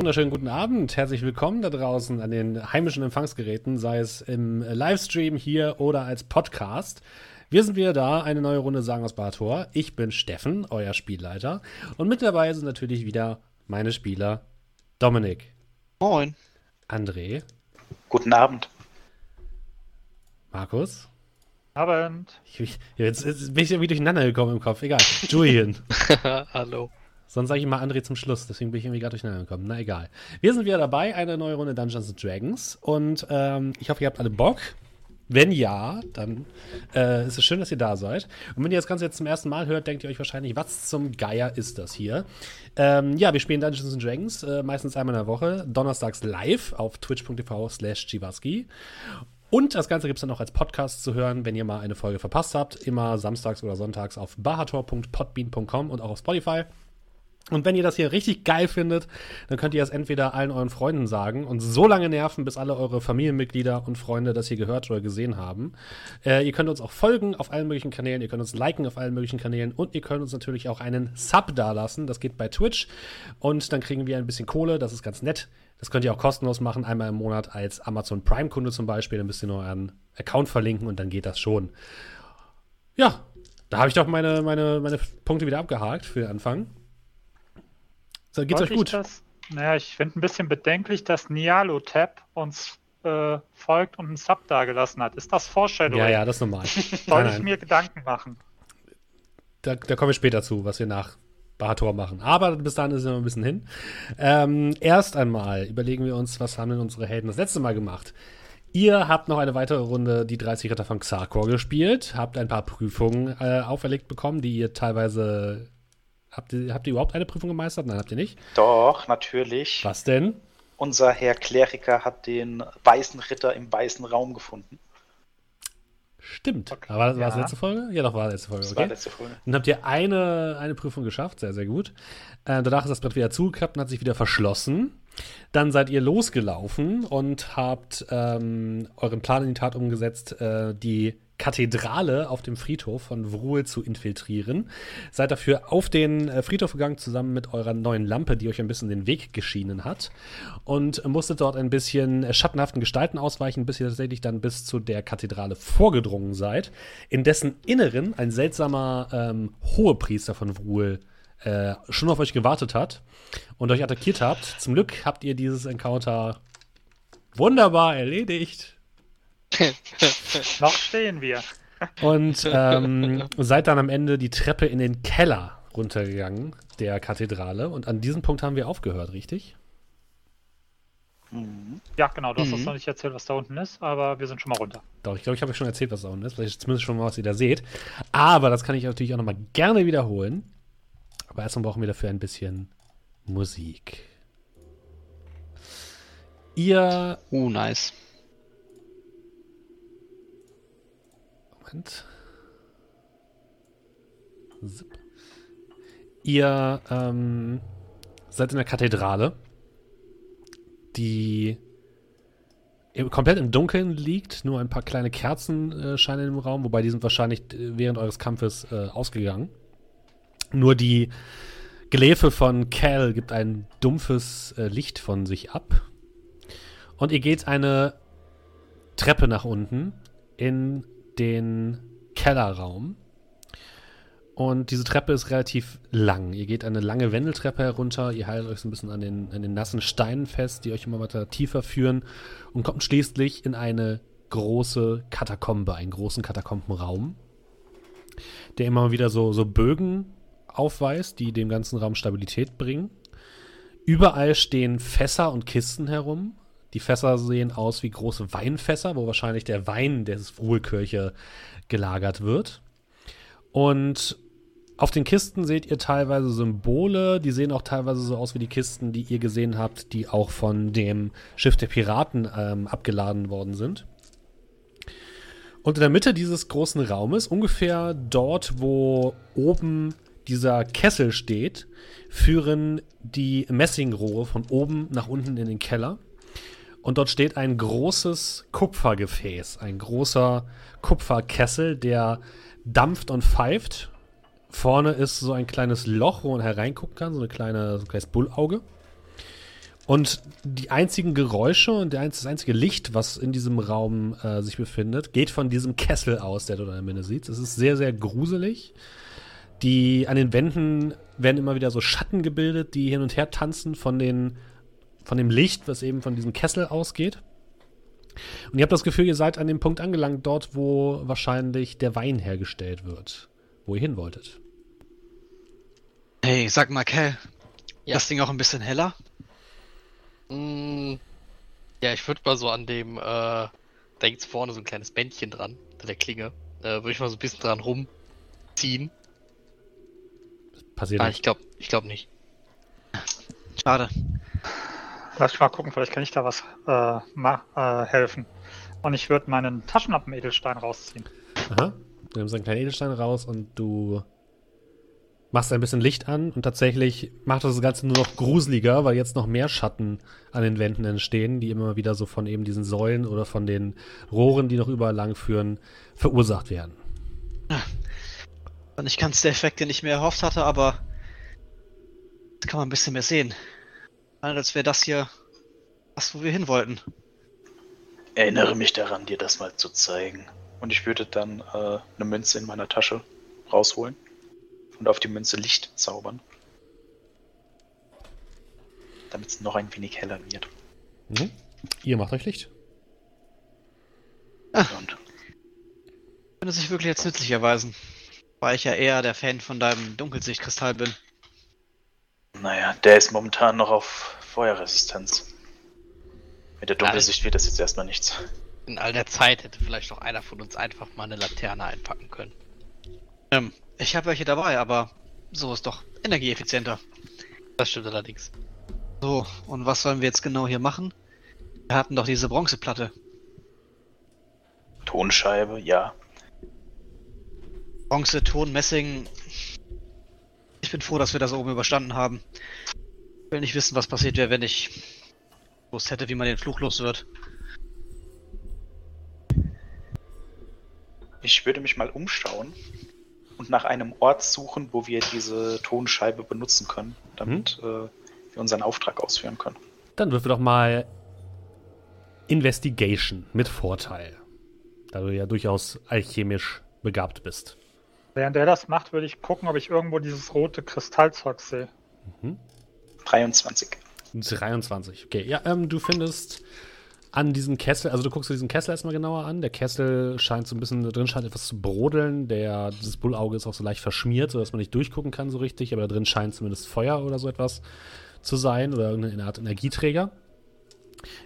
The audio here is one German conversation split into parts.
Wunderschönen guten Abend, herzlich willkommen da draußen an den heimischen Empfangsgeräten, sei es im Livestream hier oder als Podcast. Wir sind wieder da, eine neue Runde Sagen aus Bartor. Ich bin Steffen, euer Spielleiter. Und mit dabei sind natürlich wieder meine Spieler Dominik. Moin. André. Guten Abend. Markus. Abend. Ich, jetzt, jetzt, bin ich irgendwie durcheinander gekommen im Kopf. Egal. Julian. Hallo. Sonst sage ich mal André zum Schluss, deswegen bin ich irgendwie gerade durcheinander gekommen. Na egal. Wir sind wieder dabei, eine neue Runde Dungeons Dragons. Und ähm, ich hoffe, ihr habt alle Bock. Wenn ja, dann äh, ist es schön, dass ihr da seid. Und wenn ihr das Ganze jetzt zum ersten Mal hört, denkt ihr euch wahrscheinlich, was zum Geier ist das hier? Ähm, ja, wir spielen Dungeons Dragons äh, meistens einmal in der Woche, donnerstags live auf twitch.tv slash. Und das Ganze gibt es dann auch als Podcast zu hören, wenn ihr mal eine Folge verpasst habt. Immer samstags oder sonntags auf bahator.podbean.com und auch auf Spotify. Und wenn ihr das hier richtig geil findet, dann könnt ihr das entweder allen euren Freunden sagen und so lange nerven, bis alle eure Familienmitglieder und Freunde das hier gehört oder gesehen haben. Äh, ihr könnt uns auch folgen auf allen möglichen Kanälen, ihr könnt uns liken auf allen möglichen Kanälen und ihr könnt uns natürlich auch einen Sub dalassen. Das geht bei Twitch und dann kriegen wir ein bisschen Kohle, das ist ganz nett. Das könnt ihr auch kostenlos machen, einmal im Monat als Amazon Prime-Kunde zum Beispiel. Dann müsst ihr nur euren Account verlinken und dann geht das schon. Ja, da habe ich doch meine, meine, meine Punkte wieder abgehakt für den Anfang. So, geht's euch gut? Das, naja, ich finde ein bisschen bedenklich, dass Nialo-Tab uns äh, folgt und einen Sub dagelassen hat. Ist das Foreshadowing? Ja, ja, das ist normal. Soll ich mir Gedanken machen? Da, da kommen wir später zu, was wir nach Bahator machen. Aber bis dahin ist es noch ein bisschen hin. Ähm, erst einmal überlegen wir uns, was haben denn unsere Helden das letzte Mal gemacht? Ihr habt noch eine weitere Runde die 30 Ritter von Xarkor gespielt, habt ein paar Prüfungen äh, auferlegt bekommen, die ihr teilweise Habt ihr, habt ihr überhaupt eine Prüfung gemeistert? Nein, habt ihr nicht? Doch, natürlich. Was denn? Unser Herr Kleriker hat den weißen Ritter im weißen Raum gefunden. Stimmt. Okay. Aber war das, ja. war das letzte Folge? Ja, doch, war letzte Folge. Das okay. war letzte Folge. Dann habt ihr eine, eine Prüfung geschafft, sehr, sehr gut. Äh, danach ist das Brett wieder zugeklappt und hat sich wieder verschlossen. Dann seid ihr losgelaufen und habt ähm, euren Plan in die Tat umgesetzt, äh, die Kathedrale auf dem Friedhof von Wruhl zu infiltrieren. Seid dafür auf den äh, Friedhof gegangen, zusammen mit eurer neuen Lampe, die euch ein bisschen den Weg geschienen hat. Und musstet dort ein bisschen äh, schattenhaften Gestalten ausweichen, bis ihr tatsächlich dann bis zu der Kathedrale vorgedrungen seid, in dessen Inneren ein seltsamer ähm, Hohepriester von Wruhl äh, schon auf euch gewartet hat und euch attackiert habt. Zum Glück habt ihr dieses Encounter wunderbar erledigt. Noch stehen wir. Und ähm, seid dann am Ende die Treppe in den Keller runtergegangen der Kathedrale. Und an diesem Punkt haben wir aufgehört, richtig? Ja, genau. Du hast mhm. uns noch nicht erzählt, was da unten ist, aber wir sind schon mal runter. Doch, ich glaube, ich habe euch schon erzählt, was da unten ist. Vielleicht zumindest schon mal, was ihr da seht. Aber das kann ich natürlich auch noch mal gerne wiederholen. Aber erstmal brauchen wir dafür ein bisschen Musik. Ihr. Uh, nice. Moment. Zip. Ihr ähm, seid in der Kathedrale, die komplett im Dunkeln liegt. Nur ein paar kleine Kerzen äh, scheinen im Raum, wobei die sind wahrscheinlich äh, während eures Kampfes äh, ausgegangen. Nur die Geläfe von Cal gibt ein dumpfes äh, Licht von sich ab. Und ihr geht eine Treppe nach unten in den Kellerraum. Und diese Treppe ist relativ lang. Ihr geht eine lange Wendeltreppe herunter, ihr haltet euch so ein bisschen an den, an den nassen Steinen fest, die euch immer weiter tiefer führen und kommt schließlich in eine große Katakombe, einen großen Katakombenraum, der immer wieder so, so Bögen aufweist, die dem ganzen Raum Stabilität bringen. Überall stehen Fässer und Kisten herum, die Fässer sehen aus wie große Weinfässer, wo wahrscheinlich der Wein der Ruhlkirche gelagert wird. Und auf den Kisten seht ihr teilweise Symbole, die sehen auch teilweise so aus wie die Kisten, die ihr gesehen habt, die auch von dem Schiff der Piraten ähm, abgeladen worden sind. Und in der Mitte dieses großen Raumes, ungefähr dort, wo oben dieser Kessel steht, führen die Messingrohre von oben nach unten in den Keller. Und dort steht ein großes Kupfergefäß, ein großer Kupferkessel, der dampft und pfeift. Vorne ist so ein kleines Loch, wo man hereingucken kann, so, eine kleine, so ein kleines Bullauge. Und die einzigen Geräusche und das einzige Licht, was in diesem Raum äh, sich befindet, geht von diesem Kessel aus, der du da in der Mitte siehst. Es ist sehr, sehr gruselig. Die, an den Wänden werden immer wieder so Schatten gebildet, die hin und her tanzen von, den, von dem Licht, was eben von diesem Kessel ausgeht. Und ihr habt das Gefühl, ihr seid an dem Punkt angelangt, dort, wo wahrscheinlich der Wein hergestellt wird, wo ihr hin wolltet. Hey, sag mal, Kel, ja. das Ding auch ein bisschen heller? Mm, ja, ich würde mal so an dem, äh, da gibt's vorne so ein kleines Bändchen dran, an der Klinge. Äh, würde ich mal so ein bisschen dran rumziehen. Passiert ah, nicht. ich glaube ich glaub nicht. Schade. Lass mich mal gucken, vielleicht kann ich da was äh, äh, helfen. Und ich würde meinen Taschenlampen-Edelstein rausziehen. Aha. Du nimmst einen kleinen Edelstein raus und du machst ein bisschen Licht an und tatsächlich macht das Ganze nur noch gruseliger, weil jetzt noch mehr Schatten an den Wänden entstehen, die immer wieder so von eben diesen Säulen oder von den Rohren, die noch überall lang führen, verursacht werden. Und ich kann es der Effekt, den ich mir erhofft hatte, aber jetzt kann man ein bisschen mehr sehen. Als wäre das hier das, wo wir hin wollten. Erinnere mich daran, dir das mal zu zeigen. Und ich würde dann äh, eine Münze in meiner Tasche rausholen und auf die Münze Licht zaubern. Damit es noch ein wenig heller wird. Mhm. Ihr macht euch Licht. Ah. Und? Könnte sich wirklich als nützlich erweisen. Weil ich ja eher der Fan von deinem Dunkelsichtkristall bin. Naja, der ist momentan noch auf Feuerresistenz. Mit der Dunkelsicht wird das jetzt erstmal nichts. In all der Zeit hätte vielleicht noch einer von uns einfach mal eine Laterne einpacken können. Ähm, ich habe welche dabei, aber so ist doch energieeffizienter. Das stimmt allerdings. So, und was sollen wir jetzt genau hier machen? Wir hatten doch diese Bronzeplatte. Tonscheibe, ja. Bronze, Ton, Messing. Ich bin froh, dass wir das oben überstanden haben. Ich will nicht wissen, was passiert wäre, wenn ich gewusst hätte, wie man den Fluch los wird. Ich würde mich mal umschauen und nach einem Ort suchen, wo wir diese Tonscheibe benutzen können, damit hm? äh, wir unseren Auftrag ausführen können. Dann würfel doch mal Investigation mit Vorteil, da du ja durchaus alchemisch begabt bist. Während er das macht, würde ich gucken, ob ich irgendwo dieses rote Kristallzeug sehe. Mhm. 23. 23, okay. Ja, ähm, du findest an diesen Kessel, also du guckst dir diesen Kessel erstmal genauer an. Der Kessel scheint so ein bisschen, drin scheint etwas zu brodeln. Der, dieses Bullauge ist auch so leicht verschmiert, sodass man nicht durchgucken kann so richtig, aber da drin scheint zumindest Feuer oder so etwas zu sein oder irgendeine Art Energieträger.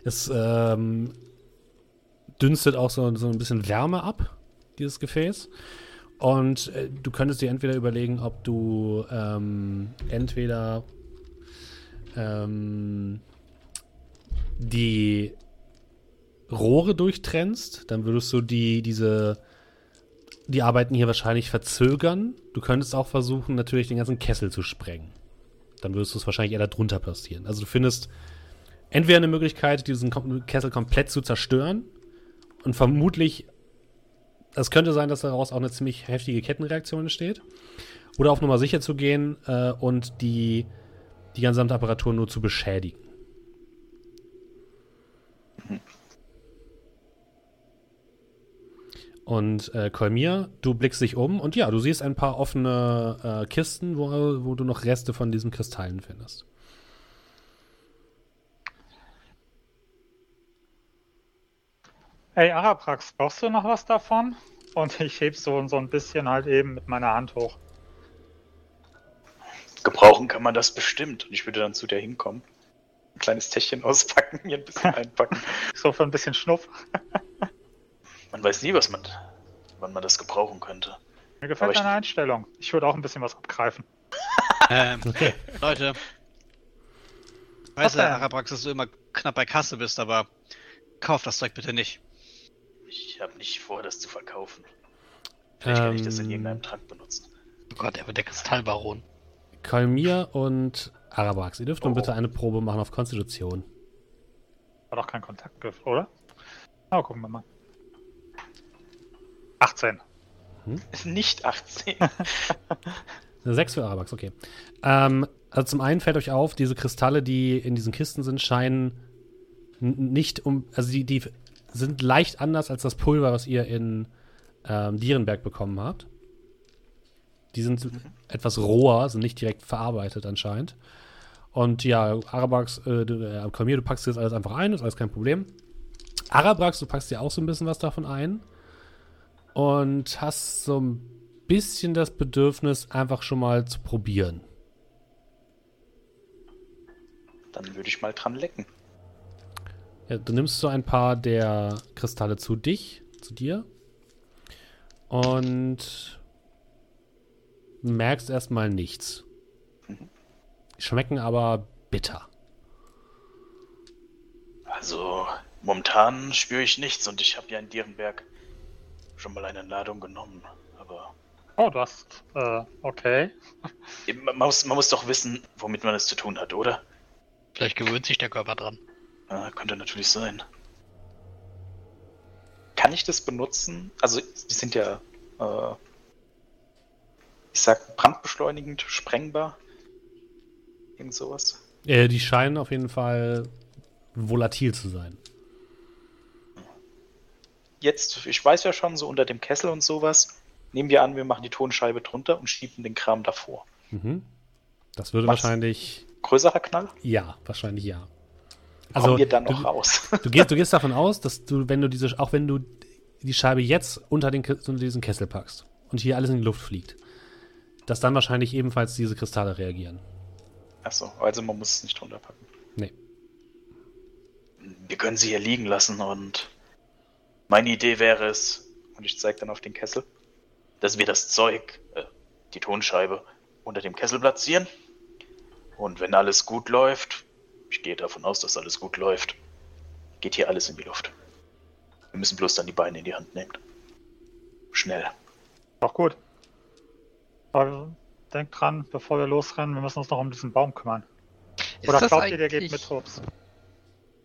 Es ähm, dünstet auch so, so ein bisschen Wärme ab, dieses Gefäß. Und äh, du könntest dir entweder überlegen, ob du ähm, entweder ähm, die Rohre durchtrennst, dann würdest du die, diese, die Arbeiten hier wahrscheinlich verzögern. Du könntest auch versuchen, natürlich den ganzen Kessel zu sprengen. Dann würdest du es wahrscheinlich eher darunter passieren. Also du findest entweder eine Möglichkeit, diesen Kessel komplett zu zerstören und vermutlich, es könnte sein, dass daraus auch eine ziemlich heftige Kettenreaktion entsteht. Oder auf Nummer sicher zu gehen äh, und die, die gesamte Apparatur nur zu beschädigen. Und äh, Kolmir, du blickst dich um und ja, du siehst ein paar offene äh, Kisten, wo, wo du noch Reste von diesen Kristallen findest. Ey, Araprax, brauchst du noch was davon? Und ich heb so, so ein bisschen halt eben mit meiner Hand hoch. Gebrauchen kann man das bestimmt. Und ich würde dann zu dir hinkommen. Ein kleines Täschchen auspacken, mir ein bisschen einpacken. so für ein bisschen Schnuff. Man weiß nie, was man, wann man das gebrauchen könnte. Mir gefällt deine Einstellung. Ich würde auch ein bisschen was abgreifen. ähm, okay. Leute. Ich weiß ja, Arabrax, dass du immer knapp bei Kasse bist, aber kauf das Zeug bitte nicht. Ich habe nicht vor, das zu verkaufen. Vielleicht ähm, kann ich das in ähm, irgendeinem Trank benutzen. Oh Gott, er wird der Kristallbaron. Kalmir und Arabrax, ihr dürft oh. nun bitte eine Probe machen auf Konstitution. War doch kein Kontakt, oder? Aber oh, gucken wir mal. 18. Hm? Nicht 18. Eine 6 für Arabax, okay. Ähm, also zum einen fällt euch auf, diese Kristalle, die in diesen Kisten sind, scheinen nicht um. Also die, die sind leicht anders als das Pulver, was ihr in ähm, Dierenberg bekommen habt. Die sind mhm. etwas roher, sind nicht direkt verarbeitet anscheinend. Und ja, Arabax, äh, du, äh, Kamir, du packst jetzt alles einfach ein, ist alles kein Problem. Arabrax, du packst dir auch so ein bisschen was davon ein. Und hast so ein bisschen das Bedürfnis, einfach schon mal zu probieren. Dann würde ich mal dran lecken. Ja, du nimmst so ein paar der Kristalle zu dich, zu dir. Und merkst erstmal nichts. Schmecken aber bitter. Also, momentan spüre ich nichts und ich habe ja in Dierenberg schon mal eine Ladung genommen, aber. Oh, du hast. Äh, okay. Man muss, man muss doch wissen, womit man es zu tun hat, oder? Vielleicht gewöhnt sich der Körper dran. Ja, könnte natürlich sein. Kann ich das benutzen? Also, die sind ja. Äh, ich sag brandbeschleunigend, sprengbar. Irgend sowas. Äh, die scheinen auf jeden Fall volatil zu sein. Jetzt, ich weiß ja schon, so unter dem Kessel und sowas, nehmen wir an, wir machen die Tonscheibe drunter und schieben den Kram davor. Mhm. Das würde Was? wahrscheinlich. Größerer Knall? Ja, wahrscheinlich ja. Also, Kommen wir dann noch du, raus. du, gehst, du gehst davon aus, dass du, wenn du diese, auch wenn du die Scheibe jetzt unter, den, unter diesen Kessel packst und hier alles in die Luft fliegt, dass dann wahrscheinlich ebenfalls diese Kristalle reagieren. Achso, also man muss es nicht drunter packen. Nee. Wir können sie hier liegen lassen und meine Idee wäre es, und ich zeige dann auf den Kessel, dass wir das Zeug, äh, die Tonscheibe, unter dem Kessel platzieren. Und wenn alles gut läuft, ich gehe davon aus, dass alles gut läuft, geht hier alles in die Luft. Wir müssen bloß dann die Beine in die Hand nehmen. Schnell. Auch gut. Aber denkt dran, bevor wir losrennen, wir müssen uns noch um diesen Baum kümmern. Ist Oder glaubt ihr, der geht mit Trupps?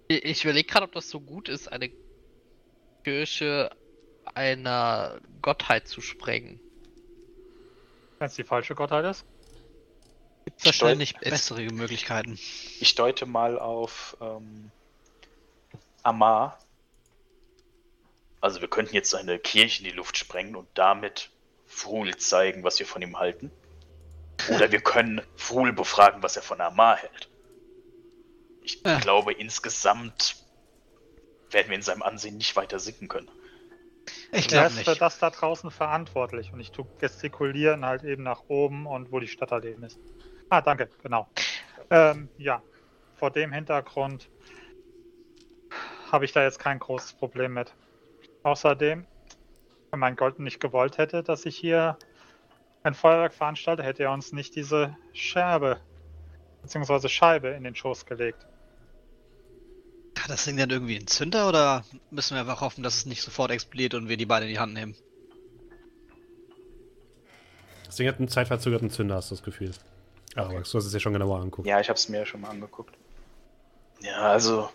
Ich überlege gerade, ob das so gut ist, eine Kirche einer Gottheit zu sprengen. Wenn es die falsche Gottheit ist? Gibt es wahrscheinlich bessere Möglichkeiten. Ich deute mal auf ähm, Amar. Also wir könnten jetzt eine Kirche in die Luft sprengen und damit Frul zeigen, was wir von ihm halten. Oder wir können Frul befragen, was er von Amar hält. Ich ja. glaube, insgesamt werden wir in seinem Ansehen nicht weiter sinken können. Ich glaube nicht. Er ist für das da draußen verantwortlich und ich tue gestikulieren halt eben nach oben und wo die Stadt halt eben ist. Ah, danke, genau. Ähm, ja, vor dem Hintergrund habe ich da jetzt kein großes Problem mit. Außerdem, wenn mein Gold nicht gewollt hätte, dass ich hier ein Feuerwerk veranstalte, hätte er uns nicht diese Scherbe bzw. Scheibe in den Schoß gelegt. Hat das Ding dann irgendwie einen Zünder oder müssen wir einfach hoffen, dass es nicht sofort explodiert und wir die beide in die Hand nehmen? Das Ding hat einen zeitverzögerten Zünder, hast du das Gefühl. Aber okay. du hast es ja schon genauer angeguckt. Ja, ich habe es mir ja schon mal angeguckt. Ja, also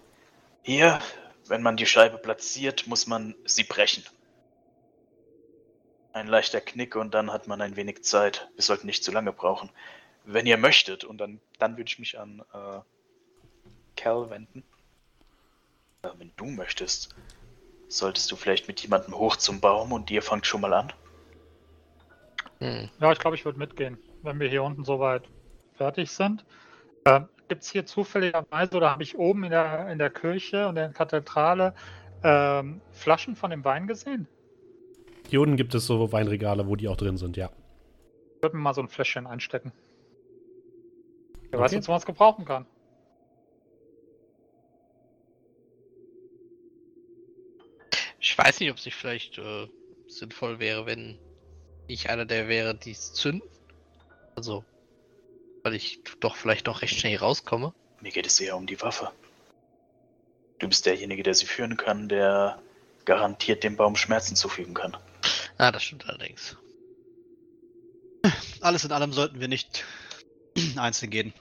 hier, wenn man die Scheibe platziert, muss man sie brechen. Ein leichter Knick und dann hat man ein wenig Zeit. Wir sollten nicht zu lange brauchen. Wenn ihr möchtet, und dann, dann würde ich mich an äh, Cal wenden. Äh, wenn du möchtest, solltest du vielleicht mit jemandem hoch zum Baum und ihr fangt schon mal an. Hm. Ja, ich glaube, ich würde mitgehen, wenn wir hier unten soweit fertig sind. Äh, Gibt es hier zufälligerweise oder habe ich oben in der, in der Kirche und in der Kathedrale ähm, Flaschen von dem Wein gesehen? Hier unten gibt es so Weinregale, wo die auch drin sind, ja. Ich würde mir mal so ein Fläschchen einstecken. Wer okay. weiß, wozu man es gebrauchen kann. Ich weiß nicht, ob es nicht vielleicht äh, sinnvoll wäre, wenn ich einer der wäre, die es zünden. Also, weil ich doch vielleicht noch recht schnell rauskomme. Mir geht es eher um die Waffe. Du bist derjenige, der sie führen kann, der garantiert dem Baum Schmerzen zufügen kann. Ah, das stimmt allerdings. Alles in allem sollten wir nicht einzeln gehen.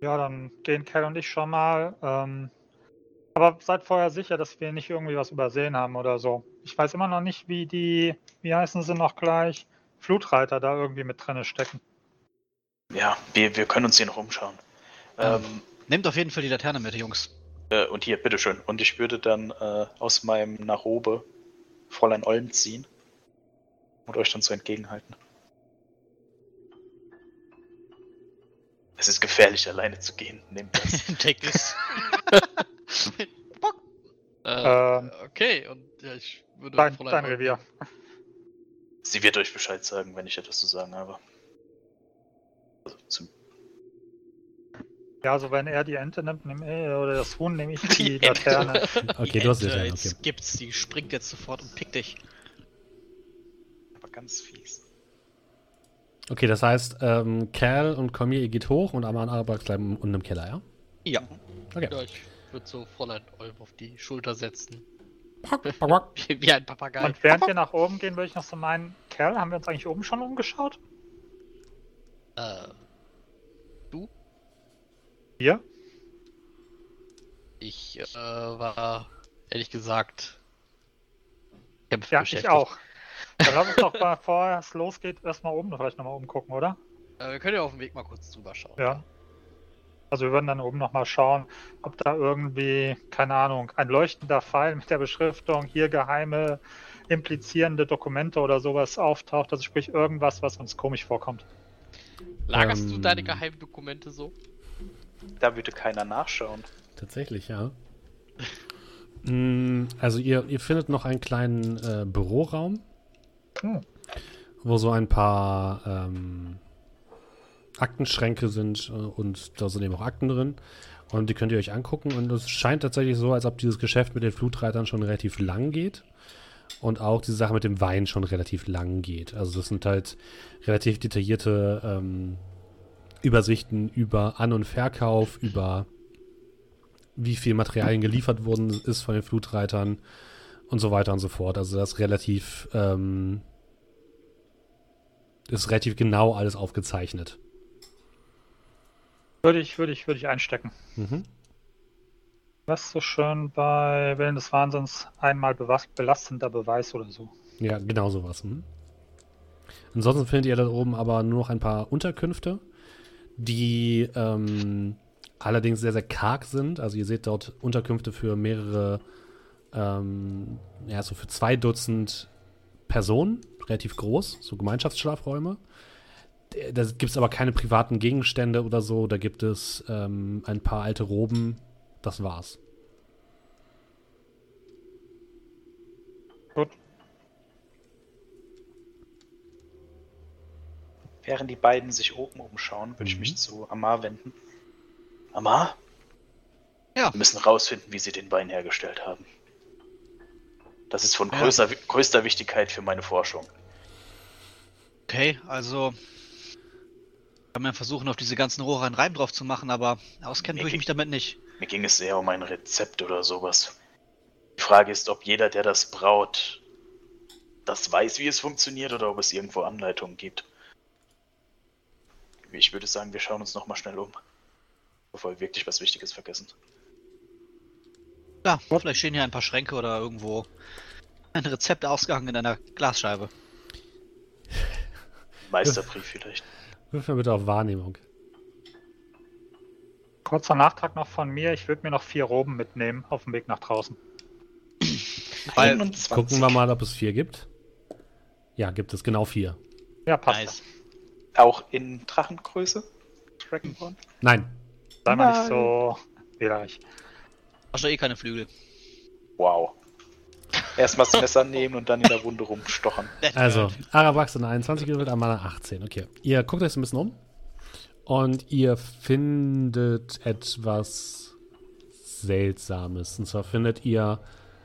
Ja, dann gehen Cal und ich schon mal. Ähm, aber seid vorher sicher, dass wir nicht irgendwie was übersehen haben oder so. Ich weiß immer noch nicht, wie die, wie heißen sie noch gleich? Flutreiter da irgendwie mit drinne stecken. Ja, wir, wir können uns hier noch umschauen. Ähm, ähm, nehmt auf jeden Fall die Laterne mit, Jungs. Äh, und hier, bitteschön. Und ich würde dann äh, aus meinem Narobe Fräulein Olm ziehen und euch dann so entgegenhalten. Es ist gefährlich, alleine zu gehen. Nehmt das. Take this. äh, ähm, okay, und ja, ich würde dein, dein Revier. Sie wird euch Bescheid sagen, wenn ich etwas zu sagen habe. Ja, also wenn er die Ente nimmt, nehm, oder das Huhn, nehme ich die, die Laterne. okay, die du hast die Laterne, okay. Jetzt gibt's, die springt jetzt sofort und pickt dich. Aber ganz fies. Okay, das heißt, ähm, Kerl und Komir, ihr geht hoch und Amar und Arabax bleiben unten im Keller, ja? Ja. Okay. Ja, ich würde so Fräulein Olm auf die Schulter setzen. wie, wie ein Papagei. Und während wir nach oben gehen, würde ich noch so meinen, Kerl, haben wir uns eigentlich oben schon umgeschaut? Äh, du? Wir? Ich äh, war ehrlich gesagt. Ja, ich auch. Dann lass uns doch, bevor es losgeht, erstmal oben vielleicht nochmal umgucken, oder? Äh, wir können ja auf dem Weg mal kurz drüber schauen. Ja. Also wir würden dann oben nochmal schauen, ob da irgendwie, keine Ahnung, ein leuchtender Pfeil mit der Beschriftung hier geheime implizierende Dokumente oder sowas auftaucht. Also sprich irgendwas, was uns komisch vorkommt. Lagerst ähm, du deine Geheimdokumente so? Da würde keiner nachschauen. Tatsächlich, ja. Mm, also ihr, ihr findet noch einen kleinen äh, Büroraum, hm. wo so ein paar ähm, Aktenschränke sind äh, und da sind eben auch Akten drin. Und die könnt ihr euch angucken. Und es scheint tatsächlich so, als ob dieses Geschäft mit den Flutreitern schon relativ lang geht. Und auch diese Sache mit dem Wein schon relativ lang geht. Also das sind halt relativ detaillierte ähm, Übersichten über An- und Verkauf, über wie viel Materialien geliefert worden ist von den Flutreitern und so weiter und so fort. Also das ist relativ, ähm, ist relativ genau alles aufgezeichnet. Würde ich, würde ich, würde ich einstecken. Mhm. Was so schön bei Willen des Wahnsinns einmal belastender Beweis oder so. Ja, genau sowas. Mhm. Ansonsten findet ihr da oben aber nur noch ein paar Unterkünfte die ähm, allerdings sehr, sehr karg sind. Also ihr seht dort Unterkünfte für mehrere, ähm, ja, so für zwei Dutzend Personen, relativ groß, so Gemeinschaftsschlafräume. Da gibt es aber keine privaten Gegenstände oder so. Da gibt es ähm, ein paar alte Roben. Das war's. Gut. Während die beiden sich oben umschauen, würde mhm. ich mich zu Amar wenden. Amar? Ja. Wir müssen rausfinden, wie sie den Wein hergestellt haben. Das ist von ja. größter Wichtigkeit für meine Forschung. Okay, also kann man versuchen, auf diese ganzen Rohre einen Reim drauf zu machen, aber auskennen tue ich mich damit nicht. Mir ging es eher um ein Rezept oder sowas. Die Frage ist, ob jeder, der das braut, das weiß, wie es funktioniert oder ob es irgendwo Anleitungen gibt. Ich würde sagen, wir schauen uns nochmal schnell um. Bevor wir wirklich was Wichtiges vergessen. Ja, vielleicht stehen hier ein paar Schränke oder irgendwo ein Rezept ausgehangen in einer Glasscheibe. Meisterbrief vielleicht. Wirf mir bitte auf Wahrnehmung. Kurzer Nachtrag noch von mir. Ich würde mir noch vier Roben mitnehmen auf dem Weg nach draußen. Weil, gucken wir mal, ob es vier gibt. Ja, gibt es genau vier. Ja, passt. Nice. Auch in Drachengröße? Dragonborn? Nein. Sei mal nicht so wählerisch. Hast du eh keine Flügel. Wow. Erstmal das Messer nehmen und dann in der Wunde rumstochern. Also, Arabax in 21 gewürfelt, Amana 18. Okay. Ihr guckt euch ein bisschen um. Und ihr findet etwas Seltsames. Und zwar findet ihr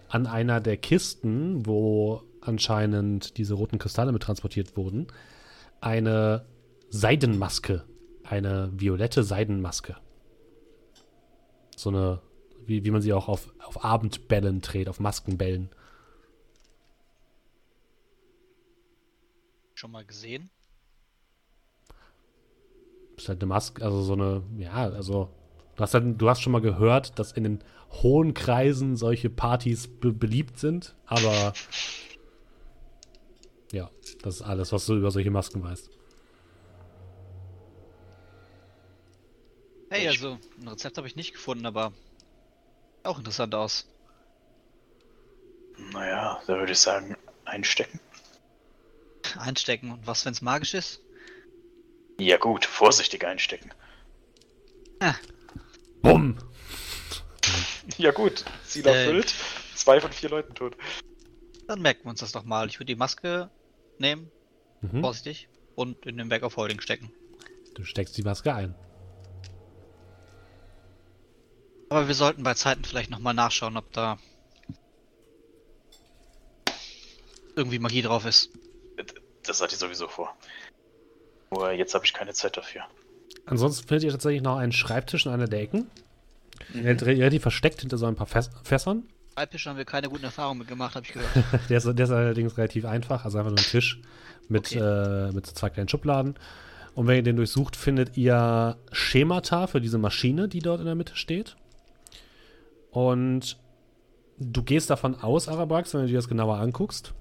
an einer der Kisten, wo anscheinend diese roten Kristalle mit transportiert wurden, eine Seidenmaske. Eine violette Seidenmaske. So eine, wie, wie man sie auch auf, auf Abendbällen trägt, auf Maskenbällen. Schon mal gesehen? Ist halt eine Maske, also so eine, ja, also du hast, halt, du hast schon mal gehört, dass in den hohen Kreisen solche Partys be beliebt sind, aber Ja, das ist alles, was du über solche Masken weißt. Hey, also ein Rezept habe ich nicht gefunden, aber auch interessant aus. Naja, da würde ich sagen, einstecken. Einstecken. Und was, wenn es magisch ist? Ja gut, vorsichtig einstecken. Ah. Bumm! ja gut, Ziel äh, erfüllt. Zwei von vier Leuten tot. Dann merken wir uns das doch mal. Ich würde die Maske nehmen, mhm. vorsichtig, und in den Bag of Holding stecken. Du steckst die Maske ein. Aber wir sollten bei Zeiten vielleicht nochmal nachschauen, ob da irgendwie Magie drauf ist. Das hatte ich sowieso vor. Nur jetzt habe ich keine Zeit dafür. Ansonsten findet ihr tatsächlich noch einen Schreibtisch in einer der Ecken. Mhm. Relativ versteckt hinter so ein paar Fäs Fässern. Schreibtisch haben wir keine guten Erfahrungen mit gemacht, habe ich gehört. der, ist, der, ist, allerdings relativ einfach, also einfach nur ein Tisch mit, okay. äh, mit zwei kleinen Schubladen. Und wenn ihr den durchsucht, findet ihr Schemata für diese Maschine, die dort in der Mitte steht. Und du gehst davon aus, Arabax, wenn du dir das genauer anguckst,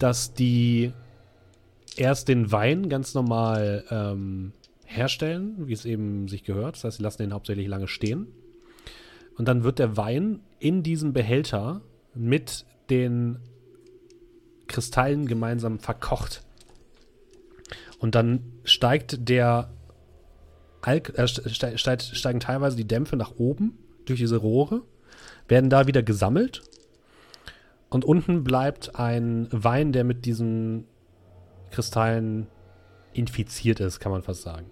dass die erst den Wein ganz normal ähm, herstellen, wie es eben sich gehört. Das heißt, sie lassen den hauptsächlich lange stehen. Und dann wird der Wein in diesem Behälter mit den Kristallen gemeinsam verkocht. Und dann steigt der Alk äh, steigt, steigen teilweise die Dämpfe nach oben durch diese Rohre, werden da wieder gesammelt. Und unten bleibt ein Wein, der mit diesen Kristallen infiziert ist, kann man fast sagen.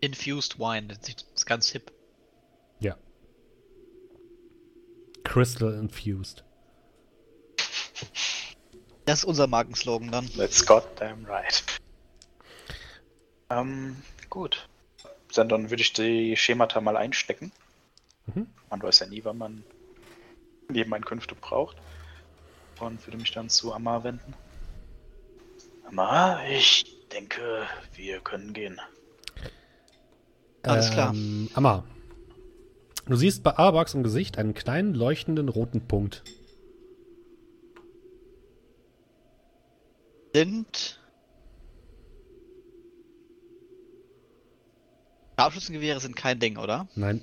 Infused Wine, das ist ganz hip. Ja. Crystal Infused. Das ist unser Markenslogan dann. Let's goddamn right. Ähm, gut. Dann, dann würde ich die Schemata mal einstecken. Mhm. Man weiß ja nie, wann man Nebeneinkünfte braucht. Und würde mich dann zu Amar wenden. Amar, ich denke, wir können gehen. Alles klar. Ähm, Amar, du siehst bei Arabax im Gesicht einen kleinen leuchtenden roten Punkt. Sind Scharfschützengewehre sind kein Ding, oder? Nein.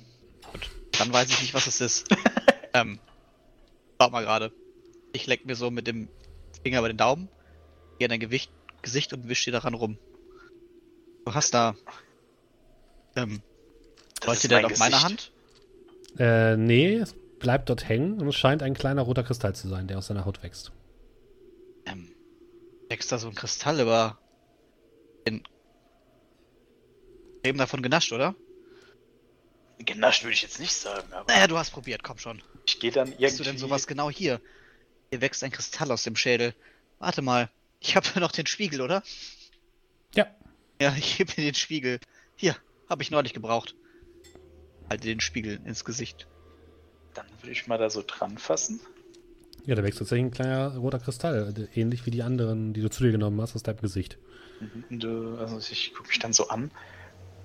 Gut, dann weiß ich nicht, was es ist. ähm, warte mal gerade. Ich leck mir so mit dem Finger über den Daumen, gehe in dein Gewicht, Gesicht und wisch dir daran rum. Du hast da. Ähm, leuchtet der auf meiner Hand? Äh, nee, es bleibt dort hängen und es scheint ein kleiner roter Kristall zu sein, der aus seiner Haut wächst. Ähm, wächst da so ein Kristall über den eben davon genascht, oder? Genascht würde ich jetzt nicht sagen, aber. Naja, du hast probiert, komm schon. Ich gehe dann irgendwie. Hast du denn sowas genau hier? Hier wächst ein Kristall aus dem Schädel. Warte mal, ich habe noch den Spiegel, oder? Ja. Ja, ich gebe mir den Spiegel. Hier, habe ich neulich gebraucht. Halte den Spiegel ins Gesicht. Dann würde ich mal da so dran fassen. Ja, da wächst tatsächlich ein kleiner roter Kristall, ähnlich wie die anderen, die du zu dir genommen hast, aus deinem Gesicht. Mhm, du, also ich gucke mich dann so an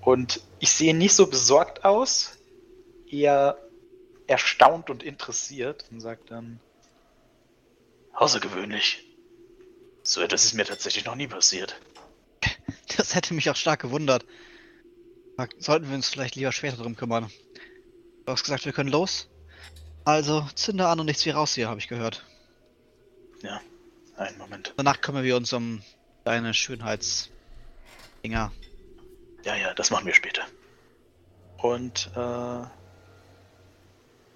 und ich sehe nicht so besorgt aus, eher erstaunt und interessiert und sagt dann, außergewöhnlich. So etwas ist mir tatsächlich noch nie passiert. Das hätte mich auch stark gewundert. Sollten wir uns vielleicht lieber später drum kümmern. Du hast gesagt, wir können los? Also, zünde an und nichts wie raus hier, habe ich gehört. Ja, einen Moment. Danach kümmern wir uns um deine Schönheitsdinger. Ja, ja, das machen wir später. Und äh,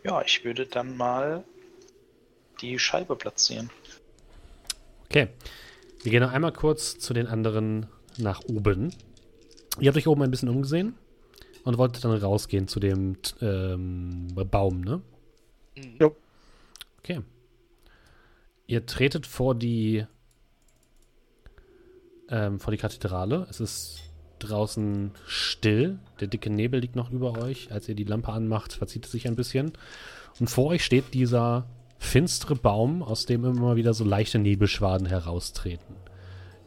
ja, ich würde dann mal die Scheibe platzieren. Okay. Wir gehen noch einmal kurz zu den anderen nach oben. Ihr habt euch oben ein bisschen umgesehen und wolltet dann rausgehen zu dem ähm, Baum, ne? Ja. Okay. Ihr tretet vor die ähm, vor die Kathedrale. Es ist draußen still. Der dicke Nebel liegt noch über euch. Als ihr die Lampe anmacht, verzieht es sich ein bisschen. Und vor euch steht dieser finstere Baum, aus dem immer wieder so leichte Nebelschwaden heraustreten.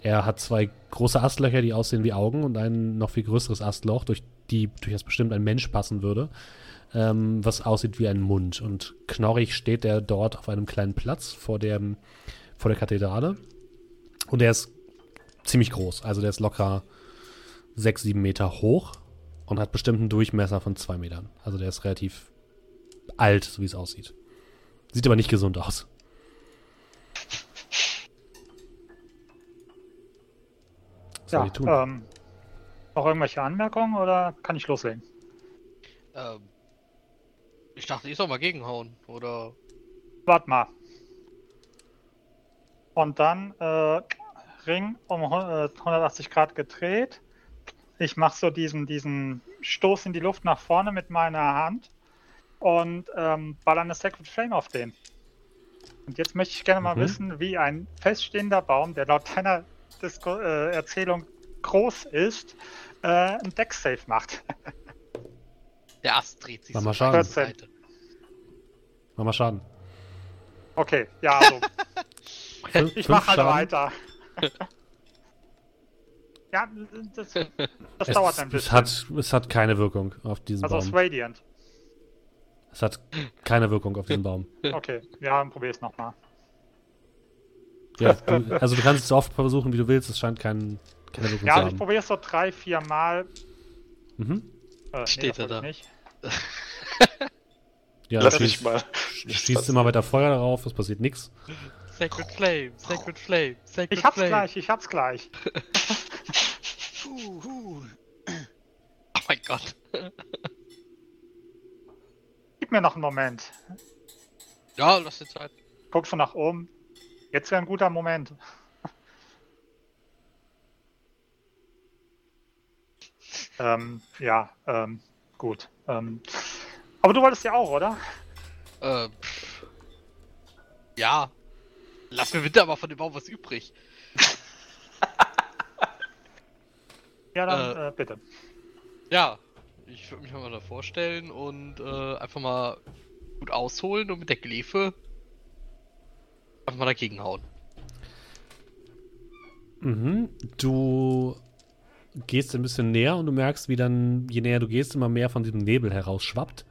Er hat zwei große Astlöcher, die aussehen wie Augen und ein noch viel größeres Astloch, durch die durchaus bestimmt ein Mensch passen würde, ähm, was aussieht wie ein Mund. Und knorrig steht er dort auf einem kleinen Platz vor, dem, vor der Kathedrale Und der ist ziemlich groß. Also der ist locker 6, 7 Meter hoch und hat bestimmt einen Durchmesser von 2 Metern. Also der ist relativ alt, so wie es aussieht. Sieht aber nicht gesund aus. Was ja, tun? Ähm, noch irgendwelche Anmerkungen oder kann ich loslegen? Ähm, ich dachte, ich soll mal gegenhauen, oder? Warte mal. Und dann äh, Ring um 180 äh, Grad gedreht. Ich mache so diesen, diesen Stoß in die Luft nach vorne mit meiner Hand und ähm, baller eine Sacred Flame auf den. Und jetzt möchte ich gerne mal mhm. wissen, wie ein feststehender Baum, der laut deiner Disco äh, Erzählung groß ist, äh, ein Deck-Safe macht. Der Ast dreht sich Mach mal Schaden. Seite. Mach mal Schaden. Okay, ja, also. ich mache halt weiter. ja, das, das es, dauert ein bisschen. Es hat, es hat keine Wirkung auf diesen also Baum. Also Radiant. Es hat keine Wirkung auf diesen Baum. Okay, ja, dann probier es nochmal. Ja, du, also du kannst es so oft versuchen, wie du willst, es scheint kein, keine Wirkung ja, zu haben. Ja, ich probiere es so drei, vier Mal. Mhm. Äh, Steht nee, er da? Nicht. ja, Lass mich mal. Schießt immer weiter Feuer darauf, es passiert nichts. Sacred Flame, Sacred Flame, Sacred Ich hab's Flame. gleich, ich hab's gleich. uh, uh. Oh mein Gott. Gib mir noch einen Moment. Ja, lass dir Zeit. Guckst du nach oben? Jetzt wäre ein guter Moment. ähm, ja, ähm, gut. Ähm, aber du wolltest ja auch, oder? Äh, ja. Lass mir bitte aber von dem Baum was übrig. ja, dann äh, äh, bitte. Ja, ich würde mich mal da vorstellen und äh, einfach mal gut ausholen und mit der Glefe einfach mal dagegen hauen. Mhm. Du gehst ein bisschen näher und du merkst, wie dann, je näher du gehst, immer mehr von diesem Nebel herausschwappt.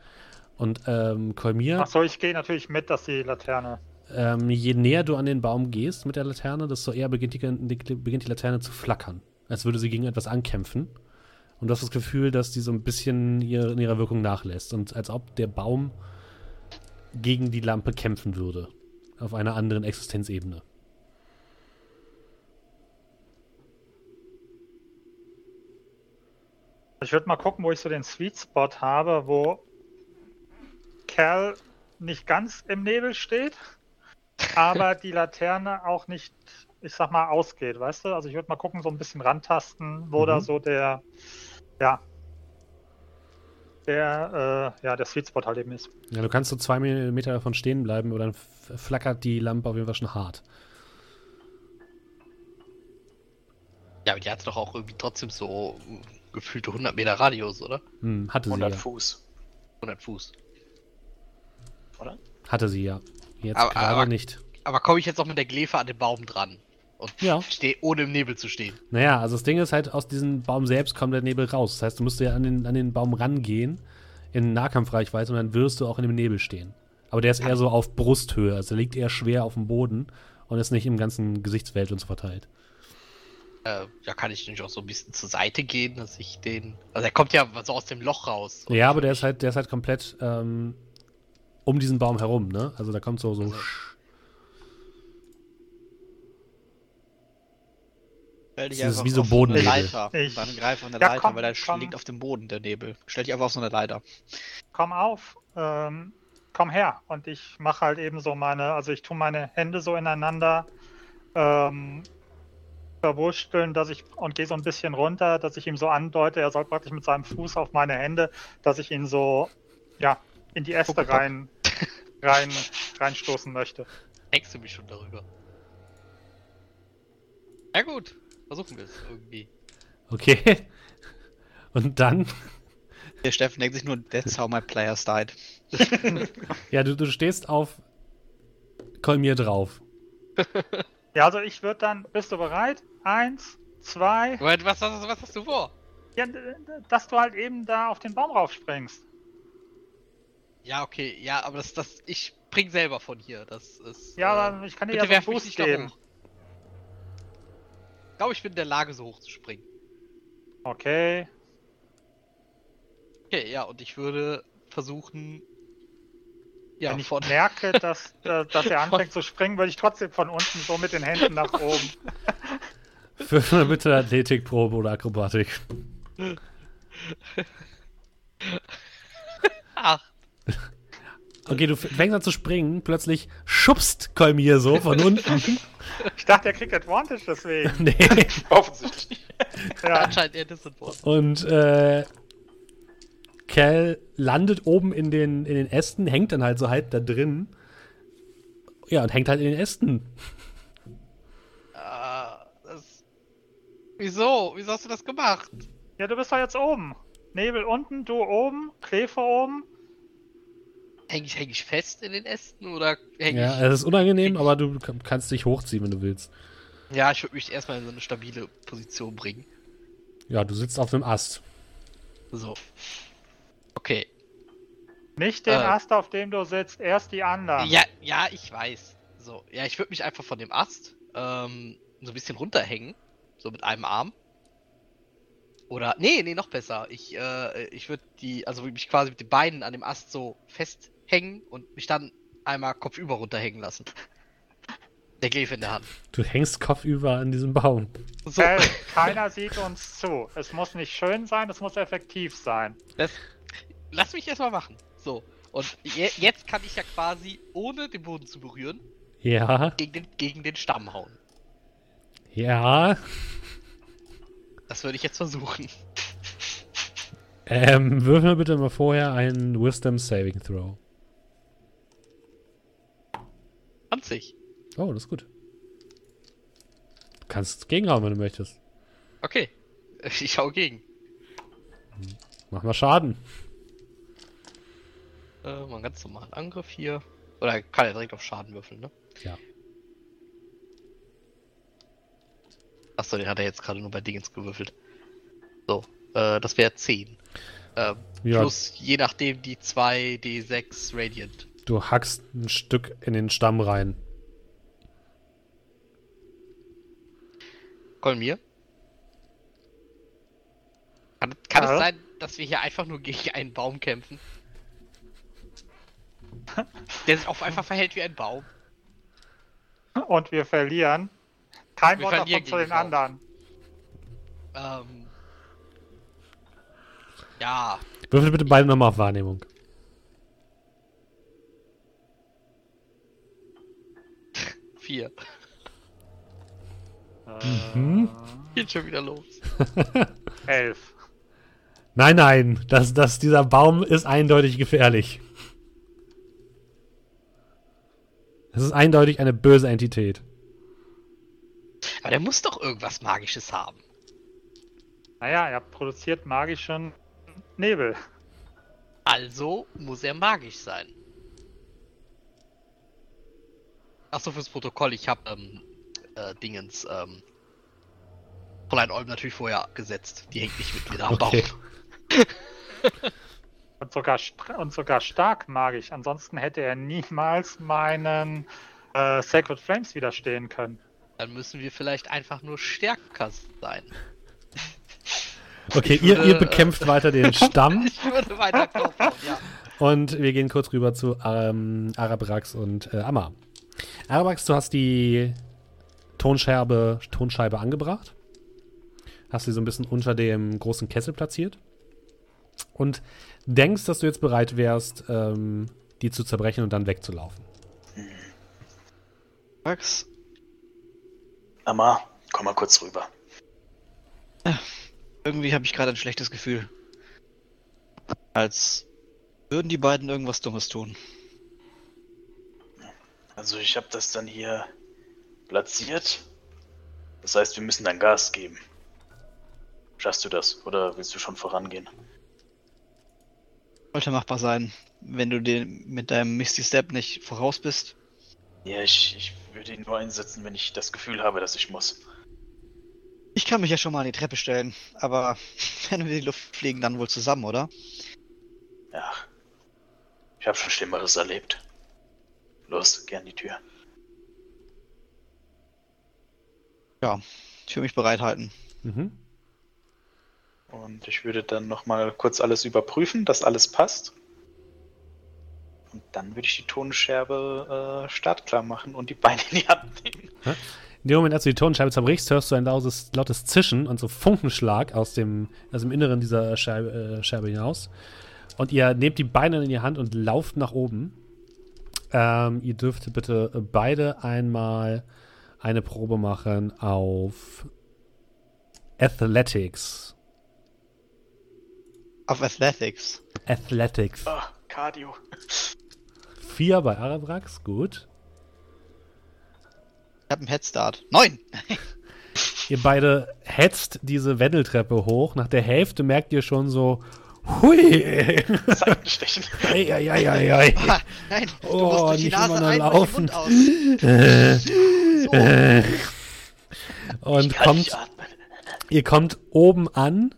Und ähm, Kolmir. Achso, ich gehe natürlich mit, dass die Laterne. Ähm, je näher du an den Baum gehst mit der Laterne, desto eher beginnt die, die, beginnt die Laterne zu flackern. Als würde sie gegen etwas ankämpfen. Und du hast das Gefühl, dass die so ein bisschen ihre, in ihrer Wirkung nachlässt. Und als ob der Baum gegen die Lampe kämpfen würde. Auf einer anderen Existenzebene. Ich würde mal gucken, wo ich so den Sweet Spot habe, wo Kerl nicht ganz im Nebel steht, aber die Laterne auch nicht, ich sag mal, ausgeht, weißt du? Also ich würde mal gucken, so ein bisschen rantasten, wo mhm. da so der, ja, der, äh, ja, der Sweet Spot halt eben ist. Ja, du kannst so zwei Meter davon stehen bleiben, oder dann flackert die Lampe auf jeden Fall schon hart. Ja, aber die hat doch auch irgendwie trotzdem so gefühlte 100 Meter Radius, oder? Hm, hatte 100 sie, ja. Fuß. 100 Fuß. Oder? Hatte sie ja. Jetzt gerade nicht. Aber komme ich jetzt auch mit der Glefe an den Baum dran? Und ja. stehe ohne im Nebel zu stehen. Naja, also das Ding ist halt, aus diesem Baum selbst kommt der Nebel raus. Das heißt, du musst ja an den, an den Baum rangehen, in Nahkampfreichweite, und dann wirst du auch in dem Nebel stehen. Aber der ist eher so auf Brusthöhe, also der liegt eher schwer auf dem Boden und ist nicht im ganzen Gesichtsfeld und so verteilt. Äh, ja, kann ich nicht auch so ein bisschen zur Seite gehen, dass ich den. Also er kommt ja so aus dem Loch raus. Ja, aber der ist halt, der ist halt komplett ähm, um diesen Baum herum, ne? Also da kommt so so. Also, Stell dich das ist wie so Bodennebel. Leiter. Ich, dann greif auf eine ja, Leiter, komm, weil der komm. liegt auf dem Boden, der Nebel. Stell dich einfach auf so eine Leiter. Komm auf, ähm, komm her. Und ich mache halt eben so meine, also ich tue meine Hände so ineinander ähm, verwursteln, dass ich und gehe so ein bisschen runter, dass ich ihm so andeute, er soll praktisch mit seinem Fuß auf meine Hände, dass ich ihn so, ja, in die Äste rein, rein, reinstoßen möchte. Denkst du mich schon darüber? Ja gut, Versuchen wir es irgendwie. Okay. Und dann? Der Steffen denkt sich nur, that's how my players died. ja, du, du stehst auf Kolmir drauf. Ja, also ich würde dann, bist du bereit? Eins, zwei. Moment, was, was, was hast du vor? Ja, dass du halt eben da auf den Baum raufspringst. Ja, okay, ja, aber das, das, ich spring selber von hier. Das ist. Ja, äh, ich kann dir ja so einen Boost geben. Glaube, ich bin in der Lage, so hoch zu springen. Okay. Okay, ja, und ich würde versuchen. Ja, Wenn ich von... merke, dass, dass er anfängt zu springen, würde ich trotzdem von unten so mit den Händen nach oben. Für eine bitte Athletikprobe oder Akrobatik. Ach. Okay, du fängst an zu springen, plötzlich schubst Kolmir so von unten. Ich dachte, er kriegt Advantage deswegen. nee. Offensichtlich. ja. Anscheinend eher Disadvantage. Und äh, Cal landet oben in den, in den Ästen, hängt dann halt so halb da drin. Ja, und hängt halt in den Ästen. Ah, das... Wieso? Wieso hast du das gemacht? Ja, du bist doch jetzt oben. Nebel unten, du oben, Käfer oben. Häng ich, häng ich fest in den Ästen oder häng ja, ich. Ja, es ist unangenehm, aber du kannst dich hochziehen, wenn du willst. Ja, ich würde mich erstmal in so eine stabile Position bringen. Ja, du sitzt auf einem Ast. So. Okay. Nicht den äh, Ast, auf dem du sitzt, erst die anderen. Ja, ja, ich weiß. So, ja, ich würde mich einfach von dem Ast ähm, so ein bisschen runterhängen. So mit einem Arm. Oder, nee, nee, noch besser. Ich, äh, ich würde die, also mich quasi mit den Beinen an dem Ast so festhängen und mich dann einmal kopfüber runterhängen lassen. Der Gleif in der Hand. Du hängst kopfüber an diesem Baum. So. Hey, keiner sieht uns zu. Es muss nicht schön sein, es muss effektiv sein. Das, lass mich erstmal machen. So. Und je, jetzt kann ich ja quasi, ohne den Boden zu berühren, ja. gegen den, gegen den Stamm hauen. Ja. Das würde ich jetzt versuchen. Ähm, würfel mir bitte mal vorher einen Wisdom Saving Throw. 20. Oh, das ist gut. Du kannst gegenhauen, wenn du möchtest. Okay. Ich schau gegen. Mach mal Schaden. Äh, mal ganz normalen Angriff hier. Oder kann er direkt auf Schaden würfeln, ne? Ja. Achso, den hat er jetzt gerade nur bei Dingens gewürfelt. So, äh, das wäre 10. Äh, ja. Plus je nachdem die 2 D6 Radiant. Du hackst ein Stück in den Stamm rein. Kolmir? Kann, kann ja. es sein, dass wir hier einfach nur gegen einen Baum kämpfen? Der sich auch einfach verhält wie ein Baum. Und wir verlieren. Kein wir Wort davon zu den anderen. Ähm. Ja. Würfel bitte beide nochmal auf Wahrnehmung. Vier. Mhm. Geht schon wieder los. Elf. Nein, nein, das, das, dieser Baum ist eindeutig gefährlich. Es ist eindeutig eine böse Entität. Aber der muss doch irgendwas Magisches haben. Naja, er produziert magischen Nebel. Also muss er magisch sein. Achso, fürs Protokoll, ich habe ähm, äh, Dingens, ähm, Fräulein Olm natürlich vorher abgesetzt. Die hängt nicht mit mir da am okay. Baum. und, sogar, und sogar stark magisch. Ansonsten hätte er niemals meinen äh, Sacred Flames widerstehen können. Dann müssen wir vielleicht einfach nur stärker sein. Okay, würde, ihr, ihr bekämpft äh, weiter den Stamm. ich würde weiter kaufen, ja. Und wir gehen kurz rüber zu ähm, Arabrax und äh, Amma. Arabrax, du hast die Tonscheibe, Tonscheibe angebracht. Hast sie so ein bisschen unter dem großen Kessel platziert. Und denkst, dass du jetzt bereit wärst, ähm, die zu zerbrechen und dann wegzulaufen. Max? Amma, komm mal kurz rüber. Ja, irgendwie habe ich gerade ein schlechtes Gefühl. Als würden die beiden irgendwas Dummes tun. Also ich habe das dann hier platziert. Das heißt, wir müssen dann Gas geben. Schaffst du das oder willst du schon vorangehen? Sollte machbar sein, wenn du den mit deinem Misty Step nicht voraus bist. Ja, ich, ich würde ihn nur einsetzen, wenn ich das Gefühl habe, dass ich muss. Ich kann mich ja schon mal an die Treppe stellen, aber wenn wir in die Luft fliegen, dann wohl zusammen, oder? Ja. Ich habe schon Schlimmeres erlebt. Los, gern die Tür. Ja, Ich will mich bereithalten. Mhm. Und ich würde dann nochmal kurz alles überprüfen, dass alles passt. Und dann würde ich die Tonscherbe äh, startklar machen und die Beine in die Hand nehmen. In dem Moment, als du die Tonscheibe zerbrichst, hörst du ein lautes, lautes Zischen und so Funkenschlag aus dem, aus dem Inneren dieser Scheibe, äh, Scheibe hinaus. Und ihr nehmt die Beine in die Hand und lauft nach oben. Ähm, ihr dürft bitte beide einmal eine Probe machen auf Athletics. Auf Athletics. Athletics. Ah, Cardio. Vier bei Arabrax, gut. Ich habe einen Headstart. Neun! ihr beide hetzt diese Wendeltreppe hoch. Nach der Hälfte merkt ihr schon so, hui! Seitenstechen. ei, ei, ei, ei, ei. Ah, nein, du Oh, musst die nicht Nase immer nur laufen. Äh, So. äh. Und kommt, ihr kommt oben an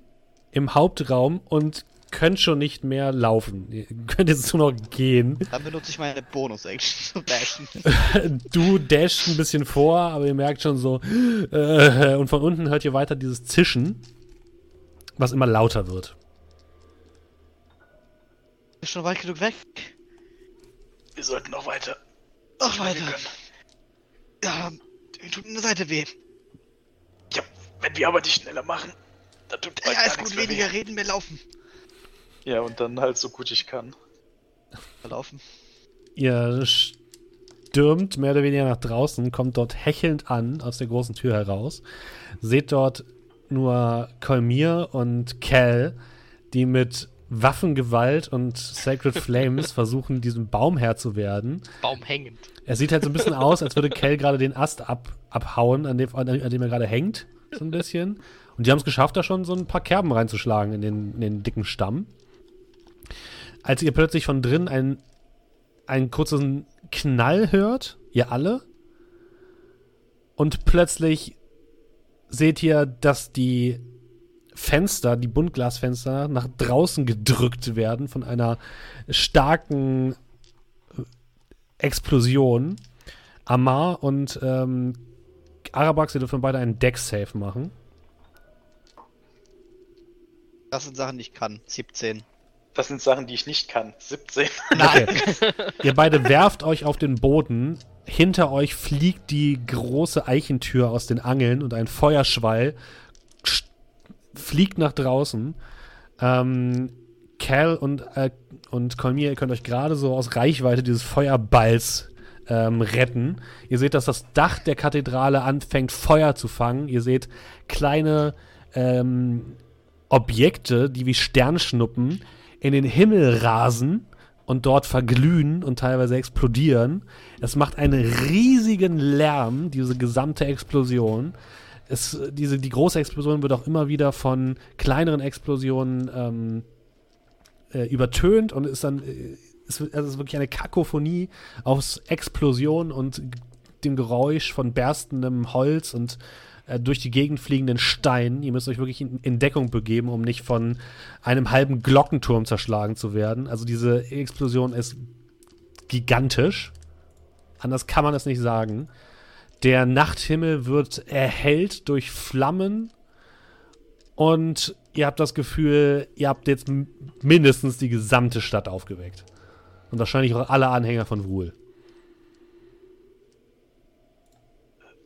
im Hauptraum und könnt schon nicht mehr laufen. Ihr könnt jetzt nur noch gehen. Dann benutze ich meine Bonus-Action zu dashen. Du dashst ein bisschen vor, aber ihr merkt schon so. Äh, und von unten hört ihr weiter dieses Zischen, was immer lauter wird. Ist schon weit genug weg. Wir sollten noch weiter. Noch weiter. Ja, mir tut eine Seite weh. Ja, wenn wir aber die schneller machen, dann tut bald Ja, ist gut, weniger weh. reden, mehr laufen. Ja, und dann halt so gut ich kann. Laufen. Ihr stürmt mehr oder weniger nach draußen, kommt dort hechelnd an aus der großen Tür heraus. Seht dort nur Kolmir und Cal, die mit Waffengewalt und Sacred Flames versuchen, diesem Baum Herr zu werden. Baum hängend. Er sieht halt so ein bisschen aus, als würde Cal gerade den Ast ab, abhauen, an dem, an dem er gerade hängt. So ein bisschen. Und die haben es geschafft, da schon so ein paar Kerben reinzuschlagen in den, in den dicken Stamm. Als ihr plötzlich von drin einen, einen kurzen Knall hört, ihr alle, und plötzlich seht ihr, dass die Fenster, die Buntglasfenster, nach draußen gedrückt werden von einer starken Explosion. Amar und ähm, Arabax, ihr dürfen beide einen Deck-Save machen. Das sind Sachen, die ich kann. 17. Das sind Sachen, die ich nicht kann. 17. Okay. ihr beide werft euch auf den Boden. Hinter euch fliegt die große Eichentür aus den Angeln und ein Feuerschwall sch- fliegt nach draußen. Ähm, Cal und, äh, und Colmir, ihr könnt euch gerade so aus Reichweite dieses Feuerballs ähm, retten. Ihr seht, dass das Dach der Kathedrale anfängt, Feuer zu fangen. Ihr seht kleine ähm, Objekte, die wie Sternschnuppen in den Himmel rasen und dort verglühen und teilweise explodieren. Es macht einen riesigen Lärm, diese gesamte Explosion. Es, diese, die große Explosion wird auch immer wieder von kleineren Explosionen ähm, äh, übertönt und ist dann äh, wird- also ist wirklich eine Kakophonie aus Explosion und dem Geräusch von berstendem Holz und äh, durch die Gegend fliegenden Steinen. Ihr müsst euch wirklich in, in Deckung begeben, um nicht von einem halben Glockenturm zerschlagen zu werden. Also diese Explosion ist gigantisch. Anders kann man es nicht sagen. Der Nachthimmel wird erhellt durch Flammen und ihr habt das Gefühl, ihr habt jetzt mindestens die gesamte Stadt aufgeweckt. Und wahrscheinlich auch alle Anhänger von Wuhl.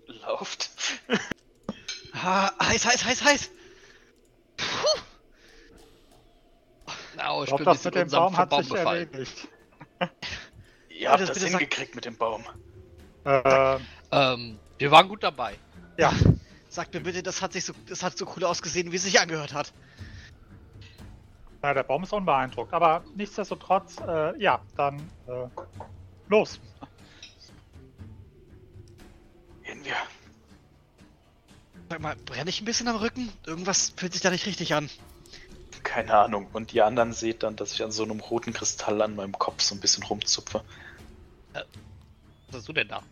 Lauft. Ah, heiß, heiß, heiß, heiß. Puh. Au, Ich glaube, bin das mit dem Baum hat Baum sich befallen. erledigt. Ihr habt das das hingekriegt mit dem Baum. Äh, Ähm, wir waren gut dabei. ja, Sag mir bitte, das hat sich so, das hat so cool ausgesehen, wie es sich angehört hat. na, der Baum ist unbeeindruckt. Aber nichtsdestotrotz, äh, ja, dann äh, los. Gehen wir. Sag mal, brenne ich ein bisschen am Rücken? Irgendwas fühlt sich da nicht richtig an. Keine Ahnung. Und die anderen seht dann, dass ich an so einem roten Kristall an meinem Kopf so ein bisschen rumzupfe. Was hast du denn da?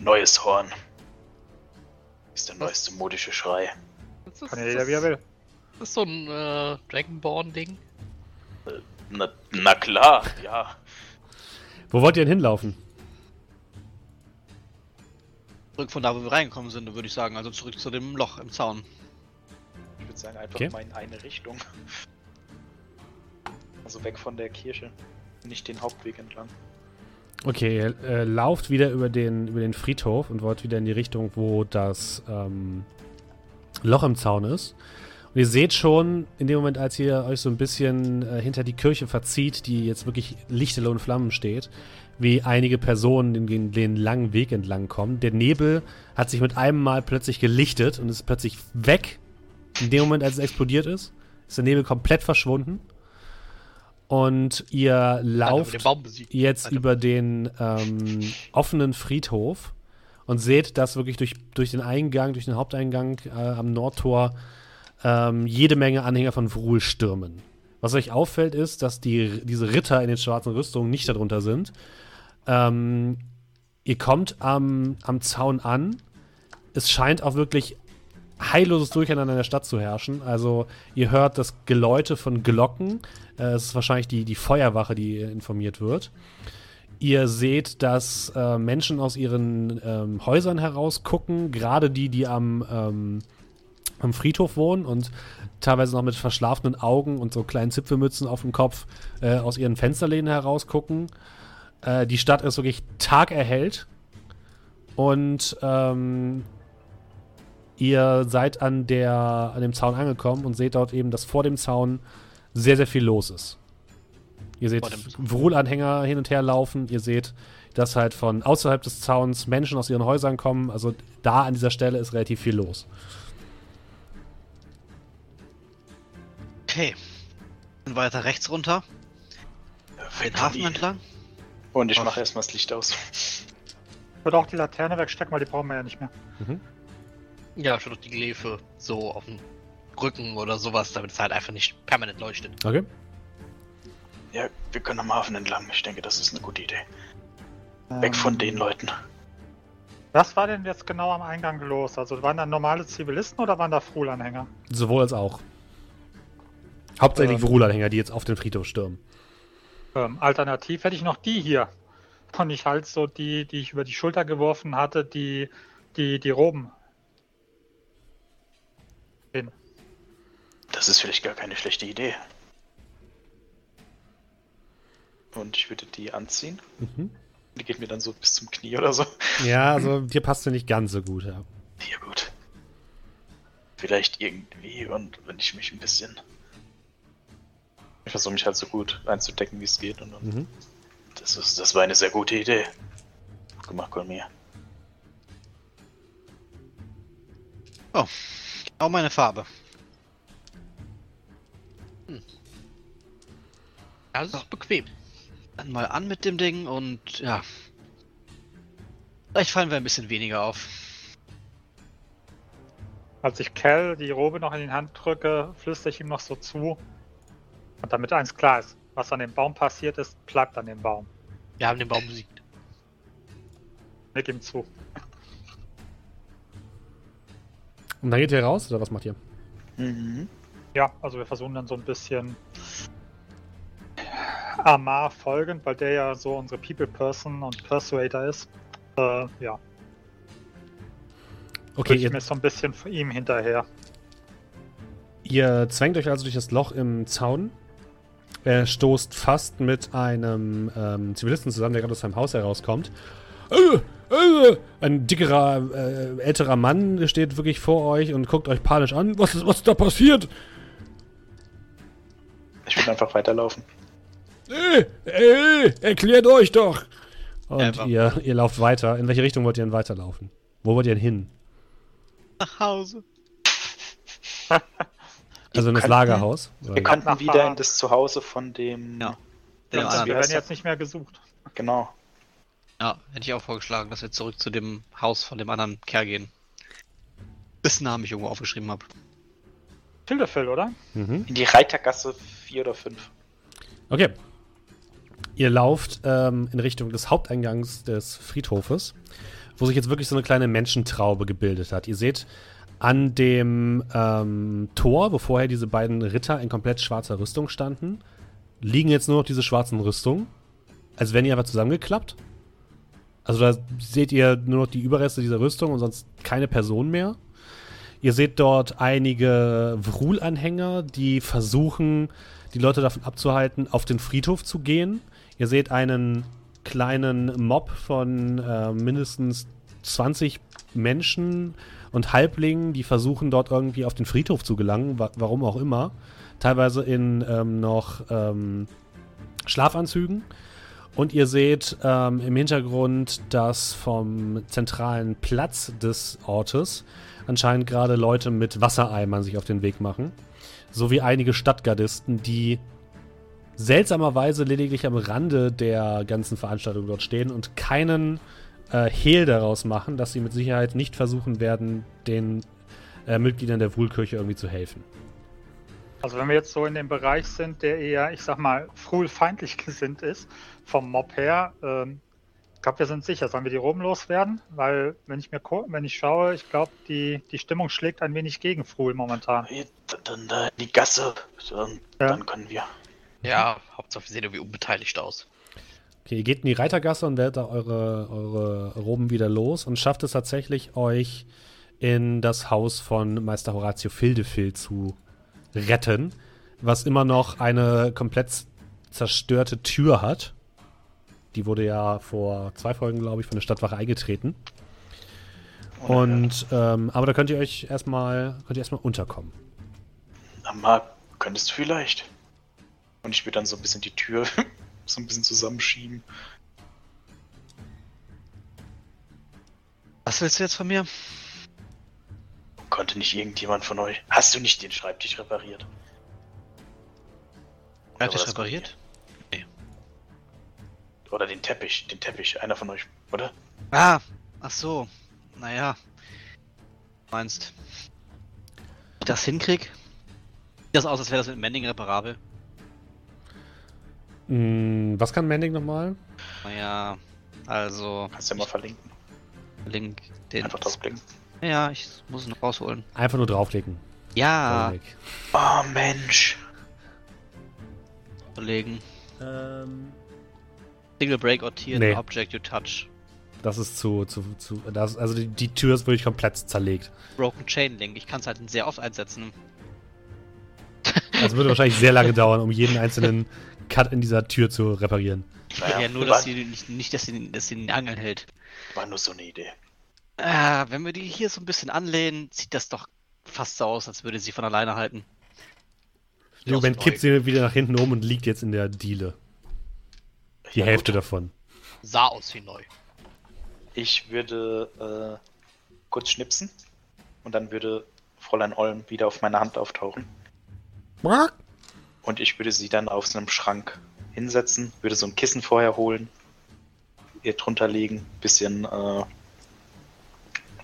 Neues Horn. Ist der neueste modische Schrei. Das ist, Kann ja jeder, wie er will. das ist so ein äh, Dragonborn-Ding. Na, na klar, ja. Wo wollt ihr denn hinlaufen? Zurück von da, wo wir reingekommen sind, würde ich sagen. Also zurück zu dem Loch im Zaun. Ich würde sagen, einfach okay. mal in eine Richtung. Also weg von der Kirche. Nicht den Hauptweg entlang. Okay, ihr äh, lauft wieder über den, über den Friedhof und wollt wieder in die Richtung, wo das ähm, Loch im Zaun ist. Und ihr seht schon, in dem Moment, als ihr euch so ein bisschen äh, hinter die Kirche verzieht, die jetzt wirklich lichterloh in Flammen steht, wie einige Personen den, den langen Weg entlang kommen. Der Nebel hat sich mit einem Mal plötzlich gelichtet und ist plötzlich weg. In dem Moment, als es explodiert ist, ist der Nebel komplett verschwunden. Und ihr lauft jetzt Alter. über den ähm, offenen Friedhof und seht, dass wirklich durch, durch den Eingang, durch den Haupteingang äh, am Nordtor ähm, jede Menge Anhänger von Vrul stürmen. Was euch auffällt, ist, dass die, diese Ritter in den schwarzen Rüstungen nicht darunter sind. Ähm, ihr kommt am, am Zaun an. Es scheint auch wirklich heilloses Durcheinander in der Stadt zu herrschen. Also ihr hört das Geläute von Glocken. Äh, es ist wahrscheinlich die, die Feuerwache, die informiert wird. Ihr seht, dass äh, Menschen aus ihren ähm, Häusern herausgucken, gerade die, die am, ähm, am Friedhof wohnen und teilweise noch mit verschlafenen Augen und so kleinen Zipfelmützen auf dem Kopf äh, aus ihren Fensterläden herausgucken. Äh, die Stadt ist wirklich tagerhellt und ähm, Ihr seid an, der, an dem Zaun angekommen und seht dort eben, dass vor dem Zaun sehr, sehr viel los ist. Ihr seht Wruhl-Anhänger hin und her laufen. Ihr seht, dass halt von außerhalb des Zauns Menschen aus ihren Häusern kommen. Also da an dieser Stelle ist relativ viel los. Okay. Und weiter rechts runter. Den Hafen entlang. Und ich mache erstmal das Licht aus. Ich würde auch die Laterne wegstecken, weil die brauchen wir ja nicht mehr. Mhm. Ja, schon durch die Gläfe so auf dem Rücken oder sowas, damit es halt einfach nicht permanent leuchtet. Okay. Ja, wir können am Hafen entlang. Ich denke, das ist eine gute Idee. Weg von den ähm. Leuten. Was war denn jetzt genau am Eingang los? Also waren da normale Zivilisten oder waren da Fruhlanhänger? Sowohl als auch. Hauptsächlich ähm, Fruhlanhänger, die jetzt auf den Friedhof stürmen. Ähm, alternativ hätte ich noch die hier. Und ich halt so die, die ich über die Schulter geworfen hatte, die, die, die Roben hin. Das ist vielleicht gar keine schlechte Idee. Und ich würde die anziehen. Mhm. Die geht mir dann so bis zum Knie oder so. Ja, also dir passt sie nicht ganz so gut, ja. Ja, gut. Vielleicht irgendwie und wenn ich mich ein bisschen. Ich versuche mich halt so gut einzudecken, wie es geht. Und dann mhm. das, ist, das war eine sehr gute Idee. Gemacht, Colmier. Oh, auch meine Farbe. Hm. Ja, das ist bequem. Dann mal an mit dem Ding und ja. Vielleicht fallen wir ein bisschen weniger auf. Als ich Cal die Robe noch in die Hand drücke, flüstere ich ihm noch so zu. Und damit eins klar ist, was an dem Baum passiert ist, bleibt an dem Baum. Wir haben den Baum besiegt. Nick ihm zu. Und dann geht ihr raus, oder was macht ihr? Mhm. Ja, also wir versuchen dann so ein bisschen Amar folgend, weil der ja so unsere People Person und Persuader ist. Äh, ja. Okay, ich mir so ein bisschen von ihm hinterher. Ihr zwängt euch also durch das Loch im Zaun. Er stoßt fast mit einem ähm, Zivilisten zusammen, der gerade aus seinem Haus herauskommt. Äh, äh, ein dickerer, äh, älterer Mann steht wirklich vor euch und guckt euch panisch an. Was ist, was ist da passiert? Ich will einfach weiterlaufen. Äh, äh, erklärt euch doch! Und ja, ihr, ihr lauft weiter. In welche Richtung wollt ihr denn weiterlaufen? Wo wollt ihr denn hin? Nach Hause. also in das Lagerhaus? Wir könnten wieder in das Zuhause von dem. Ja. wir werden jetzt nicht mehr gesucht. Genau. Ja, hätte ich auch vorgeschlagen, dass wir zurück zu dem Haus von dem anderen Kerl gehen. Dessen Namen ich irgendwo aufgeschrieben habe. Tildefell, oder? Mhm. In die Reitergasse 4 oder 5. Okay. Ihr lauft ähm, in Richtung des Haupteingangs des Friedhofes, wo sich jetzt wirklich so eine kleine Menschentraube gebildet hat. Ihr seht an dem ähm, Tor, wo vorher diese beiden Ritter in komplett schwarzer Rüstung standen, liegen jetzt nur noch diese schwarzen Rüstungen, als wären die einfach zusammengeklappt Also da seht ihr nur noch die Überreste dieser Rüstung und sonst keine Person mehr. Ihr seht dort einige Vrul-Anhänger, die versuchen, die Leute davon abzuhalten, auf den Friedhof zu gehen. Ihr seht einen kleinen Mob von äh, mindestens 20 Menschen und Halblingen, die versuchen dort irgendwie auf den Friedhof zu gelangen, wa warum auch immer. Teilweise in ähm, noch ähm, Schlafanzügen. Und ihr seht ähm, im Hintergrund, dass vom zentralen Platz des Ortes anscheinend gerade Leute mit Wassereimern sich auf den Weg machen. Sowie einige Stadtgardisten, die seltsamerweise lediglich am Rande der ganzen Veranstaltung dort stehen und keinen äh, Hehl daraus machen, dass sie mit Sicherheit nicht versuchen werden, den äh, Mitgliedern der Wulkirche irgendwie zu helfen. Also wenn wir jetzt so in dem Bereich sind, der eher, ich sag mal, frühfeindlich gesinnt ist, vom Mob her, ähm, ich glaube, wir sind sicher. Sollen wir die Rom loswerden? Weil, wenn ich mir wenn ich schaue, ich glaube, die, die Stimmung schlägt ein wenig gegen Fruhl momentan. Dann da in die Gasse, dann, ja. dann können wir. Ja, Hauptsache wir sehen irgendwie unbeteiligt aus. Okay, ihr geht in die Reitergasse und werdet da eure, eure Roben wieder los und schafft es tatsächlich, euch in das Haus von Meister Horatio Fildefil zu retten, was immer noch eine komplett zerstörte Tür hat die wurde ja vor zwei Folgen, glaube ich, von der Stadtwache eingetreten. Und ähm, aber da könnt ihr euch erstmal könnt ihr erstmal unterkommen. Aber könntest du vielleicht. Und ich würde dann so ein bisschen die Tür so ein bisschen zusammenschieben. Was willst du jetzt von mir? Konnte nicht irgendjemand von euch. Hast du nicht den Schreibtisch repariert? Schreibtisch repariert? Oder den Teppich, den Teppich, einer von euch, oder? Ah, ach so. Naja. Meinst ich das hinkrieg? Sieht das aus, als wäre das mit Mending reparabel? Mm, was kann Mending nochmal? Naja, also. Kannst du ja mal verlinken. Link den. Einfach draufklicken. Ja, ich muss es noch rausholen. Einfach nur draufklicken. Ja. Oh Mensch. Überlegen. Ähm. Single Break or Tear nee. Object you touch. Das ist zu, zu, zu das, also die, die Tür ist wirklich komplett zerlegt. Broken Chain Link, ich kann es halt sehr oft einsetzen. Also würde wahrscheinlich sehr lange dauern, um jeden einzelnen Cut in dieser Tür zu reparieren. Naja, ja, nur, dass sie nicht, nicht, dass sie, dass sie den Angeln hält. War nur so eine Idee. Äh, wenn wir die hier so ein bisschen anlehnen, sieht das doch fast so aus, als würde sie von alleine halten. Im Moment kippt sie wieder nach hinten um und liegt jetzt in der Diele. Die ja, Hälfte gut. davon. Sah aus wie neu. Ich würde äh, kurz schnipsen und dann würde Fräulein Olm wieder auf meine Hand auftauchen. Und ich würde sie dann auf so einem Schrank hinsetzen, würde so ein Kissen vorher holen, ihr drunter legen, bisschen äh,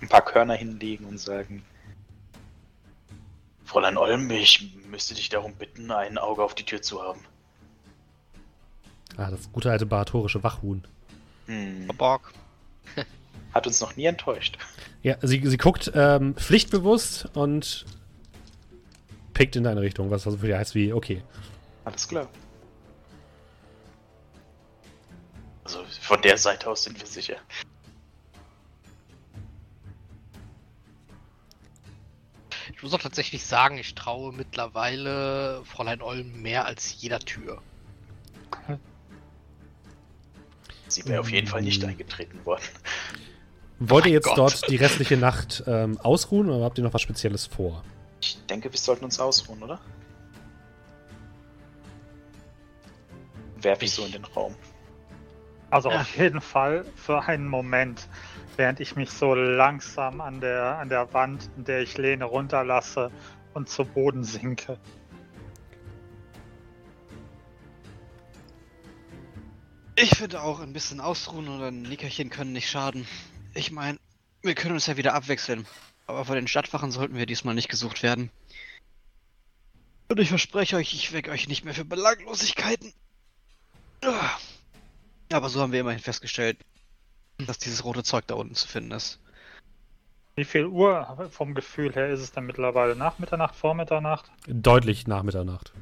ein paar Körner hinlegen und sagen, Fräulein Olm, ich müsste dich darum bitten, ein Auge auf die Tür zu haben. Ah, das gute alte baratorische Wachhuhn. Hm. Borg. Hat uns noch nie enttäuscht. Ja, sie, sie guckt ähm, pflichtbewusst und pickt in deine Richtung, was also für die heißt wie, okay. Alles klar. Also von der Seite aus sind wir sicher. Ich muss auch tatsächlich sagen, ich traue mittlerweile Fräulein Olm mehr als jeder Tür. Sie wäre auf jeden Fall nicht hm. eingetreten worden. Wollt ihr jetzt Gott. dort die restliche Nacht ähm, ausruhen oder habt ihr noch was Spezielles vor? Ich denke, wir sollten uns ausruhen, oder? Werfe ich so in den Raum. Also ja. auf jeden Fall für einen Moment, während ich mich so langsam an der, an der Wand, in der ich lehne, runterlasse und zu Boden sinke. Ich finde auch, ein bisschen ausruhen oder ein Nickerchen können nicht schaden. Ich meine, wir können uns ja wieder abwechseln. Aber vor den Stadtwachen sollten wir diesmal nicht gesucht werden. Und ich verspreche euch, ich wecke euch nicht mehr für Belanglosigkeiten. Aber so haben wir immerhin festgestellt, dass dieses rote Zeug da unten zu finden ist. Wie viel Uhr vom Gefühl her ist es denn mittlerweile? Nach Mitternacht, vor Mitternacht? Deutlich nach Mitternacht.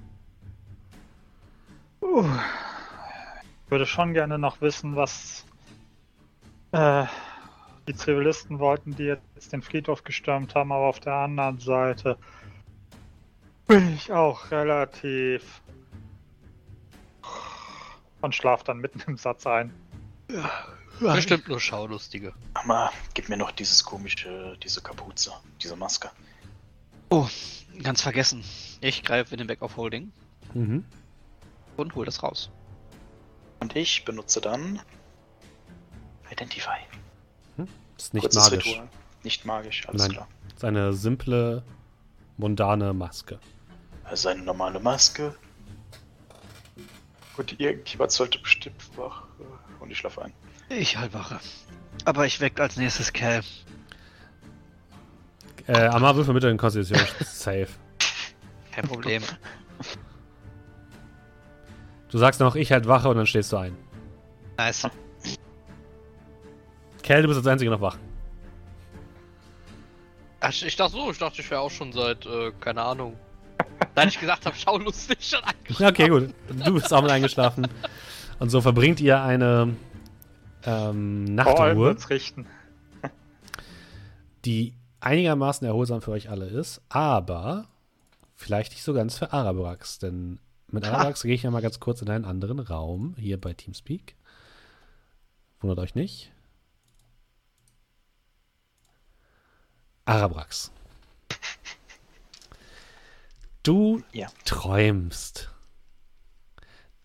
Uh, würde schon gerne noch wissen, was Äh, die Zivilisten wollten die jetzt den Friedhof gestürmt haben, aber auf der anderen Seite bin ich auch relativ und schlaf dann mitten im Satz ein. Ja, bestimmt nur Schaulustige. Mama, gib mir noch dieses komische, diese Kapuze, diese Maske. Oh, ganz vergessen. Ich greife in den Back of Holding Mhm. und hol das raus. Und ich benutze dann Identify. Ist nicht Kurzes magisch. Ritual. Nicht magisch, alles Nein. klar. Ist eine simple, mundane Maske. Also eine normale Maske. Und irgendjemand sollte bestimmt wach. Und ich schlafe ein. Ich halt wache. Aber ich weck als nächstes Kerl. Äh, Amar würfel mit den Konstitution safe. Kein Problem. Du sagst noch, ich halt wache und dann stehst du ein. nice. Kel, du bist als Einziger noch wach. Ach, ich dachte so, ich dachte, ich wäre auch schon seit, äh, keine Ahnung. Seit ich gesagt habe, schaulustig schon eingeschlafen. Okay, gut. Du bist auch mit eingeschlafen. Und so verbringt ihr eine ähm, Nachtruhe, richten. die einigermaßen erholsam für euch alle ist, aber vielleicht nicht so ganz für Arabrax, denn mit Arabrax gehe ich ja mal ganz kurz in einen anderen Raum, hier bei Teamspeak. Wundert euch nicht. Arabrax. Du Ja. träumst.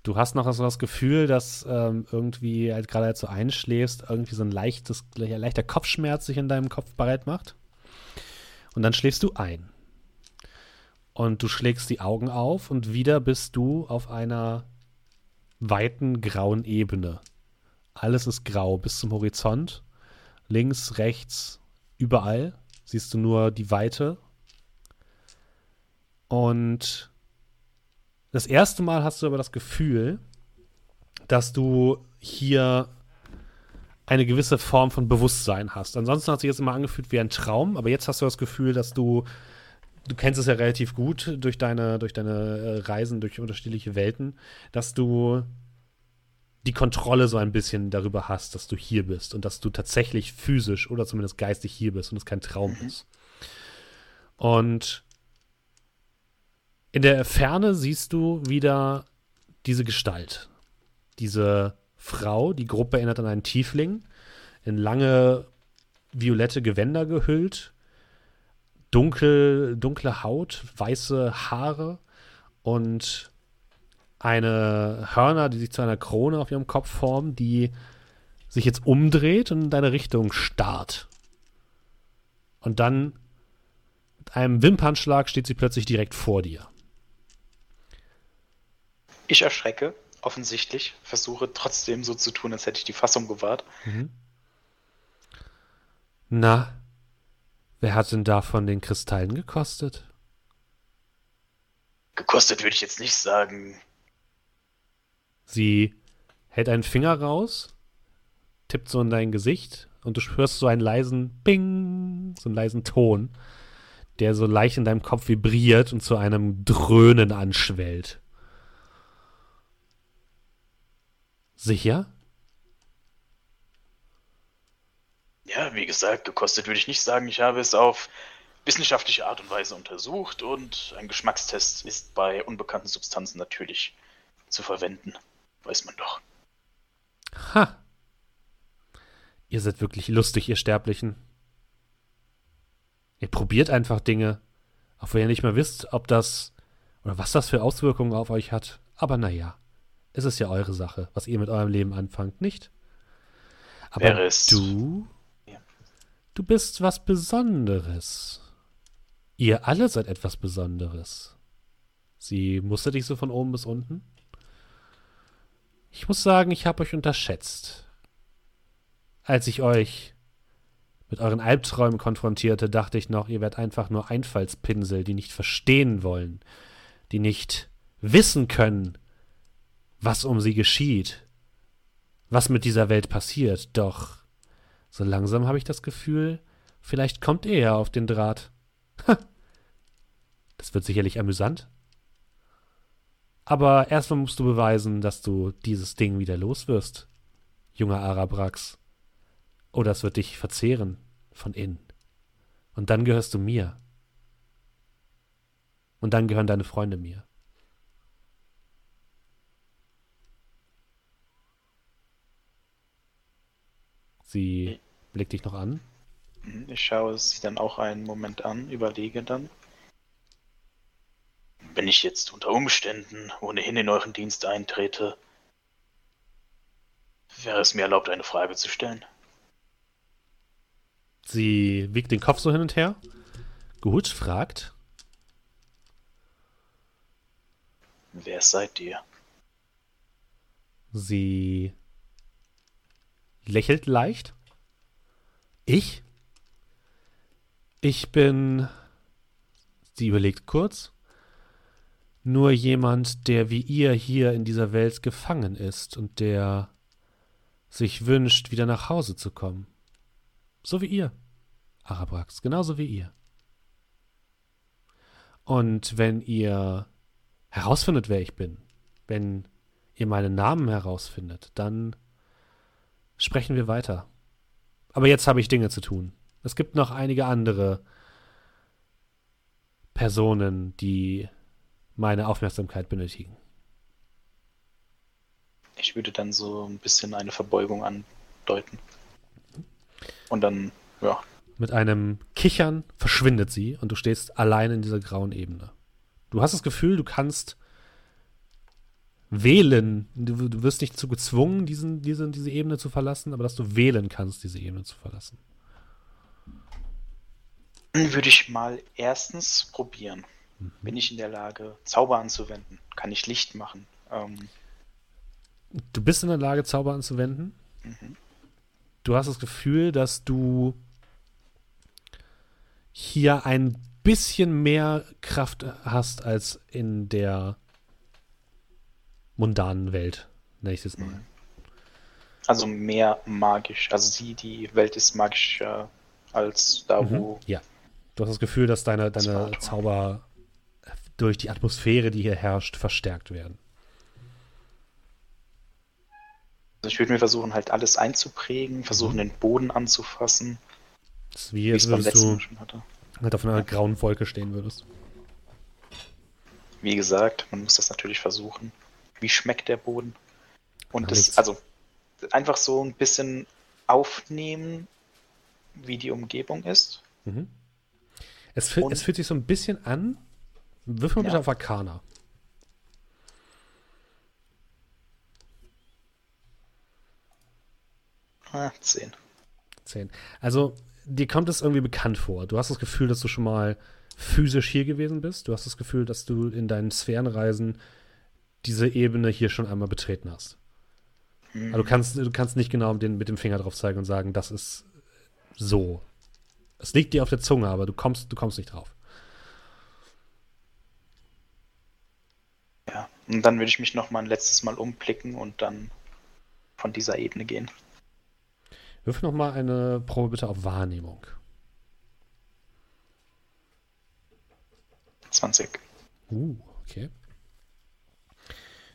Du hast noch so das Gefühl, dass ähm, irgendwie halt gerade als du einschläfst, irgendwie so ein leichtes, leichter Kopfschmerz sich in deinem Kopf bereit macht. Und dann schläfst du ein. Und du schlägst die Augen auf und wieder bist du auf einer weiten grauen Ebene. Alles ist grau bis zum Horizont. Links, rechts, überall siehst du nur die Weite. Und das erste Mal hast du aber das Gefühl, dass du hier eine gewisse Form von Bewusstsein hast. Ansonsten hat sich jetzt immer angefühlt wie ein Traum, aber jetzt hast du das Gefühl, dass du, du kennst es ja relativ gut durch deine, durch deine äh, Reisen durch unterschiedliche Welten, dass du die Kontrolle so ein bisschen darüber hast, dass du hier bist und dass du tatsächlich physisch oder zumindest geistig hier bist und es kein Traum ist. Und in der Ferne siehst du wieder diese Gestalt. Diese Frau, die Gruppe erinnert an einen Tiefling, in lange violette Gewänder gehüllt, dunkel, dunkle Haut, weiße Haare und eine Hörner, die sich zu einer Krone auf ihrem Kopf formen, die sich jetzt umdreht und in deine Richtung starrt. Und dann mit einem Wimpernschlag steht sie plötzlich direkt vor dir. Ich erschrecke, offensichtlich, versuche trotzdem so zu tun, als hätte ich die Fassung gewahrt. Na, wer hat denn davon den Kristallen gekostet? Gekostet würde ich jetzt nicht sagen. Sie hält einen Finger raus, tippt so in dein Gesicht und du hörst so einen leisen Bing, so einen leisen Ton, der so leicht in deinem Kopf vibriert und zu einem Dröhnen anschwellt. Sicher? Ja, wie gesagt, gekostet würde ich nicht sagen. Ich habe es auf wissenschaftliche Art und Weise untersucht und ein Geschmackstest ist bei unbekannten Substanzen natürlich zu verwenden. Weiß man doch. Ha! Ihr seid wirklich lustig, ihr Sterblichen. Ihr probiert einfach Dinge, auch wenn ihr nicht mehr wisst, ob das oder was das für Auswirkungen auf euch hat. Aber naja, es ist ja eure Sache, was ihr mit eurem Leben anfangt, nicht? Aber es- du, du bist was Besonderes. Ihr alle seid etwas Besonderes. Sie musste dich so von oben bis unten? Ich muss sagen, ich habe euch unterschätzt. Als ich euch mit euren Albträumen konfrontierte, dachte ich noch, ihr werdet einfach nur Einfallspinsel, die nicht verstehen wollen, die nicht wissen können, was um sie geschieht, was mit dieser Welt passiert. Doch so langsam habe ich das Gefühl, vielleicht kommt ihr ja auf den Draht. Das wird sicherlich amüsant. Aber erstmal musst du beweisen, dass du dieses Ding wieder los wirst, junger Arabrax. Oder es wird dich verzehren von innen. Und dann gehörst du mir. Und dann gehören deine Freunde mir. Sie blickt dich noch an. Ich schaue sie dann auch einen Moment an, überlege dann. Wenn ich jetzt unter Umständen ohnehin in euren Dienst eintrete, wäre es mir erlaubt, eine Frage zu stellen. Sie wiegt den Kopf so hin und her. Gut, fragt. Wer seid ihr? Sie lächelt leicht. Ich? Ich bin. Sie überlegt kurz. Nur jemand, der wie ihr hier in dieser Welt gefangen ist und der sich wünscht, wieder nach Hause zu kommen. So wie ihr, Arabrax, genauso wie ihr. Und wenn ihr herausfindet, wer ich bin, wenn ihr meinen Namen herausfindet, dann sprechen wir weiter. Aber jetzt habe ich Dinge zu tun. Es gibt noch einige andere Personen, die meine Aufmerksamkeit benötigen. Ich würde dann so ein bisschen eine Verbeugung andeuten. Und dann, ja. Mit einem Kichern verschwindet sie und du stehst allein in dieser grauen Ebene. Du hast das Gefühl, du kannst wählen. Du, du wirst nicht zu gezwungen, diesen, diese, diese Ebene zu verlassen, aber dass du wählen kannst, diese Ebene zu verlassen. Würde ich mal erstens probieren. Mhm. Bin ich in der Lage, Zauber anzuwenden? Kann ich Licht machen? Ähm, du bist in der Lage, Zauber anzuwenden. Mhm. Du hast das Gefühl, dass du hier ein bisschen mehr Kraft hast als in der mundanen Welt, nenne ich es jetzt mal. Mhm. Also mehr magisch. Also sie, die Welt ist magischer als da, mhm. wo. Ja. Du hast das Gefühl, dass deine, deine Zauber durch die Atmosphäre, die hier herrscht, verstärkt werden. Also ich würde mir versuchen, halt alles einzuprägen, versuchen, mhm. den Boden anzufassen. Das ist wie, als würdest du halt auf einer ja. grauen Wolke stehen würdest. Wie gesagt, man muss das natürlich versuchen. Wie schmeckt der Boden? Und das, also einfach so ein bisschen aufnehmen, wie die Umgebung ist. Mhm. Es, fühl, es fühlt sich so ein bisschen an. Wirf mal ja. bitte auf Arcana. Ah, zehn. Zehn. Also, dir kommt es irgendwie bekannt vor. Du hast das Gefühl, dass du schon mal physisch hier gewesen bist. Du hast das Gefühl, dass du in deinen Sphärenreisen diese Ebene hier schon einmal betreten hast. Mhm. Aber du kannst, du kannst nicht genau den, mit dem Finger drauf zeigen und sagen, das ist so. Es liegt dir auf der Zunge, aber du kommst, du kommst nicht drauf. Ja, und dann würde ich mich noch mal ein letztes Mal umblicken und dann von dieser Ebene gehen. Wirf noch mal eine Probe bitte auf Wahrnehmung. 20. Uh, okay.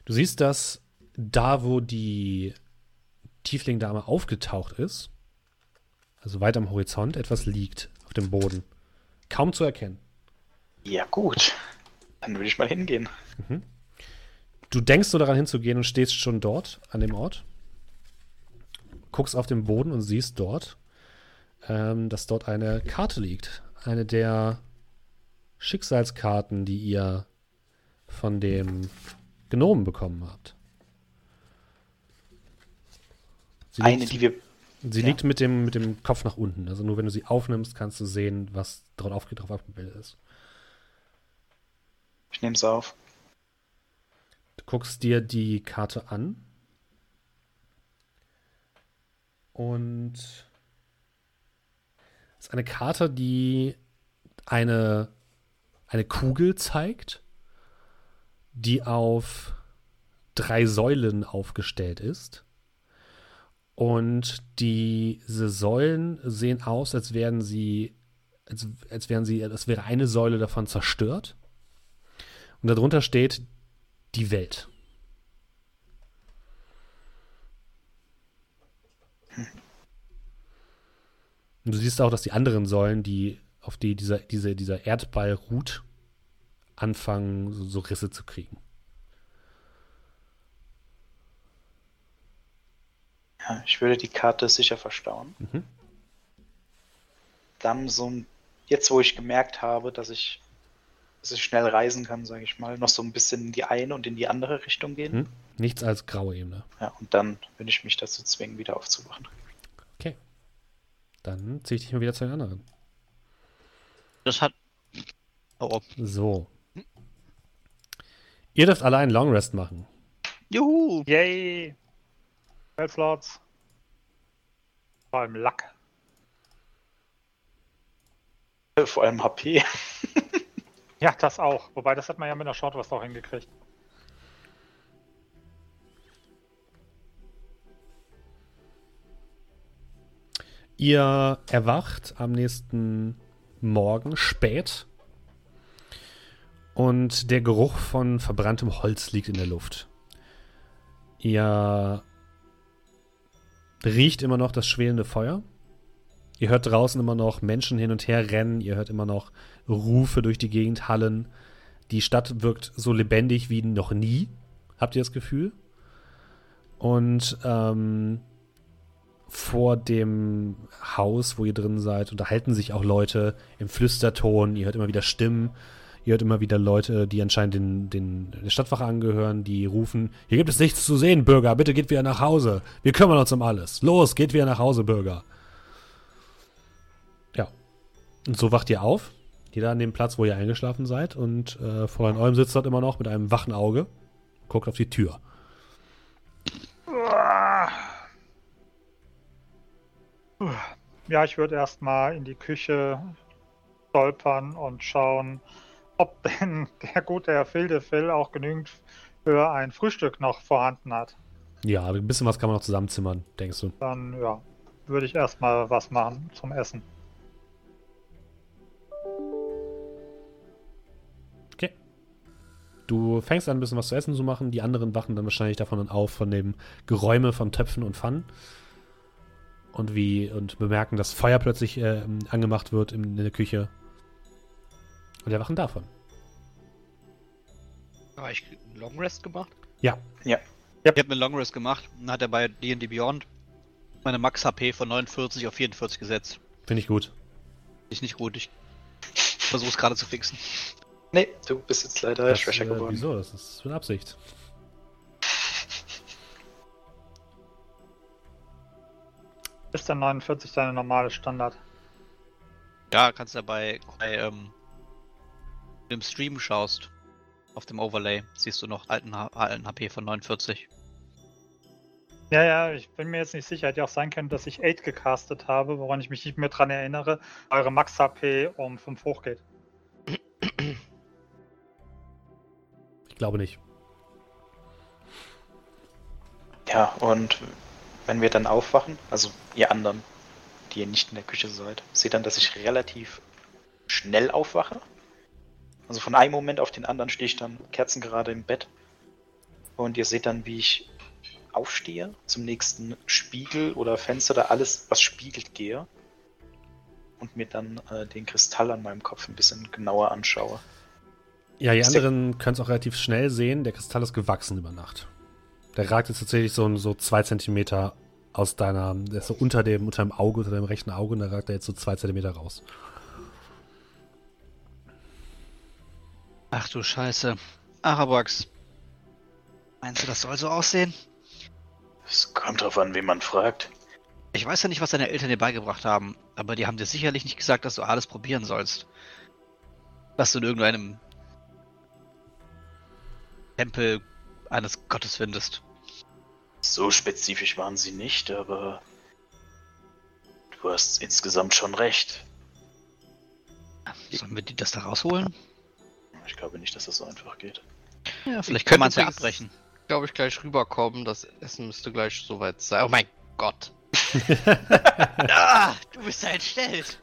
Du siehst, dass da, wo die Tiefling-Dame aufgetaucht ist, also weit am Horizont, etwas liegt auf dem Boden. Kaum zu erkennen. Ja, gut. Dann würde ich mal hingehen. Mhm. Du denkst so daran hinzugehen und stehst schon dort, an dem Ort. Guckst auf den Boden und siehst dort, ähm, dass dort eine Karte liegt. Eine der Schicksalskarten, die ihr von dem Gnomen bekommen habt. Sie eine, liegt, die wir. Sie ja. liegt mit dem, mit dem Kopf nach unten. Also nur wenn du sie aufnimmst, kannst du sehen, was drauf, drauf abgebildet ist. Ich nehme es auf. Du guckst dir die Karte an. Und es ist eine Karte, die eine, eine Kugel zeigt die auf drei Säulen aufgestellt ist. Und diese Säulen sehen aus, als wären sie, als, als wären sie, als wäre eine Säule davon zerstört. Und darunter steht die Welt. Und du siehst auch, dass die anderen Säulen, die, auf die dieser, diese, dieser Erdball ruht, anfangen, so, so Risse zu kriegen. Ja, ich würde die Karte sicher verstauen. Mhm. Dann so ein, jetzt wo ich gemerkt habe, dass ich, dass ich schnell reisen kann, sage ich mal, noch so ein bisschen in die eine und in die andere Richtung gehen. Mhm. Nichts als graue Ebene. Ja, und dann würde ich mich dazu zwingen, wieder aufzuwachen. Okay. Dann ziehe ich dich mal wieder zu den anderen. Das hat. Oh, oh. So. Ihr dürft alle einen Long Rest machen. Juhu! Yay! Health Vor allem Lack. Vor allem HP. ja, das auch. Wobei, das hat man ja mit der Short was auch hingekriegt. Ihr erwacht am nächsten Morgen spät und der Geruch von verbranntem Holz liegt in der Luft. Ihr riecht immer noch das schwelende Feuer. Ihr hört draußen immer noch Menschen hin und her rennen. Ihr hört immer noch Rufe durch die Gegend hallen. Die Stadt wirkt so lebendig wie noch nie. Habt ihr das Gefühl? Und ähm, vor dem Haus, wo ihr drin seid, unterhalten sich auch Leute im Flüsterton. Ihr hört immer wieder Stimmen. Ihr hört immer wieder Leute, die anscheinend den, den, der Stadtwache angehören, die rufen: Hier gibt es nichts zu sehen, Bürger. Bitte geht wieder nach Hause. Wir kümmern uns um alles. Los, geht wieder nach Hause, Bürger. Ja. Und so wacht ihr auf. Jeder an dem Platz, wo ihr eingeschlafen seid. Und äh, Fräulein Olm sitzt dort immer noch mit einem wachen Auge. Guckt auf die Tür. Ja, ich würde erstmal in die Küche stolpern und schauen, ob denn der gute Herr Fildefil auch genügend für ein Frühstück noch vorhanden hat. Ja, ein bisschen was kann man noch zusammenzimmern, denkst du? Dann, ja, würde ich erstmal was machen zum Essen. Okay. Du fängst an, ein bisschen was zu essen zu machen. Die anderen wachen dann wahrscheinlich davon auf, von dem Geräume von Töpfen und Pfannen und wie und bemerken, dass Feuer plötzlich äh, angemacht wird in, in der Küche. Und erwachen davon. Habe ich einen Long Rest gemacht? Ja. Ja. Ich habe einen Long Rest gemacht und hat er bei D&D Beyond meine Max HP von 49 auf 44 gesetzt. Finde ich gut. Ist nicht gut. Ich versuche es gerade zu fixen. Nee, du bist jetzt leider das, schwächer äh, geworden. Wieso? Das ist mit Absicht. Ist der 49 deine normale Standard? Ja, kannst du dabei bei ähm, dem Stream schaust, auf dem Overlay, siehst du noch alten, alten HP von 49. Ja, ja, ich bin mir jetzt nicht sicher. Hätte ja auch sein können, dass ich 8 gecastet habe, woran ich mich nicht mehr dran erinnere, eure Max-HP um 5 hochgeht. Ich glaube nicht. Ja, und wenn wir dann aufwachen, also ihr anderen, die ihr nicht in der Küche seid, seht dann, dass ich relativ schnell aufwache. Also von einem Moment auf den anderen stehe ich dann kerzengerade im Bett. Und ihr seht dann, wie ich aufstehe, zum nächsten Spiegel oder Fenster oder alles, was spiegelt, gehe. Und mir dann äh, den Kristall an meinem Kopf ein bisschen genauer anschaue. Ja, die anderen können es auch relativ schnell sehen. Der Kristall ist gewachsen über Nacht. Der ragt jetzt tatsächlich so, so zwei Zentimeter aus deiner, der ist so unter dem, unter dem Auge, unter deinem rechten Auge und da ragt er jetzt so zwei Zentimeter raus. Ach du Scheiße. Arabax. Meinst du, das soll so aussehen? Es kommt drauf an, wen man fragt. Ich weiß ja nicht, was deine Eltern dir beigebracht haben, aber die haben dir sicherlich nicht gesagt, dass du alles probieren sollst. Was du in irgendeinem Tempel eines Gottes findest. So spezifisch waren sie nicht, aber du hast insgesamt schon recht. Sollen wir die das da rausholen? Ich glaube nicht, dass das so einfach geht. Ja, vielleicht kann man es ja abbrechen. Glaube ich, gleich rüberkommen. Das Essen müsste gleich soweit sein. Oh mein Gott. ah, du bist ja entstellt.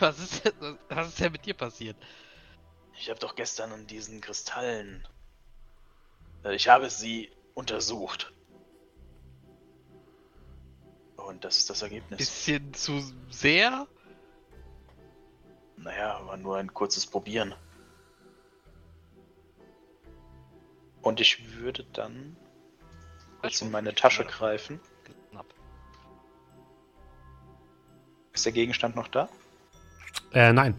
Was ist, denn, was ist denn mit dir passiert? Ich habe doch gestern an diesen Kristallen. Äh, ich habe sie untersucht. Und das ist das Ergebnis. Bisschen zu sehr? Naja, war nur ein kurzes Probieren. Und ich würde dann kurz in meine Tasche greifen. Ist der Gegenstand noch da? Äh, nein.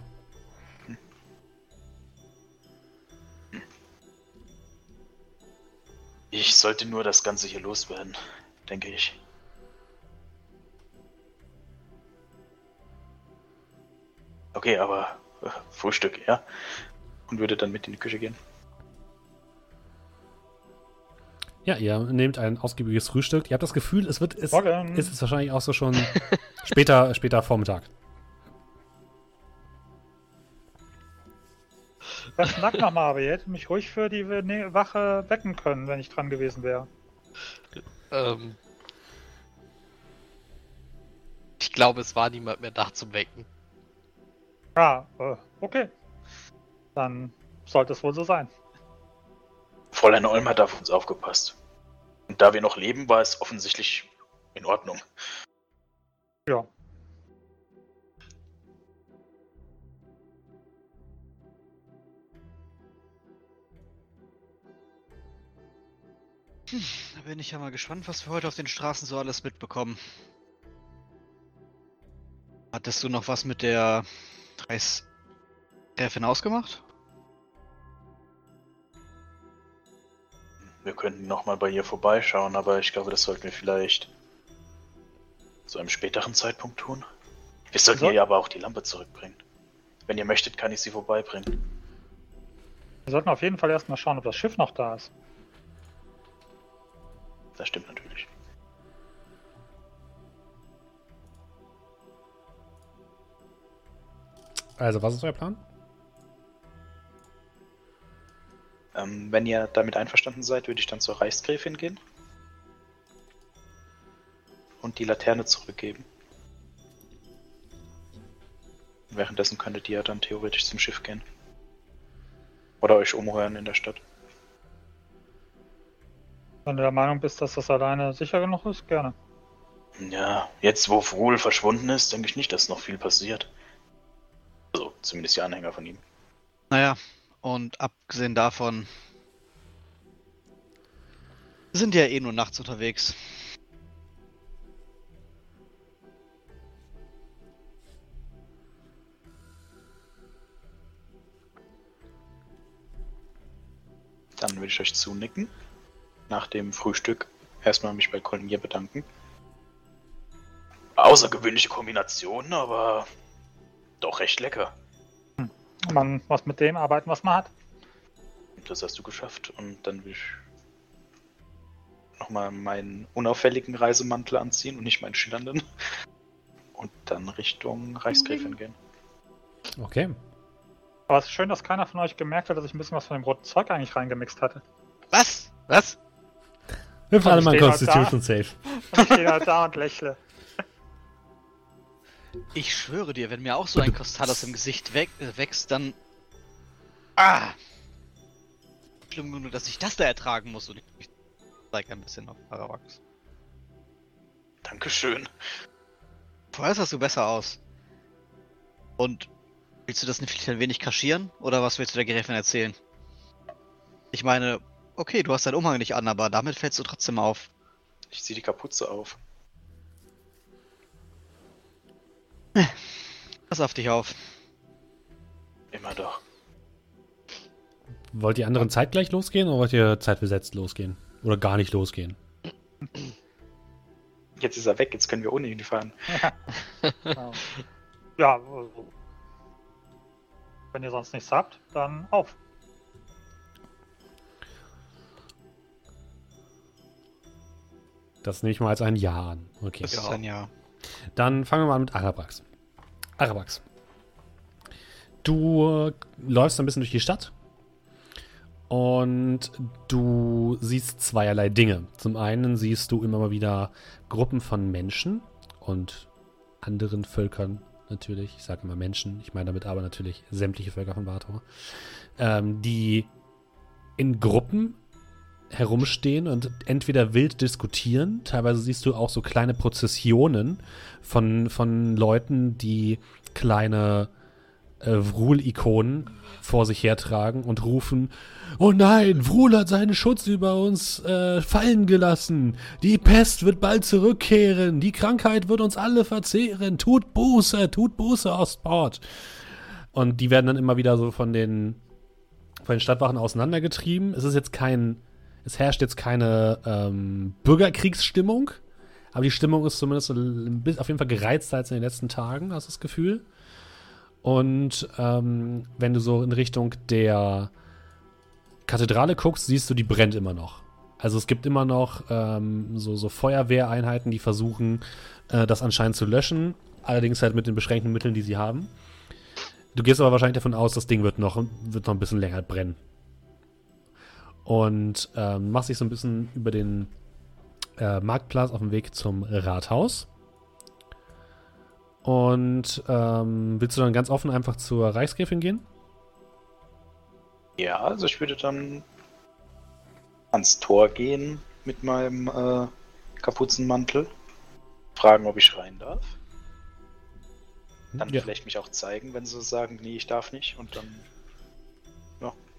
Ich sollte nur das Ganze hier loswerden, denke ich. Okay, aber äh, Frühstück, ja? Und würde dann mit in die Küche gehen. Ja, ihr nehmt ein ausgiebiges Frühstück. Ihr habt das Gefühl, es wird, es ist es wahrscheinlich auch so schon später, später Vormittag. Was nackt nochmal, aber ihr hättet mich ruhig für die Wache wecken können, wenn ich dran gewesen wäre. Ähm. Ich glaube, es war niemand mehr da zum Wecken. Ah, äh, okay. Dann sollte es wohl so sein. Fräulein Olm hat auf uns aufgepasst. Und da wir noch leben, war es offensichtlich in Ordnung. Ja. Hm, da bin ich ja mal gespannt, was wir heute auf den Straßen so alles mitbekommen. Hattest du noch was mit der Reichsgräfin ausgemacht? Wir könnten nochmal bei ihr vorbeischauen, aber ich glaube, das sollten wir vielleicht zu einem späteren Zeitpunkt tun. Wir sollten so? ihr aber auch die Lampe zurückbringen. Wenn ihr möchtet, kann ich sie vorbeibringen. Wir sollten auf jeden Fall erstmal schauen, ob das Schiff noch da ist. Das stimmt natürlich. Also, was ist euer Plan? Ähm, wenn ihr damit einverstanden seid, würde ich dann zur Reichsgräfin gehen und die Laterne zurückgeben. Währenddessen könntet ihr dann theoretisch zum Schiff gehen. Oder euch umhören in der Stadt. Wenn du der Meinung bist, dass das alleine sicher genug ist, gerne. Ja, jetzt wo Frul verschwunden ist, denke ich nicht, dass noch viel passiert. Also, zumindest die Anhänger von ihm. Naja, und abgesehen davon sind ja eh nur nachts unterwegs. Dann würde ich euch zunicken. Nach dem Frühstück erstmal mich bei Collier bedanken. Außergewöhnliche Kombination, aber doch recht lecker. Man muss mit dem arbeiten, was man hat. Das hast du geschafft. Und dann will ich nochmal meinen unauffälligen Reisemantel anziehen und nicht meinen schillernden. Und dann Richtung Reichsgräfin gehen. Okay. Aber es ist schön, dass keiner von euch gemerkt hat, dass ich ein bisschen was von dem roten Zeug eigentlich reingemixt hatte. Was? Was? Wir fahren mal Constitution halt Safe. Und ich stehe halt da und lächle. Ich schwöre dir, wenn mir auch so ein Kristall aus dem Gesicht äh, wächst, dann. Ah! Schlimm genug, dass ich das da ertragen muss und ich zeige ein bisschen auf Parawax. Dankeschön. Vorher sahst du besser aus. Und willst du das nicht ein wenig kaschieren? Oder was willst du der Gräfin erzählen? Ich meine, okay, du hast deinen Umhang nicht an, aber damit fällst du trotzdem auf. Ich zieh die Kapuze auf. Pass auf dich auf. Immer doch. Wollt ihr anderen zeitgleich losgehen oder wollt ihr zeitbesetzt losgehen? Oder gar nicht losgehen? Jetzt ist er weg, jetzt können wir ohne ihn fahren. ja, ja also, wenn ihr sonst nichts habt, dann auf. Das nehme ich mal als ein Ja an. Okay. Das ist ein Ja. Dann fangen wir mal mit Arabrax. Arabrax. Du läufst ein bisschen durch die Stadt und du siehst zweierlei Dinge. Zum einen siehst du immer mal wieder Gruppen von Menschen und anderen Völkern natürlich. Ich sage immer Menschen, ich meine damit aber natürlich sämtliche Völker von Vator, ähm, die in Gruppen herumstehen und entweder wild diskutieren, teilweise siehst du auch so kleine Prozessionen von, von Leuten, die kleine äh, Vrul-Ikonen vor sich hertragen und rufen, oh nein, Vrul hat seinen Schutz über uns äh, fallen gelassen, die Pest wird bald zurückkehren, die Krankheit wird uns alle verzehren, tut Buße, tut Buße, Ostport. Und die werden dann immer wieder so von den, von den Stadtwachen auseinandergetrieben. Es ist jetzt kein, es herrscht jetzt keine ähm, Bürgerkriegsstimmung, aber die Stimmung ist zumindest auf jeden Fall gereizter als in den letzten Tagen, hast du das Gefühl. Und ähm, wenn du so in Richtung der Kathedrale guckst, siehst du, die brennt immer noch. Also es gibt immer noch ähm, so, so Feuerwehreinheiten, die versuchen, äh, das anscheinend zu löschen. Allerdings halt mit den beschränkten Mitteln, die sie haben. Du gehst aber wahrscheinlich davon aus, das Ding wird noch, wird noch ein bisschen länger brennen. Und ähm, machst dich so ein bisschen über den äh, Marktplatz auf dem Weg zum Rathaus. Und ähm, willst du dann ganz offen einfach zur Reichsgräfin gehen? Ja, also ich würde dann ans Tor gehen mit meinem äh, Kapuzenmantel. Fragen, ob ich rein darf. Dann ja. vielleicht mich auch zeigen, wenn sie sagen, nee, ich darf nicht. Und dann.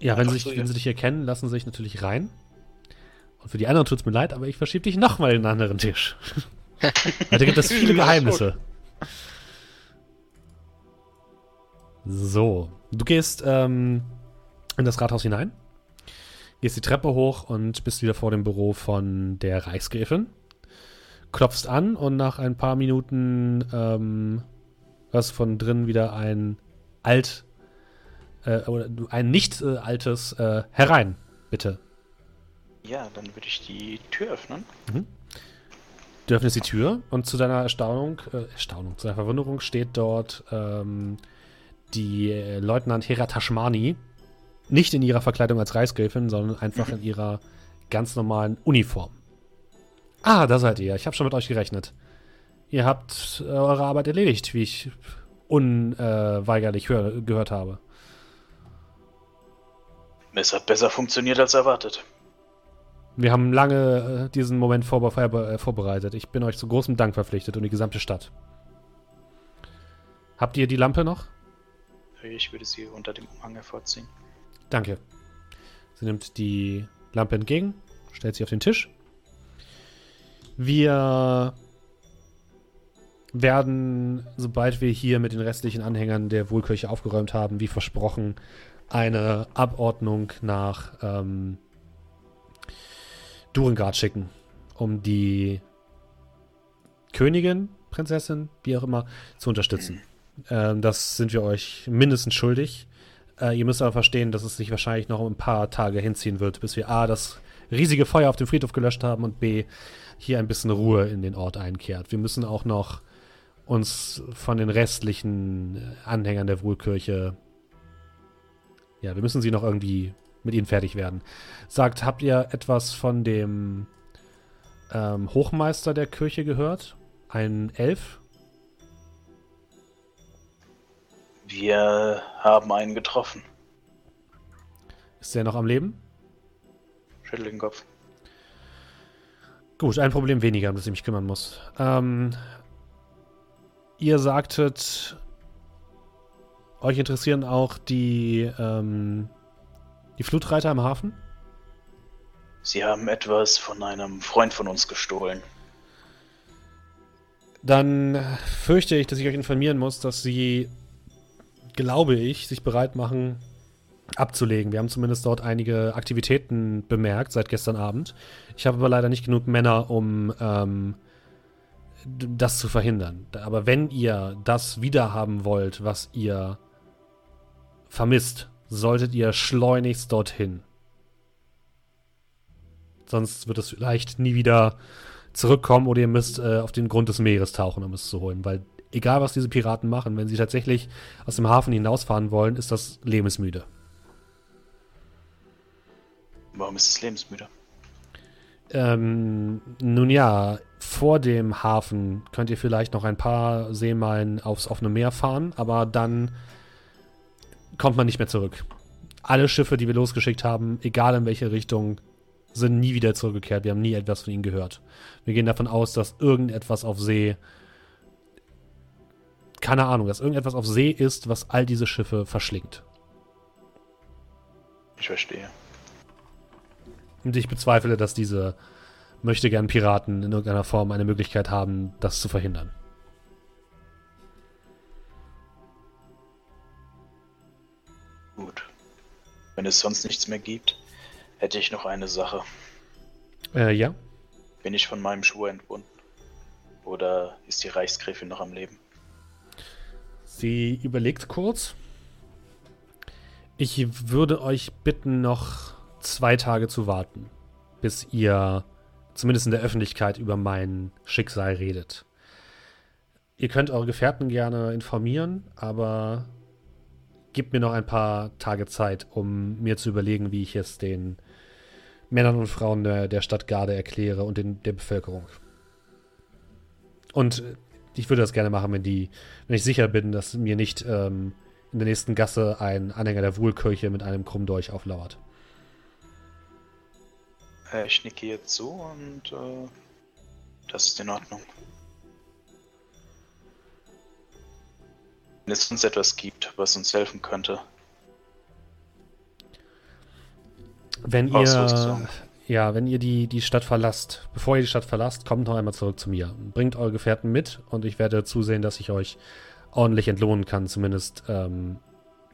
Ja, ja wenn, sie dich, wenn sie dich erkennen, lassen sie sich natürlich rein. Und für die anderen tut es mir leid, aber ich verschiebe dich nochmal in einen anderen Tisch. da gibt es viele Geheimnisse. So, du gehst ähm, in das Rathaus hinein, gehst die Treppe hoch und bist wieder vor dem Büro von der Reichsgräfin. Klopfst an und nach ein paar Minuten ähm, hörst von drin wieder ein alt, äh, oder ein nicht äh, altes äh, herein, bitte. Ja, dann würde ich die Tür öffnen. Mhm. Du öffnest die Tür und zu deiner Erstaunung, äh, Erstaunung, zu deiner Verwunderung steht dort ähm, die äh, Leutnant Hera Tashmani nicht in ihrer Verkleidung als Reichsgräfin, sondern einfach in ihrer ganz normalen Uniform. Ah, da seid ihr. Ich habe schon mit euch gerechnet. Ihr habt äh, eure Arbeit erledigt, wie ich unweigerlich äh, gehört habe. Es hat besser funktioniert als erwartet. Wir haben lange äh, diesen Moment äh, vorbereitet. Ich bin euch zu großem Dank verpflichtet und die gesamte Stadt. Habt ihr die Lampe noch? Ich würde sie unter dem Umhang hervorziehen. Danke. Sie nimmt die Lampe entgegen, stellt sie auf den Tisch. Wir werden, sobald wir hier mit den restlichen Anhängern der Wohlkirche aufgeräumt haben, wie versprochen, eine Abordnung nach ähm, Durengard schicken, um die Königin, Prinzessin, wie auch immer, zu unterstützen. Ähm, das sind wir euch mindestens schuldig. Äh, ihr müsst aber verstehen, dass es sich wahrscheinlich noch ein paar Tage hinziehen wird, bis wir A, das riesige Feuer auf dem Friedhof gelöscht haben und B, hier ein bisschen Ruhe in den Ort einkehrt. Wir müssen auch noch uns von den restlichen Anhängern der Wohlkirche, ja, wir müssen sie noch irgendwie mit ihnen fertig werden. Sagt, habt ihr etwas von dem ähm, Hochmeister der Kirche gehört? Ein Elf? Wir haben einen getroffen. Ist der noch am Leben? Schüttel den Kopf. Gut, ein Problem weniger, um das ich mich kümmern muss. Ähm, ihr sagtet, euch interessieren auch die, ähm, die Flutreiter im Hafen? Sie haben etwas von einem Freund von uns gestohlen. Dann fürchte ich, dass ich euch informieren muss, dass sie glaube ich, sich bereit machen, abzulegen. Wir haben zumindest dort einige Aktivitäten bemerkt seit gestern Abend. Ich habe aber leider nicht genug Männer, um ähm, das zu verhindern. Aber wenn ihr das wiederhaben wollt, was ihr vermisst, solltet ihr schleunigst dorthin. Sonst wird es vielleicht nie wieder zurückkommen oder ihr müsst äh, auf den Grund des Meeres tauchen, um es zu holen, weil egal was diese Piraten machen, wenn sie tatsächlich aus dem Hafen hinausfahren wollen, ist das lebensmüde. Warum ist es lebensmüde? Ähm, nun ja, vor dem Hafen könnt ihr vielleicht noch ein paar Seemeilen aufs offene Meer fahren, aber dann kommt man nicht mehr zurück. Alle Schiffe, die wir losgeschickt haben, egal in welche Richtung, sind nie wieder zurückgekehrt. Wir haben nie etwas von ihnen gehört. Wir gehen davon aus, dass irgendetwas auf See, keine Ahnung, dass irgendetwas auf See ist, was all diese Schiffe verschlingt. Ich verstehe. Und ich bezweifle, dass diese möchte gern Piraten in irgendeiner Form eine Möglichkeit haben, das zu verhindern. Gut. Wenn es sonst nichts mehr gibt, hätte ich noch eine Sache. Äh, ja. Bin ich von meinem Schwur entbunden? Oder ist die Reichsgräfin noch am Leben? Sie überlegt kurz. Ich würde euch bitten, noch zwei Tage zu warten, bis ihr zumindest in der Öffentlichkeit über mein Schicksal redet. Ihr könnt eure Gefährten gerne informieren, aber gebt mir noch ein paar Tage Zeit, um mir zu überlegen, wie ich es den Männern und Frauen der, der Stadt Garde erkläre und den, der Bevölkerung. Und ich würde das gerne machen, wenn die, wenn ich sicher bin, dass mir nicht ähm, in der nächsten Gasse ein Anhänger der Wohlkirche mit einem Krummdolch auflauert. Äh, ich nicke jetzt zu und äh, das ist in Ordnung. Wenn es uns etwas gibt, was uns helfen könnte. Wenn ihr, ja, wenn ihr die, die Stadt verlasst, bevor ihr die Stadt verlasst, kommt noch einmal zurück zu mir. Bringt eure Gefährten mit und ich werde zusehen, dass ich euch ordentlich entlohnen kann, zumindest ähm,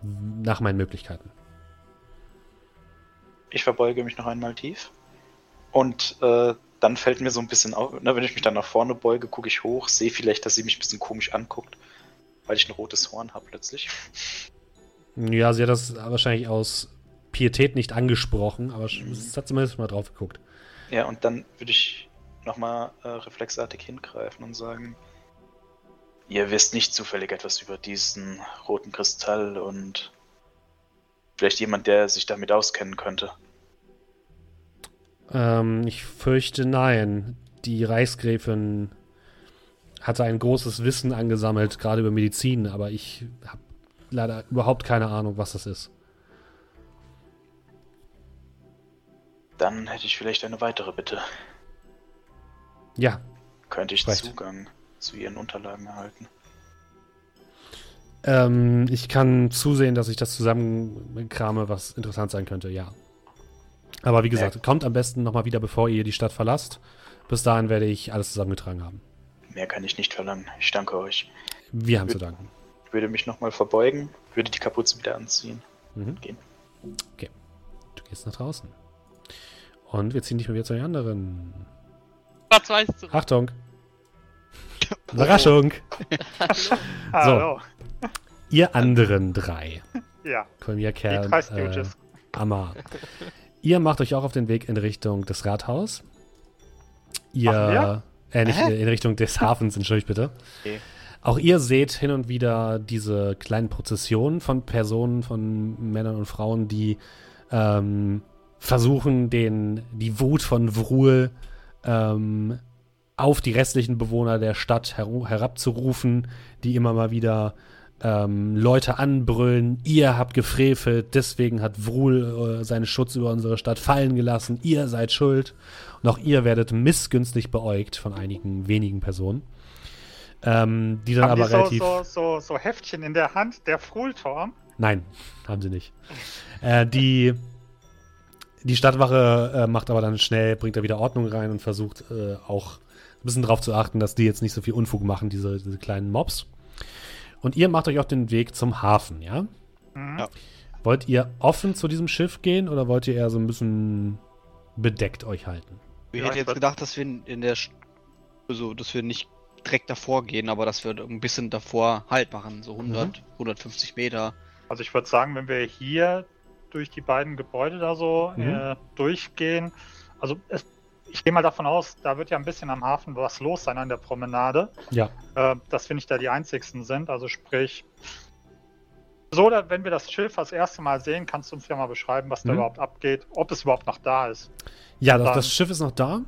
nach meinen Möglichkeiten. Ich verbeuge mich noch einmal tief. Und äh, dann fällt mir so ein bisschen auf, ne, wenn ich mich dann nach vorne beuge, gucke ich hoch, sehe vielleicht, dass sie mich ein bisschen komisch anguckt, weil ich ein rotes Horn habe plötzlich. Ja, sie hat das wahrscheinlich aus Pietät nicht angesprochen, aber mhm. es hat zumindest mal drauf geguckt. Ja, und dann würde ich nochmal äh, reflexartig hingreifen und sagen, ihr wisst nicht zufällig etwas über diesen roten Kristall und vielleicht jemand, der sich damit auskennen könnte. Ähm, ich fürchte nein. Die Reichsgräfin hatte ein großes Wissen angesammelt, gerade über Medizin, aber ich habe leider überhaupt keine Ahnung, was das ist. Dann hätte ich vielleicht eine weitere Bitte. Ja. Könnte ich Recht. Zugang zu Ihren Unterlagen erhalten? Ähm, ich kann zusehen, dass ich das zusammenkrame, was interessant sein könnte, ja. Aber wie gesagt, Mehr kommt am besten nochmal wieder, bevor ihr die Stadt verlasst. Bis dahin werde ich alles zusammengetragen haben. Mehr kann ich nicht verlangen. Ich danke euch. Wir haben zu danken. Ich würde mich nochmal verbeugen, würde die Kapuze wieder anziehen mhm. gehen. Okay. Du gehst nach draußen. Und wir ziehen dich mal wieder zu den anderen. Was weißt du? Achtung! Überraschung! so. Hallo. Ihr anderen drei. Ja. Kolmia Kern, äh, Amma. Ihr macht euch auch auf den Weg in Richtung des Rathaus. Ihr, äh, nicht Hä? in Richtung des Hafens, entschuldigt bitte. Okay. Auch ihr seht hin und wieder diese kleinen Prozessionen von Personen, von Männern und Frauen, die ähm, versuchen, den, die Wut von Vrul ähm, auf die restlichen Bewohner der Stadt her herabzurufen, die immer mal wieder ähm, Leute anbrüllen, ihr habt gefrevelt, deswegen hat Vrul äh, seinen Schutz über unsere Stadt fallen gelassen, ihr seid schuld. Und auch ihr werdet missgünstig beäugt von einigen wenigen Personen. Ähm, die dann haben aber die so, relativ. So, so, so Heftchen in der Hand, der Frulturm? Nein, haben sie nicht. äh, die die Stadtwache äh, macht aber dann schnell, bringt da wieder Ordnung rein und versucht äh, auch ein bisschen darauf zu achten, dass die jetzt nicht so viel Unfug machen, diese, diese kleinen Mobs. Und ihr macht euch auf den Weg zum Hafen, ja? Mhm. ja? Wollt ihr offen zu diesem Schiff gehen oder wollt ihr eher so ein bisschen bedeckt euch halten? Ich hätte jetzt gedacht, dass wir in der, also dass wir nicht direkt davor gehen, aber dass wir ein bisschen davor Halt machen, so 100, mhm. 150 Meter. Also ich würde sagen, wenn wir hier durch die beiden Gebäude da so mhm. äh, durchgehen. Also es, ich gehe mal davon aus, da wird ja ein bisschen am Hafen was los sein an der Promenade. Ja. Äh, dass wir nicht da die einzigsten sind. Also sprich, so, wenn wir das Schiff das erste Mal sehen, kannst du uns ja mal beschreiben, was mhm. da überhaupt abgeht, ob es überhaupt noch da ist. Ja, das, das, Schiff ist noch da.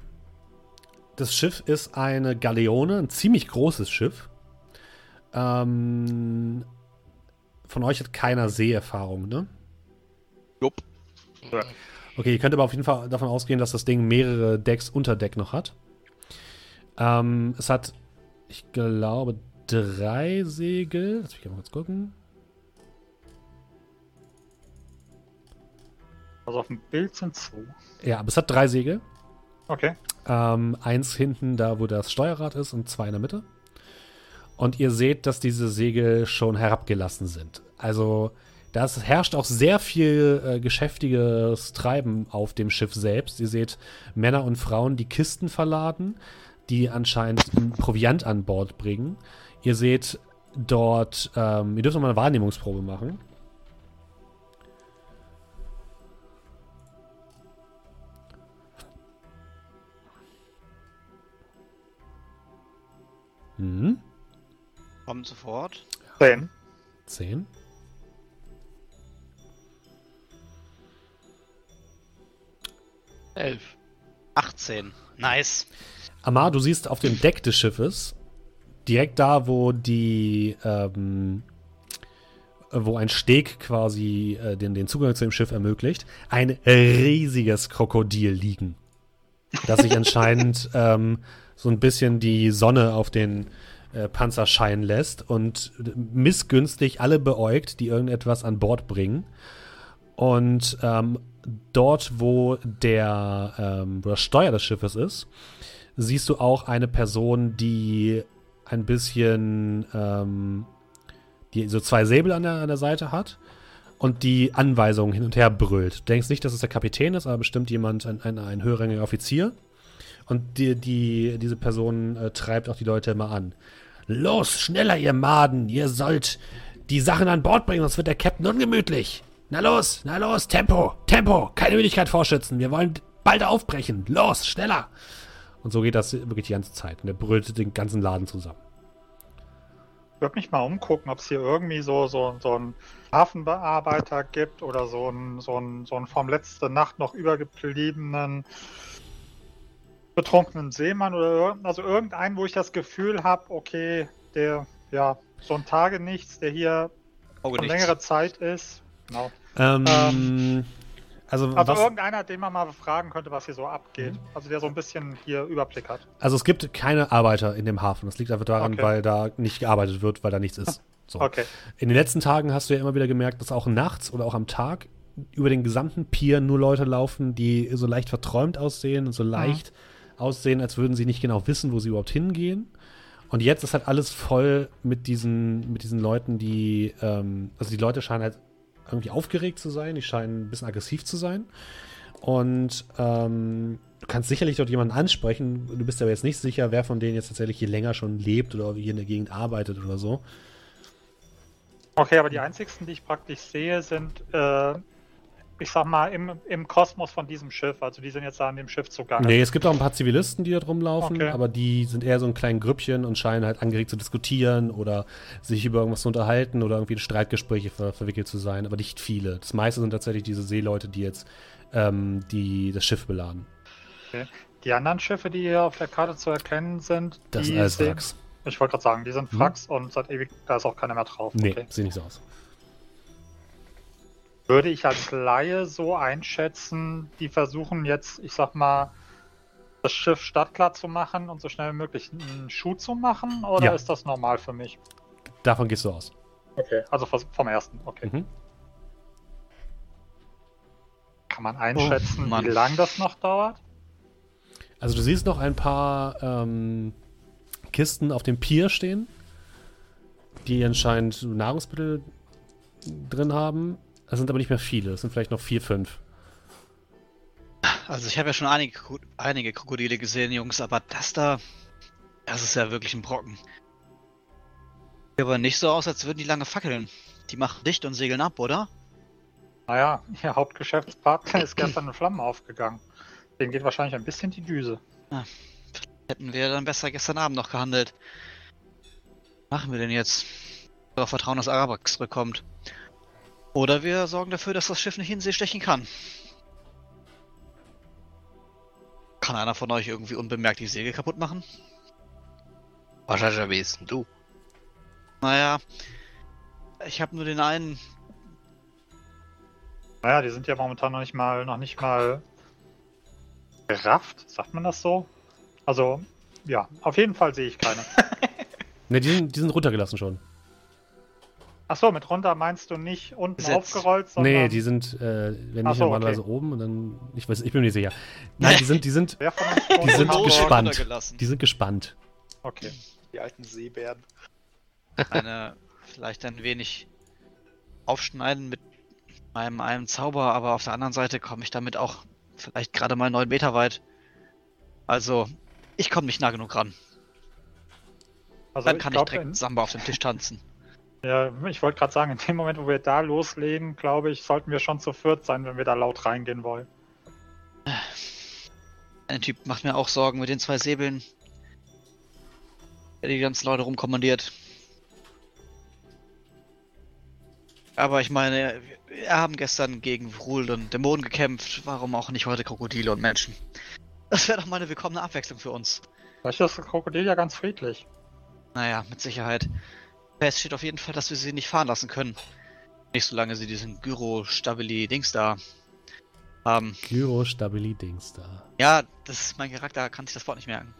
Das Schiff ist eine Galeone, ein ziemlich großes Schiff. Ähm, von euch hat keiner Seeerfahrung, ne? Jupp. Okay, ihr könnt aber auf jeden Fall davon ausgehen, dass das Ding mehrere Decks unter Deck noch hat. Ähm, es hat, ich glaube, drei Segel. Lass mich mal kurz gucken. Also auf dem Bild sind zwei. Ja, aber es hat drei Segel. Okay. Ähm, eins hinten, da wo das Steuerrad ist, und zwei in der Mitte. Und ihr seht, dass diese Segel schon herabgelassen sind. Also, da herrscht auch sehr viel äh, geschäftiges Treiben auf dem Schiff selbst. Ihr seht Männer und Frauen, die Kisten verladen, die anscheinend Proviant an Bord bringen. Ihr seht dort, ähm, ihr dürft noch mal eine Wahrnehmungsprobe machen. Mhm. Kommt sofort. Zehn. Zehn. Elf. 18. Nice. Amar, du siehst auf dem Deck des Schiffes, direkt da, wo die, ähm, wo ein Steg quasi äh, den, den Zugang zu dem Schiff ermöglicht, ein riesiges Krokodil liegen. Das sich anscheinend ähm, so ein bisschen die Sonne auf den äh, Panzer scheinen lässt und missgünstig alle beäugt, die irgendetwas an Bord bringen. Und ähm, dort, wo der, ähm, wo das Steuer des Schiffes ist, siehst du auch eine Person, die ein bisschen, ähm, die so zwei Säbel an der, an der Seite hat und die Anweisungen hin und her brüllt. Du denkst nicht, dass es der Kapitän ist, aber bestimmt jemand, ein, ein, ein höherrangiger Offizier. Und die, die, diese Person äh, treibt auch die Leute immer an. Los, schneller, ihr Maden, ihr sollt die Sachen an Bord bringen, sonst wird der Captain ungemütlich. Na los, na los, Tempo, Tempo, keine Müdigkeit vorschützen, wir wollen bald aufbrechen. Los, schneller. Und so geht das wirklich die ganze Zeit. Und er brüllt den ganzen Laden zusammen. Ich würde mich mal umgucken, ob es hier irgendwie so, so, so einen Hafenbearbeiter gibt oder so einen, so einen, so einen vom letzte Nacht noch übergebliebenen betrunkenen Seemann oder also irgendeinen, wo ich das Gefühl habe, okay, der, ja, so ein Tage nichts, der hier Auge schon längere Zeit ist. Genau. Ähm, ähm, also, also irgendeiner, den man mal fragen könnte, was hier so abgeht. Mhm. Also der so ein bisschen hier Überblick hat. Also es gibt keine Arbeiter in dem Hafen. Das liegt einfach daran, okay. weil da nicht gearbeitet wird, weil da nichts ist. So. Okay. In den letzten Tagen hast du ja immer wieder gemerkt, dass auch nachts oder auch am Tag über den gesamten Pier nur Leute laufen, die so leicht verträumt aussehen und so mhm. leicht mhm. Aussehen, als würden sie nicht genau wissen, wo sie überhaupt hingehen. Und jetzt ist halt alles voll mit diesen, mit diesen Leuten, die, ähm, also die Leute scheinen halt irgendwie aufgeregt zu sein, die scheinen ein bisschen aggressiv zu sein. Und ähm, du kannst sicherlich dort jemanden ansprechen. Du bist aber jetzt nicht sicher, wer von denen jetzt tatsächlich hier länger schon lebt oder hier in der Gegend arbeitet oder so. Okay, aber die einzigsten, die ich praktisch sehe, sind äh, ich sag mal, im, im Kosmos von diesem Schiff. Also die sind jetzt da an dem Schiff zugange. Nee, es gibt auch ein paar Zivilisten, die da rumlaufen, okay. aber die sind eher so ein kleines Grüppchen und scheinen halt angeregt zu diskutieren oder sich über irgendwas zu unterhalten oder irgendwie in Streitgespräche ver verwickelt zu sein, aber nicht viele. Das meiste sind tatsächlich diese Seeleute, die jetzt ähm, die, das Schiff beladen. Okay. Die anderen Schiffe, die hier auf der Karte zu erkennen sind, das sind alles Wracks. Ich wollte gerade sagen, die sind Wracks hm. und seit ewig, da ist auch keiner mehr drauf. Nee, okay. sieht nicht so aus würde ich als Laie so einschätzen, die versuchen jetzt, ich sag mal, das Schiff startklar zu machen und so schnell wie möglich einen Schuh zu machen? Oder ja. ist das normal für mich? Davon gehst du aus. Okay, also vom ersten, okay. Mhm. Kann man einschätzen, oh, wie lange das noch dauert? Also du siehst noch ein paar ähm, Kisten auf dem Pier stehen, die anscheinend Nahrungsmittel drin haben. Das sind aber nicht mehr viele. Das sind vielleicht noch vier, fünf. Also ich habe ja schon einige, einige Krokodile gesehen, Jungs, aber das da, das ist ja wirklich ein Brocken. Sieht aber nicht so aus, als würden die lange fackeln. Die machen dicht und segeln ab, oder? Naja, ihr Hauptgeschäftspartner ist gestern in Flammen aufgegangen. Den geht wahrscheinlich ein bisschen die Düse. Ja, hätten wir dann besser gestern Abend noch gehandelt. Was machen wir denn jetzt? Darauf vertrauen, dass Arabax zurückkommt. Oder wir sorgen dafür, dass das Schiff nicht in See stechen kann. Kann einer von euch irgendwie unbemerkt die Segel kaputt machen? Wahrscheinlich am ehesten du. Naja, ich habe nur den einen Naja, die sind ja momentan noch nicht mal, noch nicht mal gerafft, sagt man das so? Also, ja, auf jeden Fall sehe ich keine. ne, die sind, die sind runtergelassen schon. Achso, mit runter meinst du nicht unten Besetzt. aufgerollt, sondern. Nee, die sind, äh, wenn nicht so, normalerweise okay. oben und dann. Ich weiß, ich bin mir nicht sicher. Nein, die sind, die sind. die sind gespannt. Die sind gespannt. Okay. Die alten Seebären. Eine, vielleicht ein wenig aufschneiden mit meinem einen Zauber, aber auf der anderen Seite komme ich damit auch vielleicht gerade mal neun Meter weit. Also, ich komme nicht nah genug ran. Also Dann kann ich, glaub, ich direkt Samba auf dem Tisch tanzen. Ja, ich wollte gerade sagen, in dem Moment, wo wir da loslegen, glaube ich, sollten wir schon zu viert sein, wenn wir da laut reingehen wollen. Ein Typ macht mir auch Sorgen mit den zwei Säbeln. Der die ganzen Leute rumkommandiert. Aber ich meine, wir haben gestern gegen Vrul und Dämonen gekämpft. Warum auch nicht heute Krokodile und Menschen? Das wäre doch mal eine willkommene Abwechslung für uns. Vielleicht ist das Krokodil ja ganz friedlich. Naja, mit Sicherheit. Fest steht auf jeden Fall, dass wir sie nicht fahren lassen können. Nicht solange sie diesen Gyro-Stabili-Dings da haben. Gyro-Stabili-Dings da. Ja, das ist mein Charakter, kann sich das Wort nicht merken.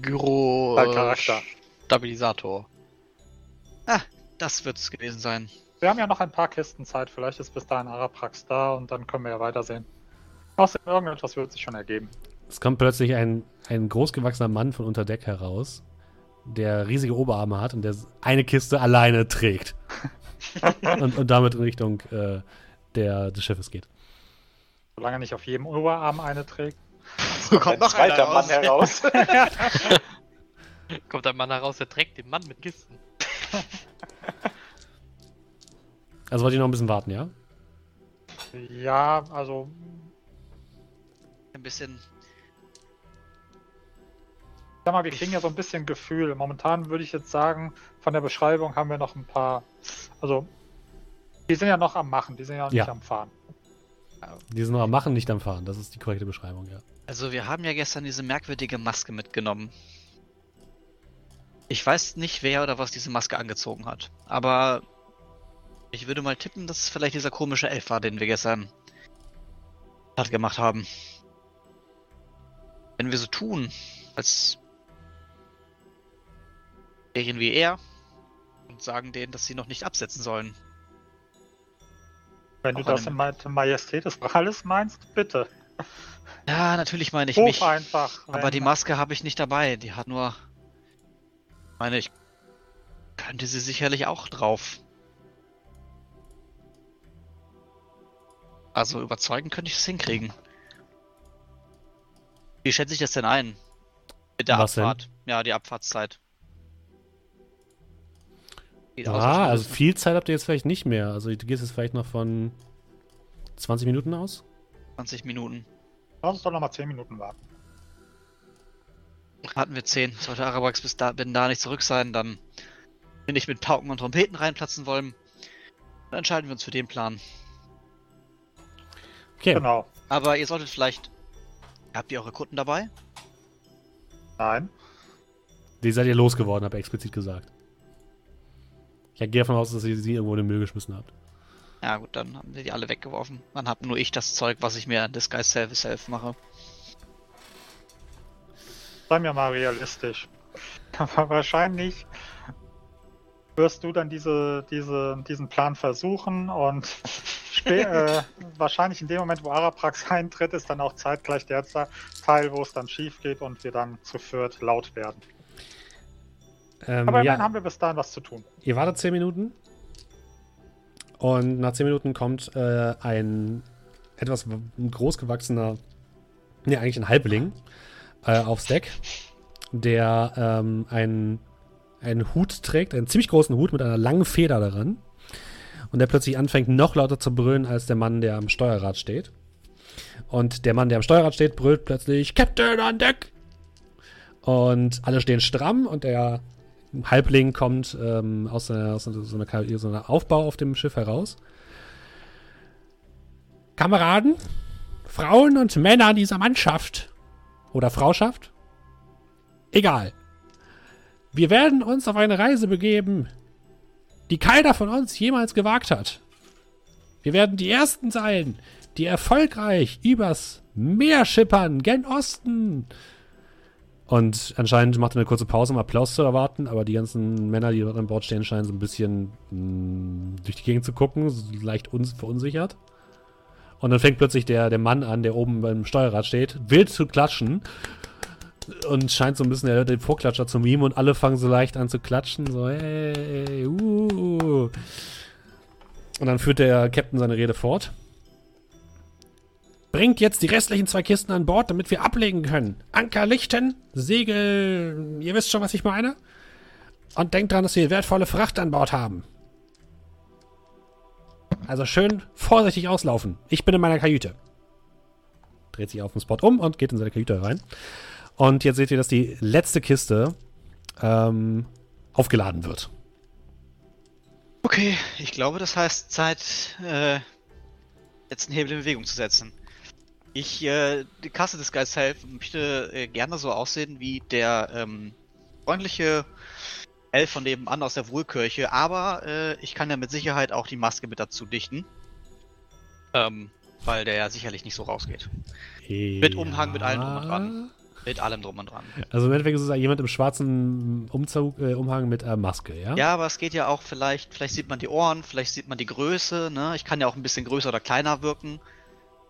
Gyro-Stabilisator. Ah, das wird es gewesen sein. Wir haben ja noch ein paar Kisten Zeit, vielleicht ist bis dahin Araprax da und dann können wir ja weitersehen. Außerdem irgendetwas wird sich schon ergeben. Es kommt plötzlich ein, ein großgewachsener Mann von unter Deck heraus der riesige Oberarme hat und der eine Kiste alleine trägt. und, und, damit in Richtung äh, der, des Schiffes geht. Solange er nicht auf jedem Oberarm eine trägt. So kommt noch ein Mann heraus. kommt ein Mann heraus, der trägt den Mann mit Kisten. Also wollt ihr noch ein bisschen warten, ja? Ja, also. Ein bisschen sag mal, wir kriegen ja so ein bisschen Gefühl. Momentan würde ich jetzt sagen, von der Beschreibung haben wir noch ein paar. Also, die sind ja noch am Machen, die sind ja, ja. nicht am Fahren. Die sind noch am Machen, nicht am Fahren. Das ist die korrekte Beschreibung, ja. Also, wir haben ja gestern diese merkwürdige Maske mitgenommen. Ich weiß nicht, wer oder was diese Maske angezogen hat. Aber ich würde mal tippen, dass es vielleicht dieser komische Elf war, den wir gestern hat gemacht haben. Wenn wir so tun, als wären wie er und sagen denen, dass sie noch nicht absetzen sollen. Wenn Auch du das in Majestät des Bralles meinst, bitte. Ja, natürlich meine ich Hoch mich. einfach. Aber die Maske habe ich nicht dabei. Die hat nur. Ich meine, ich könnte sie sicherlich auch drauf. Also überzeugen könnte ich es hinkriegen. Wie schätze ich das denn ein? Mit der Was Abfahrt. Denn? Ja, die Abfahrtszeit. Ja, ah, also viel Zeit habt ihr jetzt vielleicht nicht mehr. Also du gehst jetzt vielleicht noch von 20 Minuten aus? 20 Minuten. Lass uns doch nochmal 10 Minuten warten. Hatten wir 10. Sollte Arabax bis da, wenn da nicht zurück sein, dann wenn ich mit Pauken und Trompeten reinplatzen wollen, dann entscheiden wir uns für den Plan. Okay. Genau. Aber ihr solltet vielleicht. Habt ihr eure Kunden dabei? Nein. Die seid ihr losgeworden, habe ich explizit gesagt. Ich gehe davon aus, dass ihr sie irgendwo in den Müll geschmissen habt. Ja gut, dann haben wir die alle weggeworfen. Dann hab nur ich das Zeug, was ich mir an Disguise Self Self mache. Sei mir mal realistisch. Aber wahrscheinlich wirst du dann diese, diese, diesen Plan versuchen und äh, wahrscheinlich in dem Moment, wo Araprax eintritt, ist dann auch zeitgleich der Teil, wo es dann schief geht und wir dann zu viert laut werden. Ähm, Aber immerhin ja. haben wir bis dahin was zu tun. Ihr wartet 10 Minuten. Und nach 10 Minuten kommt äh, ein etwas großgewachsener, ne, eigentlich ein Halbling äh, aufs Deck, der ähm, einen, einen Hut trägt, einen ziemlich großen Hut mit einer langen Feder daran. Und der plötzlich anfängt, noch lauter zu brüllen als der Mann, der am Steuerrad steht. Und der Mann, der am Steuerrad steht, brüllt plötzlich: Captain an Deck! Und alle stehen stramm und der Halbling kommt ähm, aus, einer, aus so, einer, so einer Aufbau auf dem Schiff heraus. Kameraden, Frauen und Männer dieser Mannschaft oder Frauschaft, egal. Wir werden uns auf eine Reise begeben, die keiner von uns jemals gewagt hat. Wir werden die Ersten sein, die erfolgreich übers Meer schippern, gen Osten. Und anscheinend macht er eine kurze Pause, um Applaus zu erwarten, aber die ganzen Männer, die dort an Bord stehen, scheinen so ein bisschen mh, mm, durch die Gegend zu gucken, so leicht verunsichert. Und dann fängt plötzlich der, der Mann an, der oben beim Steuerrad steht, wild zu klatschen und scheint so ein bisschen der, den Vorklatscher zu mimen und alle fangen so leicht an zu klatschen, so hey, uh. Und dann führt der Captain seine Rede fort. Bringt jetzt die restlichen zwei Kisten an Bord, damit wir ablegen können. Anker lichten, Segel, ihr wisst schon, was ich meine? Und denkt dran, dass wir wertvolle Fracht an Bord haben. Also schön vorsichtig auslaufen. Ich bin in meiner Kajüte. Dreht sich auf dem Spot um und geht in seine Kajüte rein. Und jetzt seht ihr, dass die letzte Kiste ähm, aufgeladen wird. Okay, ich glaube, das heißt Zeit, äh, jetzt einen Hebel in Bewegung zu setzen. Ich, äh, die Kasse des Geistes helfen möchte äh, gerne so aussehen wie der ähm, freundliche Elf von nebenan aus der Wohlkirche, aber äh, ich kann ja mit Sicherheit auch die Maske mit dazu dichten. Ähm, weil der ja sicherlich nicht so rausgeht. Ja. Mit Umhang, mit allem drum und dran. Mit allem drum und dran. Also im Endeffekt ist es jemand im schwarzen Umzug, äh, Umhang mit äh, Maske, ja? Ja, aber es geht ja auch vielleicht, vielleicht sieht man die Ohren, vielleicht sieht man die Größe, ne? Ich kann ja auch ein bisschen größer oder kleiner wirken.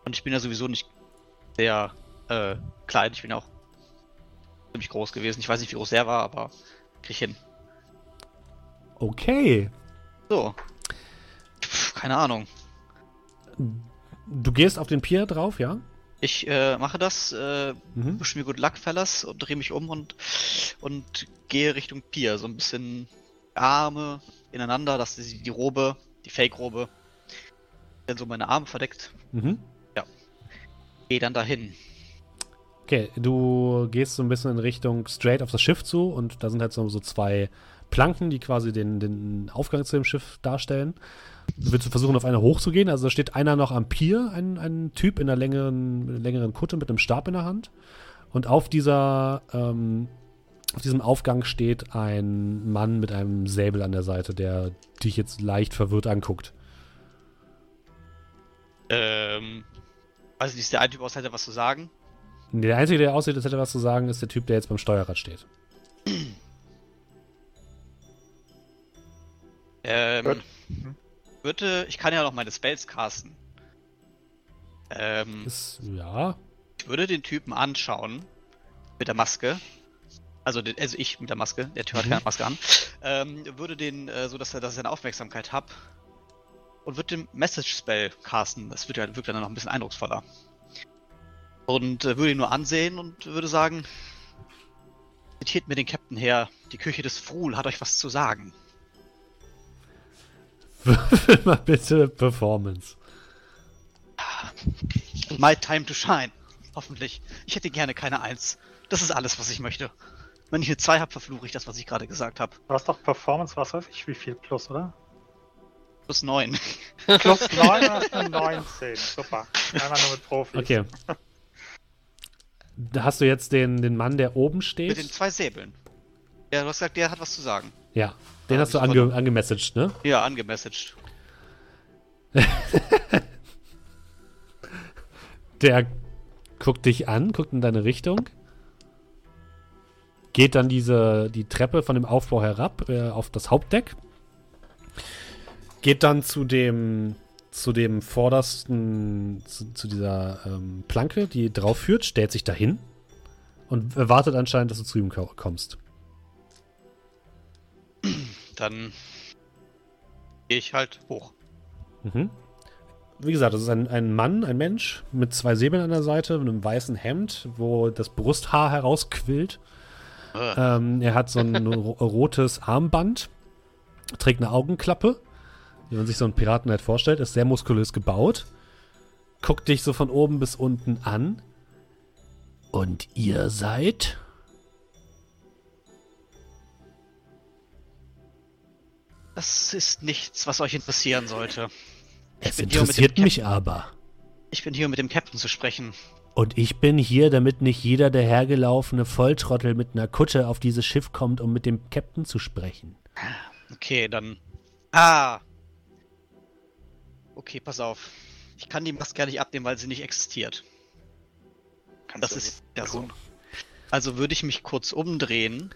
Und ich bin ja sowieso nicht sehr äh, klein. Ich bin ja auch ziemlich groß gewesen. Ich weiß nicht, wie groß der war, aber krieg ich hin. Okay. So. Pff, keine Ahnung. Du gehst auf den Pier drauf, ja? Ich äh, mache das, äh, mhm. wisch mir gut Luck, Fellas, und drehe mich um und, und gehe Richtung Pier. So ein bisschen Arme ineinander, dass die, die Robe, die Fake-Robe, dann so meine Arme verdeckt. Mhm. Gehe dann dahin. Okay, du gehst so ein bisschen in Richtung straight auf das Schiff zu und da sind halt so, so zwei Planken, die quasi den, den Aufgang zu dem Schiff darstellen willst du versuchen, auf eine hochzugehen? Also da steht einer noch am Pier, ein, ein Typ in einer längeren, längeren Kutte mit einem Stab in der Hand. Und auf dieser, ähm, auf diesem Aufgang steht ein Mann mit einem Säbel an der Seite, der dich jetzt leicht verwirrt anguckt. Ähm, also nicht der ein Typ aussieht, was zu sagen? Der Einzige, der aussieht, als hätte was zu sagen, ist der Typ, der jetzt beim Steuerrad steht. ähm, würde, ich kann ja noch meine Spells casten. Ähm, ist, ja. Ich würde den Typen anschauen. Mit der Maske. Also, den, also ich mit der Maske. Der Typ hat keine Maske an. Ähm, würde den, äh, so dass er, dass er seine Aufmerksamkeit hat. Und würde den Message Spell casten. Das wird ja, wirkt dann noch ein bisschen eindrucksvoller. Und äh, würde ihn nur ansehen und würde sagen: Zitiert mir den Captain her. Die Küche des Frul hat euch was zu sagen. Würfel mal bitte Performance. My time to shine. Hoffentlich. Ich hätte gerne keine Eins. Das ist alles, was ich möchte. Wenn ich eine 2 habe, verfluche ich das, was ich gerade gesagt habe. Du hast doch Performance, was weiß ich, wie viel plus, oder? Plus 9. Plus 9 hast eine 19. Super. Einmal nur mit Profis. Okay. Da hast du jetzt den, den Mann, der oben steht? Mit den zwei Säbeln. Ja, du hast gesagt, der hat was zu sagen. Ja. Den hast du ange angemessaged, ne? Ja, angemessaged. Der guckt dich an, guckt in deine Richtung. Geht dann diese, die Treppe von dem Aufbau herab äh, auf das Hauptdeck. Geht dann zu dem, zu dem vordersten, zu, zu dieser ähm, Planke, die drauf führt, stellt sich dahin und wartet anscheinend, dass du zu ihm kommst. Dann gehe ich halt hoch. Mhm. Wie gesagt, das ist ein, ein Mann, ein Mensch mit zwei Säbeln an der Seite, mit einem weißen Hemd, wo das Brusthaar herausquillt. Äh. Ähm, er hat so ein rotes Armband, trägt eine Augenklappe, wie man sich so einen Piraten halt vorstellt, ist sehr muskulös gebaut, guckt dich so von oben bis unten an. Und ihr seid? Das ist nichts, was euch interessieren sollte. Es interessiert mich aber. Ich bin hier, um mit dem Captain zu sprechen. Und ich bin hier, damit nicht jeder dahergelaufene Volltrottel mit einer Kutte auf dieses Schiff kommt, um mit dem Captain zu sprechen. Okay, dann. Ah! Okay, pass auf. Ich kann die Maske ja nicht abnehmen, weil sie nicht existiert. Kannst das ist ja so. Also würde ich mich kurz umdrehen.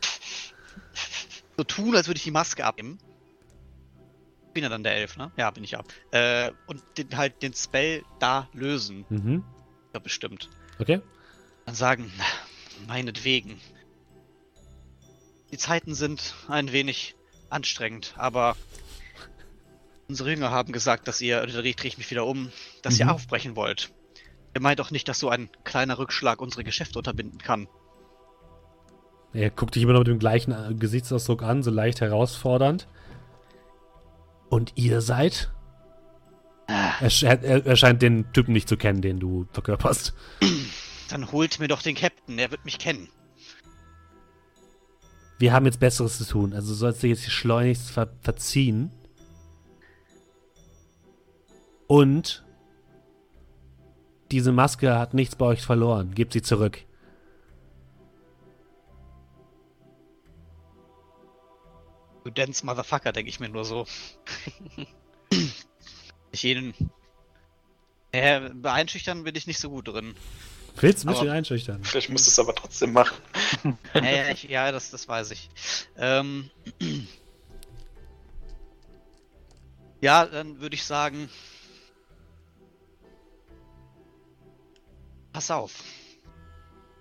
So tun, als würde ich die Maske abnehmen. Bin ja dann der Elf, ne? Ja, bin ich ab. Äh, und den, halt den Spell da lösen. Mhm. Ja, bestimmt. Okay. Dann sagen, meinetwegen. Die Zeiten sind ein wenig anstrengend, aber unsere Jünger haben gesagt, dass ihr, oder drehe ich mich wieder um, dass mhm. ihr aufbrechen wollt. Ihr meint doch nicht, dass so ein kleiner Rückschlag unsere Geschäfte unterbinden kann. Er guckt dich immer noch mit dem gleichen äh, Gesichtsausdruck an, so leicht herausfordernd. Und ihr seid? Ah. Er, er, er, scheint den Typen nicht zu kennen, den du verkörperst. Dann holt mir doch den Captain, er wird mich kennen. Wir haben jetzt Besseres zu tun, also sollst du jetzt schleunigst ver verziehen. Und diese Maske hat nichts bei euch verloren. Gebt sie zurück. Du dance Motherfucker, denke ich mir nur so. ich jeden. Äh, einschüchtern bin ich nicht so gut drin. Willst du mich aber, einschüchtern? Vielleicht musst du es aber trotzdem machen. ja, ja, ich, ja das, das weiß ich. Ähm, ja, dann würde ich sagen. Pass auf.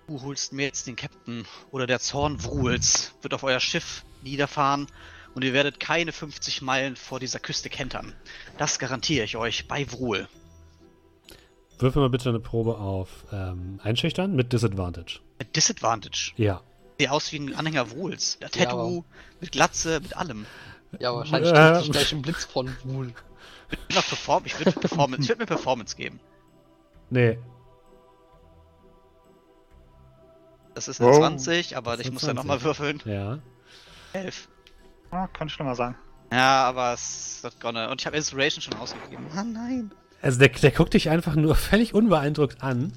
Du holst mir jetzt den Captain oder der Zorn Wruels wird auf euer Schiff niederfahren und ihr werdet keine 50 Meilen vor dieser Küste kentern. Das garantiere ich euch bei Wruel. Würfel mal bitte eine Probe auf ähm, Einschüchtern mit Disadvantage. Mit Disadvantage? Ja. Sieht aus wie ein Anhänger Wruels. Der Tattoo, ja, mit Glatze, mit allem. Ja, wahrscheinlich äh, sich gleich ein Blitz von Wruel. Ich würde Performance, würd mir Performance geben. Nee. Das ist eine oh. 20, aber ich muss 20. ja nochmal würfeln. Ja. 11. Ah, kann schlimmer sein. Ja, aber es wird gonna. Und ich habe Inspiration schon ausgegeben. Ah, nein. Also der, der guckt dich einfach nur völlig unbeeindruckt an.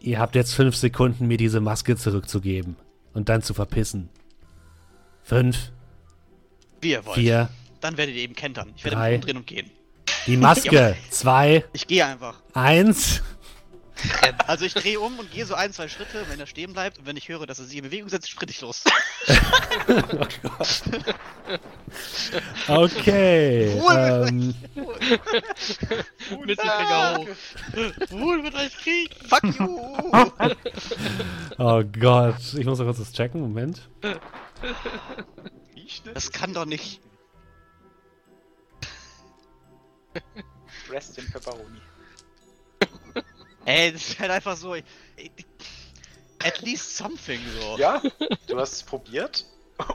Ihr habt jetzt fünf Sekunden, mir diese Maske zurückzugeben. Und dann zu verpissen. Fünf. Wie ihr wollt. Vier. Dann werdet ihr eben kentern. Ich werde mich umdrehen und gehen. Die Maske. zwei. Ich gehe einfach. Eins. Also ich drehe um und gehe so ein, zwei Schritte, wenn er stehen bleibt und wenn ich höre, dass er sich in Bewegung setzt, sprinte ich los. oh Gott. Okay. Ruhe ähm. mit euch. Finger hoch. Ruhe mit euch Krieg. Fuck you. oh Gott. Ich muss noch kurz das checken. Moment. Das kann doch nicht. Rest in Pepperoni. Ey, das ist halt einfach so. At least something so. Ja, du hast es probiert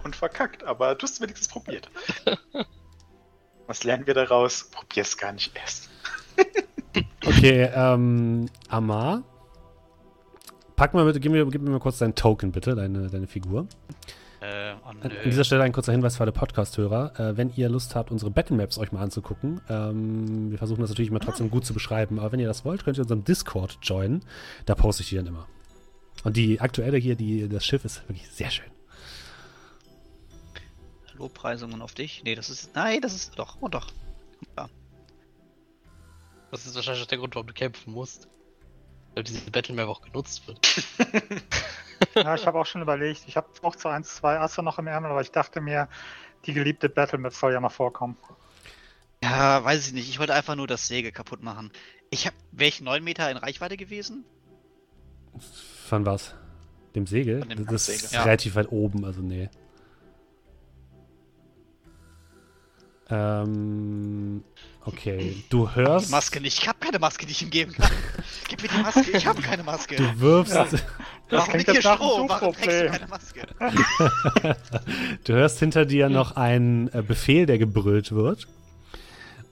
und verkackt, aber du hast es wenigstens probiert. Was lernen wir daraus? Probier's gar nicht erst. okay, ähm, Amar. Pack mal bitte, gib mir, gib mir mal kurz deinen Token, bitte, deine, deine Figur. Äh, oh An dieser Stelle ein kurzer Hinweis für alle Podcast-Hörer. Äh, wenn ihr Lust habt, unsere Battlemaps euch mal anzugucken, ähm, wir versuchen das natürlich immer trotzdem gut zu beschreiben, aber wenn ihr das wollt, könnt ihr unseren Discord joinen. Da poste ich die dann immer. Und die aktuelle hier, die, das Schiff ist wirklich sehr schön. Lobpreisungen auf dich? Nee, das ist. Nein, das ist. Doch, oh doch. Ja. Das ist wahrscheinlich auch der Grund, warum du kämpfen musst. Weil diese Battlemap auch genutzt wird. ja, ich habe auch schon überlegt. Ich habe auch zu 1, 2 Asse noch im Ärmel, aber ich dachte mir, die geliebte Battlemap soll ja mal vorkommen. Ja, weiß ich nicht. Ich wollte einfach nur das Säge kaputt machen. Ich habe. Wäre ich 9 Meter in Reichweite gewesen? Von was? Dem Segel? Dem das ist ja. relativ weit oben, also nee. Ähm, okay, du hörst. Die Maske nicht. Ich habe keine Maske, die ich ihm geben kann. Gib mir die Maske. Ich habe keine Maske. Du wirfst. Ja. Das Warum hier Stroh? Warum trägst du keine Maske? du hörst hinter dir noch einen äh, Befehl, der gebrüllt wird.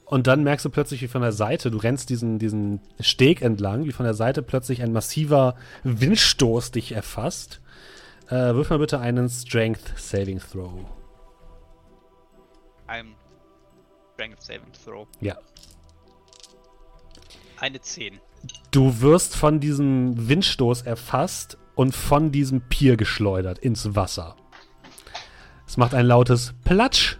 Und dann merkst du plötzlich, wie von der Seite, du rennst diesen, diesen Steg entlang, wie von der Seite plötzlich ein massiver Windstoß dich erfasst. Äh, wirf mal bitte einen Strength Saving Throw. I'm Strength Saving Throw. Ja. Eine 10. Du wirst von diesem Windstoß erfasst und von diesem Pier geschleudert ins Wasser. Es macht ein lautes Platsch.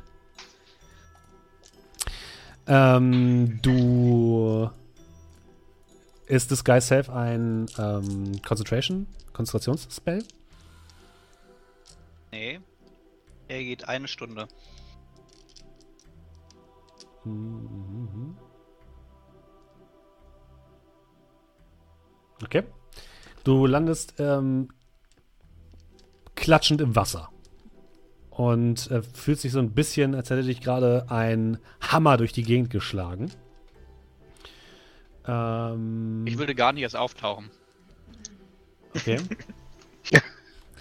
Ähm, du. Ist das Guy Self ein ähm, Concentration? Konzentrationsspell? Nee. Er geht eine Stunde. Mhm. Okay. Du landest ähm, klatschend im Wasser. Und äh, fühlst dich so ein bisschen, als hätte dich gerade ein Hammer durch die Gegend geschlagen. Ähm, Ich würde gar nicht erst auftauchen. okay.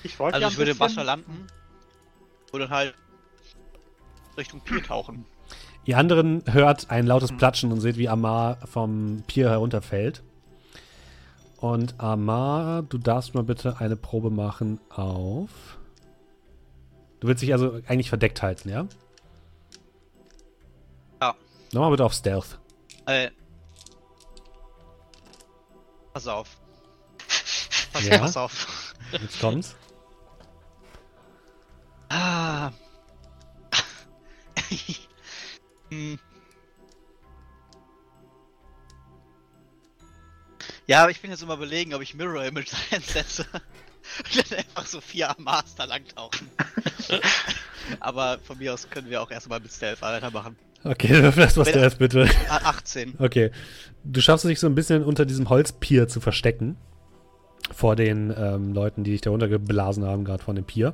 Ich wollte Also ja ich würde im Wasser landen und dann halt Richtung Pier tauchen. Ihr anderen hört ein lautes Platschen und seht, wie Amar vom Pier herunterfällt. Und Amar, du darfst mal bitte eine Probe machen auf. Du willst dich also eigentlich verdeckt halten, ja? Ja. Nochmal bitte auf Stealth. Äh. Pass auf. Pass, Ja? pass auf. Jetzt kommt's. Ah. Hm. Ja, aber ich bin jetzt immer überlegen, ob ich Mirror Image einsetze. Und dann einfach so vier am Master lang tauchen. aber von mir aus können wir auch erstmal mit Stealth weitermachen. Okay, das was Stealth bitte. Ah, 18. Okay. Du schaffst es dich so ein bisschen unter diesem Holzpier zu verstecken. Vor den ähm, Leuten, die dich da runtergeblasen haben, gerade von dem Pier.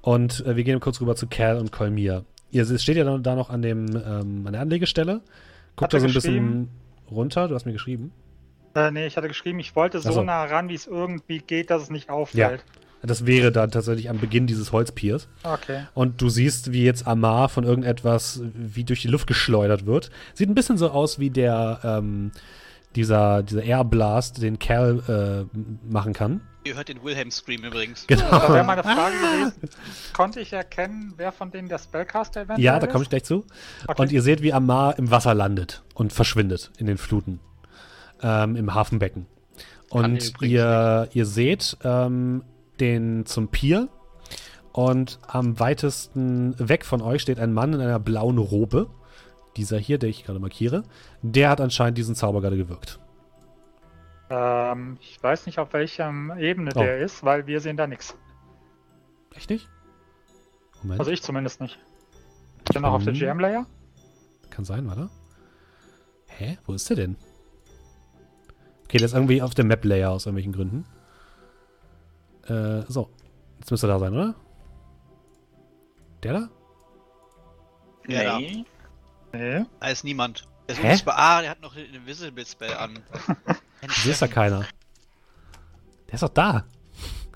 Und äh, wir gehen kurz rüber zu Cal und Kolmir. Ihr steht ja da, da noch an, dem, ähm, an der Anlegestelle. Guckt da so ein bisschen runter. Du hast mir geschrieben. Äh, nee, ich hatte geschrieben, ich wollte so so. nah ran, wie es irgendwie geht, dass es nicht auffällt. Das wäre da tatsächlich am Beginn dieses Holzpiers. Okay. Und du siehst, wie jetzt Amar von irgendetwas wie durch die Luft geschleudert wird. Sieht ein bisschen so aus wie der, ähm, dieser, dieser Airblast, den Cal äh, machen kann. Ihr hört den Wilhelm Scream übrigens. Da wäre Genau. meine Frage gewesen, konnte ich erkennen, wer von denen der Spellcaster eventuell Ja, da komme ich gleich zu. Okay. Und ihr seht, wie Amar im Wasser landet und verschwindet in den Fluten. Ähm, Im Hafenbecken. Und ihr, ihr seht ähm, den zum Pier. Und am weitesten weg von euch steht ein Mann in einer blauen Robe. Dieser hier, der ich gerade markiere. Der hat anscheinend diesen Zauber gerade gewirkt. Ähm, ich weiß nicht, auf welcher Ebene Oh. der ist, weil wir sehen da nichts. Echt nicht? Moment. Also ich zumindest nicht. Ich bin noch auf der Hm. GM-Layer. Kann sein, warte. Hä? Wo ist der denn? Okay, der ist irgendwie auf dem Map-Layer aus irgendwelchen Gründen. Äh, so. Jetzt müsste er da sein, oder? Der da? Ja, Nee. Nee. Da ist niemand. Der ist Hä? unsichtbar. Ah, der hat noch den Invisible Spell an. Hier ist da keiner. Der ist doch da.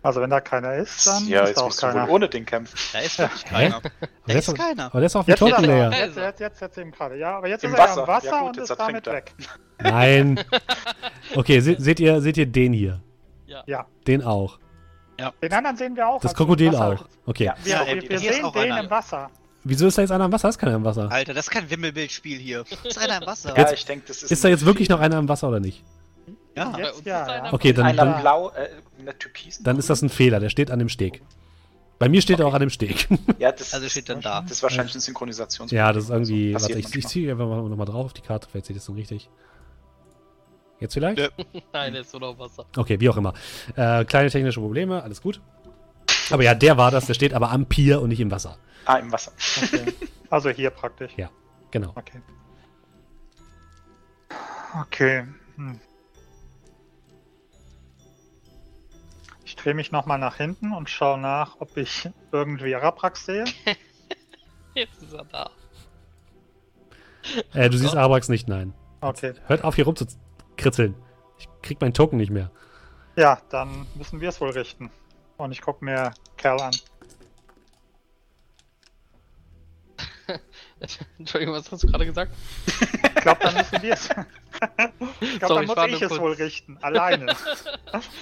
Also wenn da keiner ist, dann ja, ist jetzt da auch keiner. ohne den kämpfen. Da ist wirklich keiner. der Da ist keiner. Aber der ist auf dem er Toten da. Layer. jetzt, jetzt, jetzt, jetzt eben gerade. Ja, aber jetzt Im ist er ja Wasser. im Wasser Ja, gut, und ist damit ertrinkt weg. Nein. Okay, se seht, ihr, seht ihr den hier? Ja. Den auch. Den anderen sehen wir auch. Das also Krokodil Wasser. auch. Okay. Ja. Wir, Ja, wir, wir sehen den einer. im Wasser. Wieso ist da jetzt einer im Wasser? Ist keiner im Wasser. Alter, das ist kein Wimmelbildspiel hier. Ist einer im Wasser. Ja, Jetzt- ich denke, das ist. Ist da jetzt wirklich noch einer im Wasser oder nicht? Ja. Jetzt ja. Okay, dann, einer dann, blau, äh, in der türkisen? dann ist das ein Fehler. Der steht an dem Steg. Bei mir steht er auch an dem Steg. Ja, das, Also steht dann da. das ist wahrscheinlich ein Synchronisations. Ja, das ist irgendwie. Also, warte, ich, ich ziehe einfach mal nochmal drauf auf die Karte, vielleicht seht ihr es dann richtig. Jetzt vielleicht? Ja. Nein, der ist nur noch Wasser. Okay, wie auch immer. Äh, kleine technische Probleme, alles gut. Aber ja, der war das, der steht aber am Pier und nicht im Wasser. Ah, im Wasser. Okay. Also hier praktisch. Ja. Genau. Okay. Okay. Hm. Drehe mich nochmal nach hinten und schaue nach, ob ich irgendwie Araprax sehe. Jetzt ist er da. Äh, du siehst Arabrax nicht, nein. Okay. Hört auf, hier rumzukritzeln. Ich krieg meinen Token nicht mehr. Ja, dann müssen wir es wohl richten. Und ich gucke mir Cal an. Entschuldigung, was hast du gerade gesagt? Ich glaube, dann müssen wir es. ich glaube, dann ich muss ich nur es wohl richten. Alleine.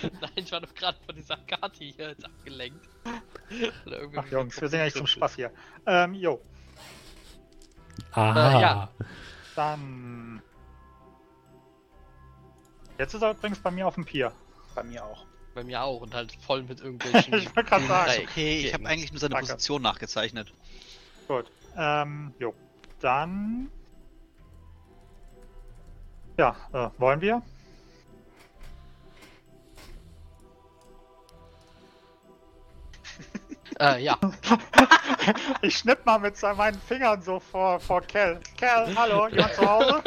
Nein, ich war doch gerade von dieser Karte hier jetzt abgelenkt. Ach Jungs, wir sind ja nicht zum Spaß hier. Ähm, jo, Aha. Äh, ja. dann. Jetzt ist er übrigens bei mir auf dem Pier. Bei mir auch. Bei mir auch und halt voll mit irgendwelchen. Ich wollte gerade sagen. Okay, ich habe eigentlich nur seine Danke. Position nachgezeichnet. Gut. Ähm, jo. Dann Ja, äh, wollen wir? Äh, ja. ich schnipp mal mit meinen Fingern so vor, vor Kel. Kel, hallo, jemand zu Hause?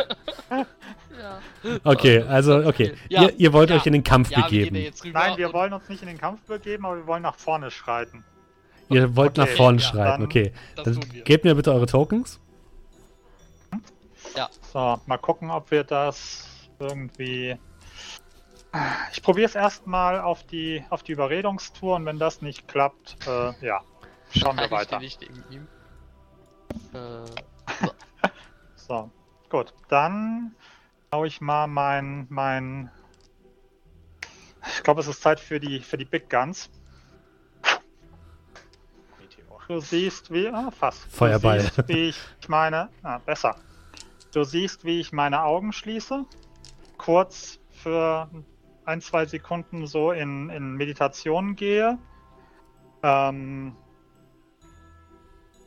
ja. Okay, also, okay. Ja, ihr, ihr, wollt ja. euch in den Kampf ja, begeben. Wir Nein, wir wollen uns nicht in den Kampf begeben, aber wir wollen nach vorne schreiten. Ihr wollt okay, nach vorne schreiten, okay. Dann gebt mir bitte eure Tokens. Ja. So, mal gucken, ob wir das irgendwie ich probiere es erstmal auf die, auf die Überredungstour und wenn das nicht klappt, äh, ja, schauen wir weiter. Nicht neben ihm. Äh, so. so, gut. Dann schaue ich mal mein, mein. Ich glaube, es ist Zeit für die, für die Big Guns. Du siehst, wie. Ah, fast. Feuerball. Du siehst, wie ich meine. Ah, besser. Du siehst, wie ich meine Augen schließe. Kurz für ein, zwei Sekunden so in, in Meditation gehe, ähm,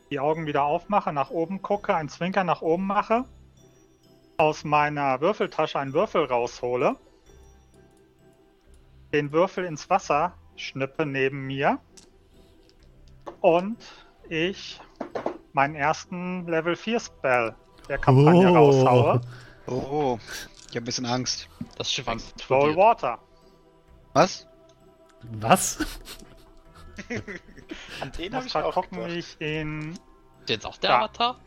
die Augen wieder aufmache, nach oben gucke, ein Zwinker nach oben mache, aus meiner Würfeltasche einen Würfel raushole, den Würfel ins Wasser schnippe neben mir und ich meinen ersten Level 4 Spell der Kampagne oh. raushaue. Oh, ich habe ein bisschen Angst. Das Schiff Control Water. Was? Was? An den habe ich auch gucken mich in. Jetzt auch der ja. Avatar?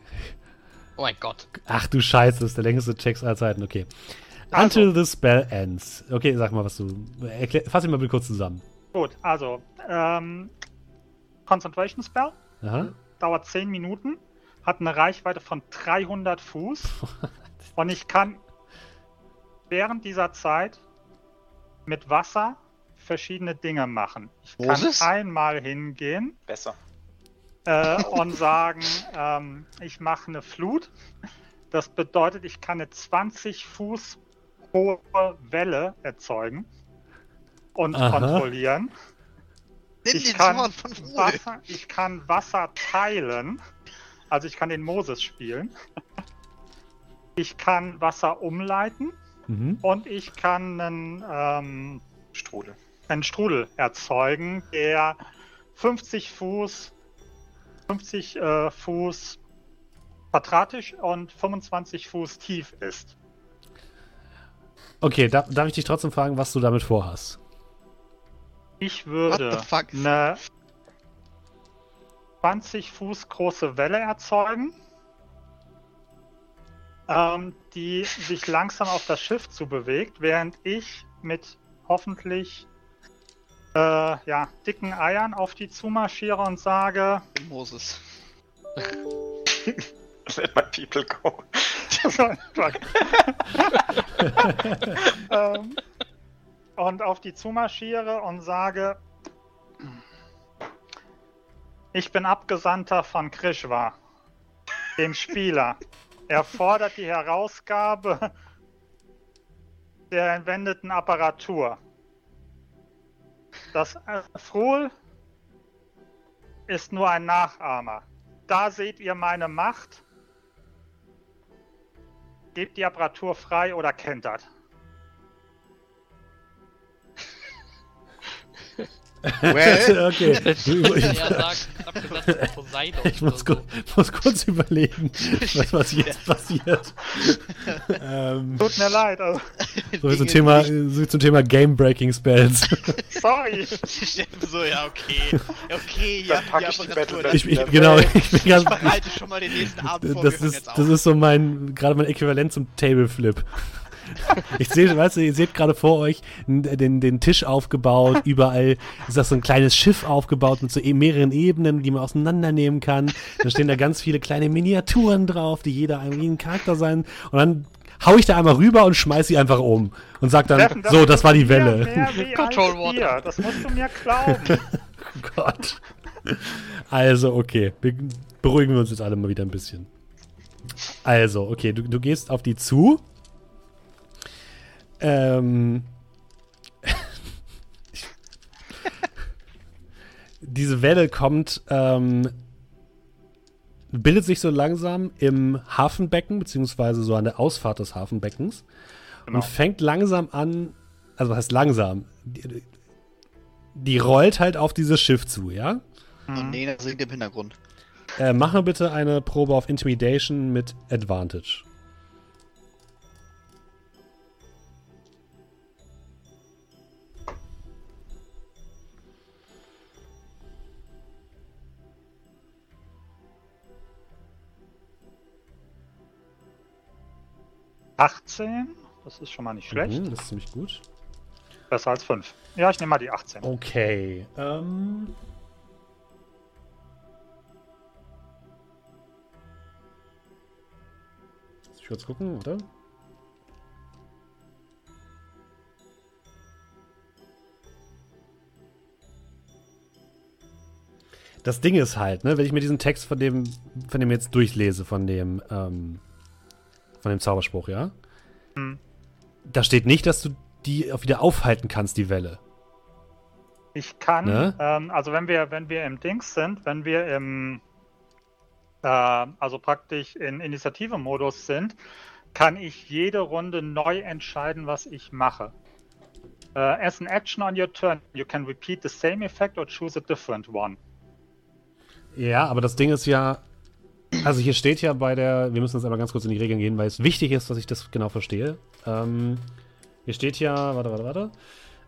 Oh mein Gott. Ach du Scheiße, das ist der längste Checks aller Zeiten. Okay. Also, Until the spell ends. Okay, sag mal, was du. Erklär, fass ihn mal bitte kurz zusammen. Gut, also. Ähm, Concentration Spell. Aha. Dauert 10 Minuten. Hat eine Reichweite von 300 Fuß. und ich kann während dieser Zeit mit Wasser verschiedene Dinge machen. Ich kann Moses? einmal hingehen. Besser. Äh, und sagen, ähm, ich mache eine Flut. Das bedeutet, ich kann eine 20 Fuß hohe Welle erzeugen und Aha. kontrollieren. Ich kann, Wasser, ich kann Wasser teilen. Also ich kann den Moses spielen. Ich kann Wasser umleiten. Mhm. Und ich kann einen ähm, Strudel. einen Strudel erzeugen, der 50 Fuß, 50 äh, Fuß quadratisch und 25 Fuß tief ist. Okay, da, darf ich dich trotzdem fragen, was du damit vorhast? Ich würde eine 20 Fuß große Welle erzeugen ähm, die sich langsam auf das Schiff zu bewegt, während ich mit hoffentlich äh, ja, dicken Eiern auf die zumarschiere und sage: Moses. Let my people go. ähm, und auf die zumarschiere und sage: Ich bin Abgesandter von Krishwa, dem Spieler. Er fordert die Herausgabe der entwendeten Apparatur. Das Frol ist nur ein Nachahmer. Da seht ihr meine Macht. Gebt die Apparatur frei oder kentert. Well. okay. ich muss, so. muss, kurz überlegen, was, was jetzt passiert. ähm, Tut mir leid. Also. So, zum Thema, so zum Thema Game-Breaking Spells. Sorry. so, ja, okay. Okay, ja, ja ich, Battle ich, ich, genau, ich, bin ganz, ich bereite schon mal den nächsten Abend vor. Das ist, das ist so mein, gerade mein Äquivalent zum Table Flip. Ich sehe, weißt du, ihr seht gerade vor euch den, den Tisch aufgebaut, überall ist das so ein kleines Schiff aufgebaut mit so e-, mehreren Ebenen, die man auseinandernehmen kann. Da stehen da ganz viele kleine Miniaturen drauf, die jeder irgendwie ein Charakter sein. Und dann hau ich da einmal rüber und schmeiß sie einfach um und sag dann, Steffen, das so, das war die Welle. Control Water. Das musst du mir glauben. oh Gott. Also, okay. Wir beruhigen wir uns jetzt alle mal wieder ein bisschen. Also, okay, du, du gehst auf die zu ähm, diese Welle kommt, ähm, bildet sich so langsam im Hafenbecken, beziehungsweise so an der Ausfahrt des Hafenbeckens genau. und fängt langsam an, also was heißt langsam? Die, die rollt halt auf dieses Schiff zu, ja? Mhm. Und Nena singt im Hintergrund. Äh, mach nur bitte eine Probe auf Intimidation mit Advantage. Achtzehn, das ist schon mal nicht schlecht. Mhm, das ist ziemlich gut. Besser als 5. Ja, ich nehme mal die 18. Okay. Ähm. Ich kurz gucken, oder? Das Ding ist halt, ne, wenn ich mir diesen Text von dem, von dem jetzt durchlese, von dem, ähm, von dem Zauberspruch, ja? Hm. Da steht nicht, dass du die wieder aufhalten kannst, die Welle. Ich kann, ne? ähm, also wenn wir, wenn wir im Dings sind, wenn wir im, äh, also praktisch in Initiative-Modus sind, kann ich jede Runde neu entscheiden, was ich mache. Uh, as an action on your turn, you can repeat the same effect or choose a different one. Ja, aber das Ding ist ja, also hier steht ja bei der, wir müssen jetzt aber ganz kurz in die Regeln gehen, weil es wichtig ist, dass ich das genau verstehe. Ähm, hier steht ja, warte, warte, warte.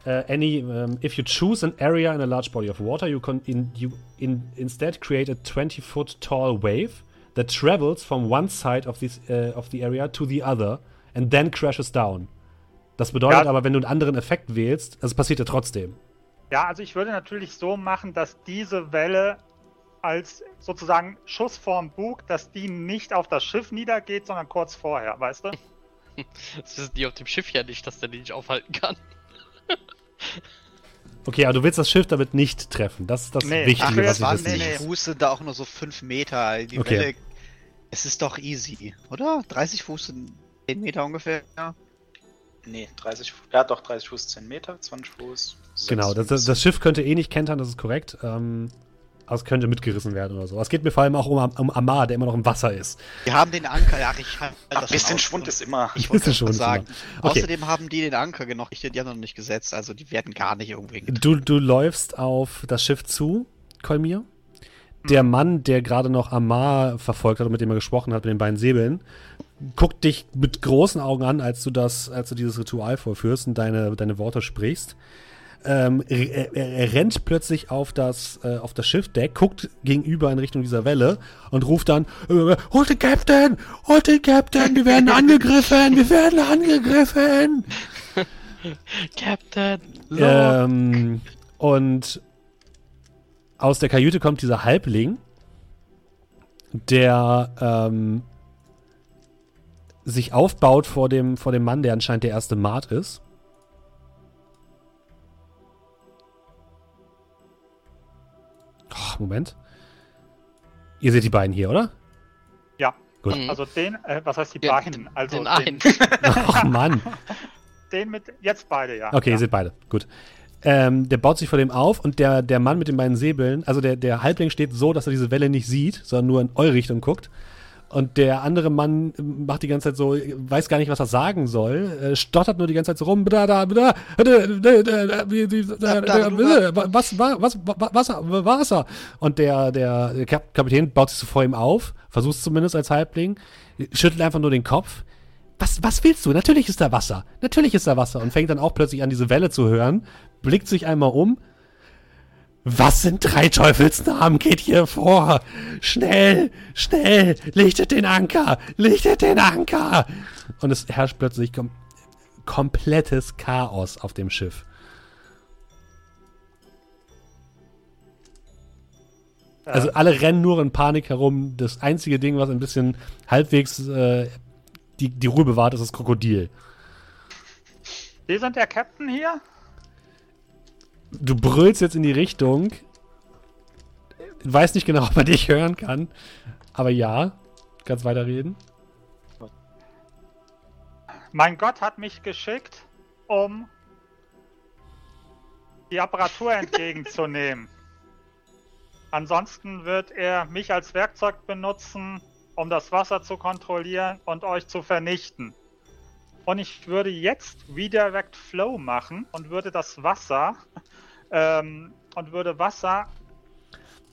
Uh, any, um, if you choose an area in a large body of water, you can in, you in, instead create a 20 foot tall wave that travels from one side of, this, uh, of the area to the other and then crashes down. Das bedeutet ja. aber, wenn du einen anderen Effekt wählst, das passiert ja trotzdem. Ja, also ich würde natürlich so machen, dass diese Welle als sozusagen Schuss vorm Bug, dass die nicht auf das Schiff niedergeht, sondern kurz vorher, weißt du? Das wissen die auf dem Schiff ja nicht, dass der die nicht aufhalten kann. Okay, aber du willst das Schiff damit nicht treffen. Das ist das nee, Wichtige, ach, was ich wissen nee, nee. Fuß sind da auch nur so 5 Meter. Die okay. Welle, es ist doch easy, oder? 30 Fuß sind 10 Meter ungefähr. Nee, 30 Fuß. Ja, doch, 30 Fuß 10 Meter, 20 Fuß. Genau, das, das, Schiff könnte eh nicht kentern, das ist korrekt. Ähm, es könnte mitgerissen werden oder so. Es geht mir vor allem auch um, um Amar, der immer noch im Wasser ist. Wir haben den Anker, ja, ich halt Ein bisschen Schwund ist immer. Ich wollte schon sagen. Okay. Außerdem haben die den Anker noch nicht, die haben noch nicht gesetzt, also die werden gar nicht irgendwie. Du, du läufst auf das Schiff zu, Kolmir. Der hm. Mann, der gerade noch Amar verfolgt hat und mit dem er gesprochen hat, mit den beiden Säbeln, guckt dich mit großen Augen an, als du das, als du dieses Ritual vollführst und deine, deine Worte sprichst ähm, er, er, rennt plötzlich auf das, äh, auf das Schiffdeck, guckt gegenüber in Richtung dieser Welle und ruft dann: äh, Holt den Captain! Holt den Captain! Wir werden angegriffen! Wir werden angegriffen! Captain! Ähm, und aus der Kajüte kommt dieser Halbling, der ähm, sich aufbaut vor dem, vor dem Mann, der anscheinend der erste Mart ist. Oh, Moment. Ihr seht die beiden hier, oder? Ja. Gut. Mhm. Also den, äh, was heißt die ja, beiden? Also den einen. Ach Mann. Den mit, jetzt beide, ja. Okay, ja. ihr seht beide. Gut. Ähm, der baut sich vor dem auf und der, der Mann mit den beiden Säbeln, also der, der Halbling steht so, dass er diese Welle nicht sieht, sondern nur in eure Richtung guckt. Und der andere Mann macht die ganze Zeit so, weiß gar nicht, was er sagen soll, stottert nur die ganze Zeit so rum. Was, was, was, Wasser. Und der, der Kapitän baut sich so vor ihm auf, versucht es zumindest als Halbling, schüttelt einfach nur den Kopf. Was, was willst du? Natürlich ist da Wasser. Natürlich ist da Wasser. Und fängt dann auch plötzlich an, diese Welle zu hören, blickt sich einmal um, was sind drei Teufelsnamen? Geht hier vor! Schnell, schnell, lichtet den Anker, lichtet den Anker! Und es herrscht plötzlich kom komplettes Chaos auf dem Schiff. Also alle rennen nur in Panik herum. Das einzige Ding, was ein bisschen halbwegs äh, die, die Ruhe bewahrt, ist das Krokodil. Sie sind der Captain hier? Du brüllst jetzt in die Richtung. Weiß nicht genau, ob man dich hören kann. Aber ja, kannst weiterreden. Mein Gott hat mich geschickt, um die Apparatur entgegenzunehmen. Ansonsten wird er mich als Werkzeug benutzen, um das Wasser zu kontrollieren und euch zu vernichten. Und ich würde jetzt Redirect Flow machen und würde das Wasser ähm, und würde Wasser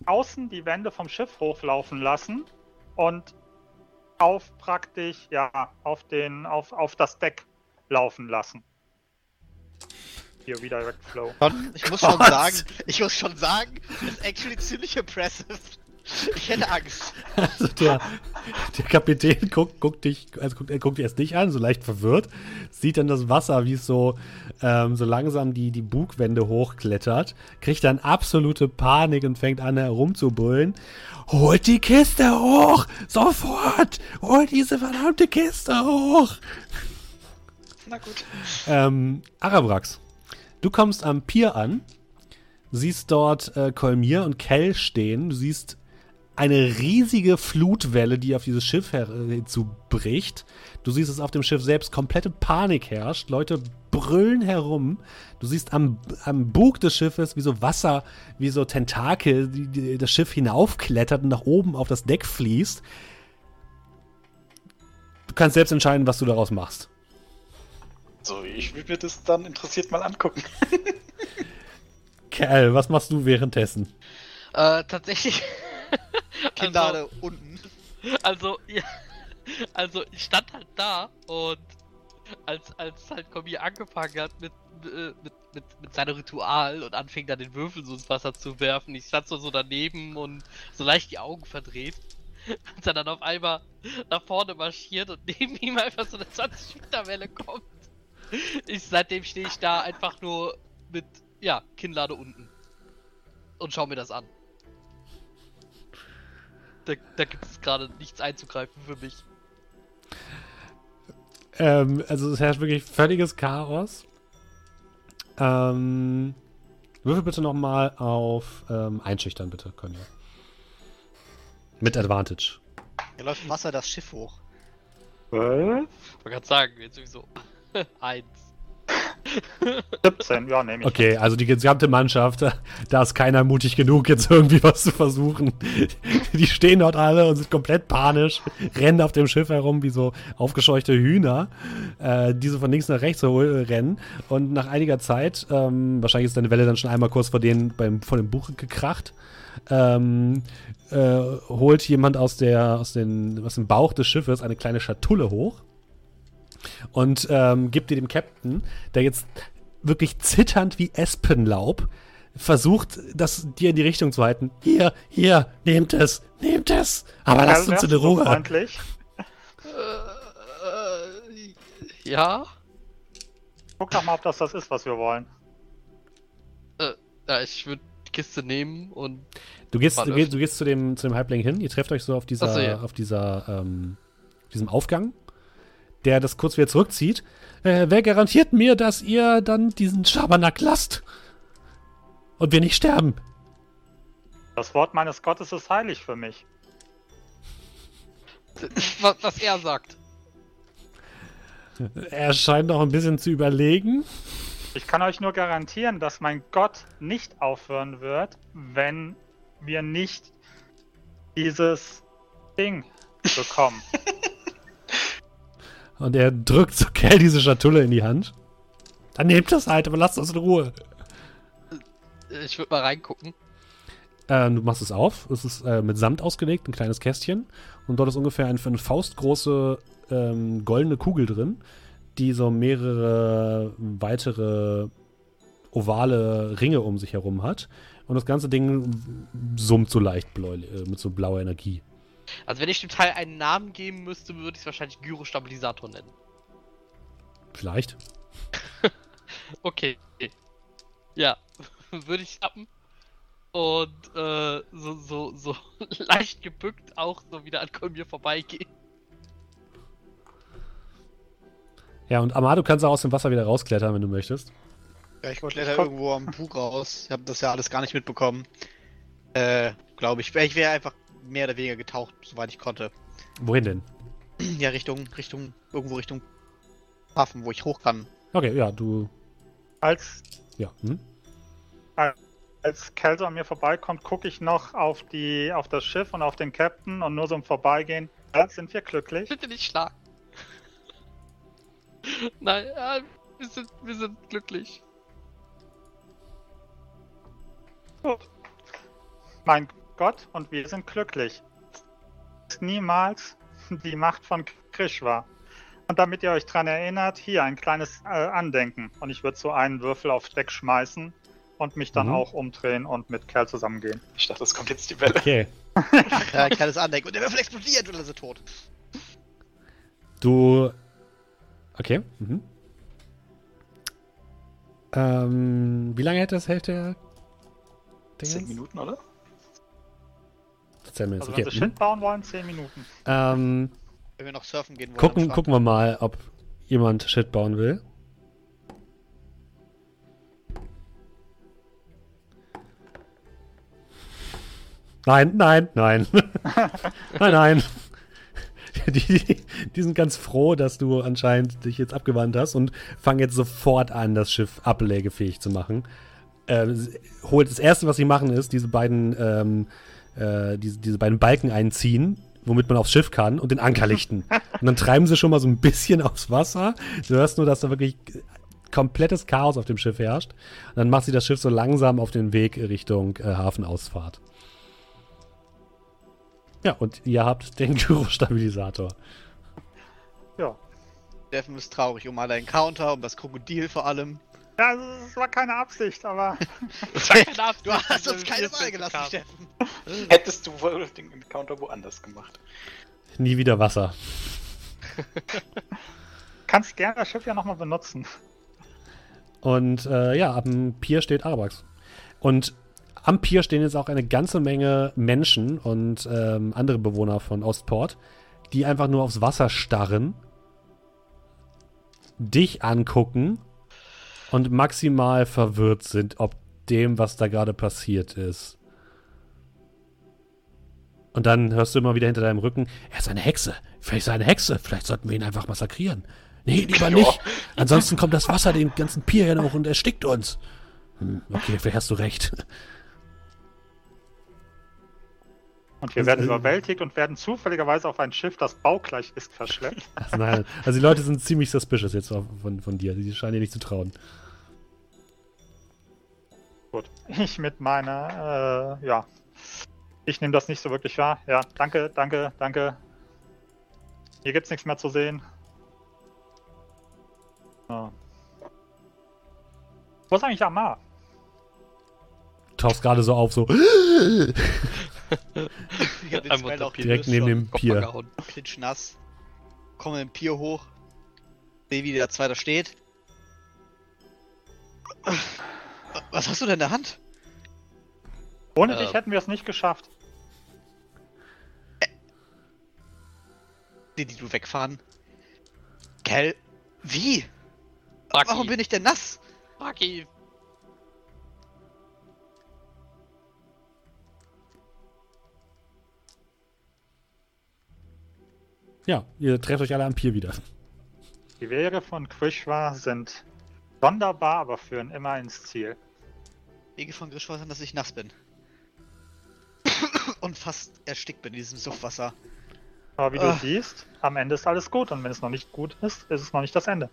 außen die Wände vom Schiff hochlaufen lassen und auf praktisch, ja, auf den, auf, auf das Deck laufen lassen. Hier Redirect Flow. Ich muss schon sagen, ich muss schon sagen, das ist actually ziemlich impressive. Ich hätte Angst. Also der, der Kapitän guckt, guckt dich, also guckt, er guckt erst dich an, so leicht verwirrt, sieht dann das Wasser, wie es so, ähm, so langsam die, die Bugwände hochklettert, kriegt dann absolute Panik und fängt an herumzubrüllen. Holt die Kiste hoch! Sofort! Holt diese verdammte Kiste hoch! Na gut. Ähm, Arabrax, du kommst am Pier an, siehst dort äh, Kolmir und Kell stehen, du siehst eine riesige Flutwelle, die auf dieses Schiff hinzubricht. Du siehst, dass auf dem Schiff selbst komplette Panik herrscht. Leute brüllen herum. Du siehst am, am Bug des Schiffes, wie so Wasser, wie so Tentakel, die, die das Schiff hinaufklettert und nach oben auf das Deck fließt. Du kannst selbst entscheiden, was du daraus machst. So, ich will mir das dann interessiert mal angucken. Kerl, was machst du währenddessen? Äh, tatsächlich Kinnlade also, unten. Also, ja, also ich stand halt da und als, als halt Komi angefangen hat mit, äh, mit, mit, mit seinem Ritual und anfing dann den Würfel so ins Wasser zu werfen, ich stand so, so daneben und so leicht die Augen verdreht. Und er dann auf einmal nach vorne marschiert und neben ihm einfach so eine 20 Meter Welle kommt. Ich, seitdem stehe ich da einfach nur mit, ja, Kinnlade unten. Und schau mir das an da, da gibt es gerade nichts einzugreifen für mich. Ähm, also es herrscht wirklich völliges Chaos. Ähm, würfel bitte nochmal auf ähm, Einschüchtern, bitte, Conny. Mit Advantage. Hier läuft Wasser das Schiff hoch. Was? Ich wollte gerade sagen, jetzt sowieso. Eins. 17, ja, nehme ich. Okay, also die gesamte Mannschaft, da ist keiner mutig genug, jetzt irgendwie was zu versuchen. Die stehen dort alle und sind komplett panisch, rennen auf dem Schiff herum wie so aufgescheuchte Hühner, äh, die so von links nach rechts rennen. Und nach einiger Zeit, ähm, wahrscheinlich ist deine Welle dann schon einmal kurz vor, denen beim, vor dem Buch gekracht, ähm, äh, holt jemand aus, der, aus, den, aus dem Bauch des Schiffes eine kleine Schatulle hoch und ähm, gibt dir dem Captain, der jetzt wirklich zitternd wie Espenlaub versucht, das dir in die Richtung zu halten. Hier, hier, nehmt es, nehmt es, aber lasst uns in der Ruhe. Freundlich. Äh, äh, ja. Guck doch mal, ob das das ist, was wir wollen. Äh, ja, ich würde die Kiste nehmen und. Du gehst, du du gehst, zu dem, zu dem Halbling hin, ihr trefft euch so auf dieser, so, ja. auf dieser, ähm, diesem Aufgang der das kurz wieder zurückzieht. Äh, wer garantiert mir, dass ihr dann diesen Schabernack lasst? Und wir nicht sterben? Das Wort meines Gottes ist heilig für mich. Was, was er sagt. Er scheint noch ein bisschen zu überlegen. Ich kann euch nur garantieren, dass mein Gott nicht aufhören wird, wenn wir nicht dieses Ding bekommen. Und er drückt so Kell diese Schatulle in die Hand. Dann nehmt das halt, aber lasst uns in Ruhe. Ich würde mal reingucken. Äh, du machst es auf. Es ist äh, mit Samt ausgelegt, ein kleines Kästchen. Und dort ist ungefähr eine, eine faustgroße ähm, goldene Kugel drin, die so mehrere weitere ovale Ringe um sich herum hat. Und das ganze Ding summt so leicht blau, äh, mit so blauer Energie. Also wenn ich dem Teil einen Namen geben müsste, würde ich es wahrscheinlich Gyrostabilisator nennen. Vielleicht. okay. Ja, würde ich schnappen. Und äh, so, so, so leicht gebückt auch so wieder an Kolmir vorbeigehen. Ja, und Amado kannst auch aus dem Wasser wieder rausklettern, wenn du möchtest. Ja, ich kletter irgendwo am Bug raus. Ich habe das ja alles gar nicht mitbekommen. Äh, glaube ich. Ich wäre einfach mehr oder weniger getaucht, soweit ich konnte. Wohin denn? Ja, Richtung, Richtung, irgendwo Richtung Hafen, wo ich hoch kann. Okay, ja, du. Als. Ja. Hm? Als Kelso an mir vorbeikommt, gucke ich noch auf die, auf das Schiff und auf den Captain und nur so im Vorbeigehen. Ja, sind wir glücklich? Bitte nicht schlagen. Nein, äh, wir, sind, wir sind glücklich. Gut. Mein Gott, und wir sind glücklich. Niemals die Macht von Krishwa. Und damit ihr euch dran erinnert, hier ein kleines äh, Andenken. Und ich würde so einen Würfel aufs Deck schmeißen und mich dann mhm. auch umdrehen und mit Kerl zusammengehen. Ich dachte, es kommt jetzt die Welle. Okay. ja, ein kleines Andenken. Und der Würfel explodiert und dann ist er tot. Du. Okay. Mhm. Ähm, wie lange hätte das hält der? Zehn Minuten, oder? Zehn Minuten. Also, okay. wenn wir Shit bauen wollen, zehn Minuten. Ähm, wenn wir noch surfen gehen wollen. Gucken, gucken wir mal, ob jemand Shit bauen will. Nein, nein, nein. nein, nein. Die, die, die, sind ganz froh, dass du anscheinend dich jetzt abgewandt hast und fangen jetzt sofort an, das Schiff ablegefähig zu machen. Äh, holt das erste, was sie machen, ist diese beiden, ähm, äh, diese, diese beiden Balken einziehen, womit man aufs Schiff kann und den Anker lichten. und dann treiben sie schon mal so ein bisschen aufs Wasser. Du hörst nur, dass da wirklich komplettes Chaos auf dem Schiff herrscht. Und dann macht sie das Schiff so langsam auf den Weg Richtung äh, Hafenausfahrt. Ja, und ihr habt den Gyrostabilisator. Ja. Steffen ist traurig um alle Encounter, um das Krokodil vor allem. Ja, also, das war keine Absicht, aber. das war keine Absicht. Du hast uns keine Wahl gelassen, Steffen. Hättest du wohl den Encounter woanders gemacht. Nie wieder Wasser. Kannst gerne das Schiff ja nochmal benutzen. Und äh, ja, am Pier steht Arabax. Und am Pier stehen jetzt auch eine ganze Menge Menschen und ähm, andere Bewohner von Ostport, die einfach nur aufs Wasser starren, dich angucken und maximal verwirrt sind, ob dem, was da gerade passiert ist. Und dann hörst du immer wieder hinter deinem Rücken, er ist eine Hexe. Vielleicht ist er eine Hexe. Vielleicht sollten wir ihn einfach massakrieren. Nee, lieber nicht. Ansonsten kommt das Wasser den ganzen Pier hoch und erstickt uns. Hm, okay, vielleicht hast du recht. Und wir werden überwältigt und werden zufälligerweise auf ein Schiff, das baugleich ist, verschleppt. Also, nein, also die Leute sind ziemlich suspicious jetzt von, von dir. Die scheinen dir nicht zu trauen. Ich mit meiner, äh, ja. Ich nehme das nicht so wirklich wahr. Ja, danke, danke, danke. Hier gibt's nichts mehr zu sehen. Ja. Wo ist eigentlich Amar? Tauchst gerade so auf, so. ich hab den Smell auch direkt neben dem Pier. Klitschnass. Komme im Pier hoch. Sehe, wie der Zweite steht. Was hast du denn in der Hand? Ohne äh, dich hätten wir es nicht geschafft. Die, die du wegfahren. Kell, wie? Lucky. Warum bin ich denn nass? Lucky, Ja, ihr trefft euch alle am Pier wieder. Die Wege von Krishwa sind sonderbar, aber führen immer ins Ziel. Wege von Krishwa sind, dass ich nass bin. Und fast erstickt bin in diesem Suffwasser. Aber wie du ah. siehst, am Ende ist alles gut und wenn es noch nicht gut ist, ist es noch nicht das Ende.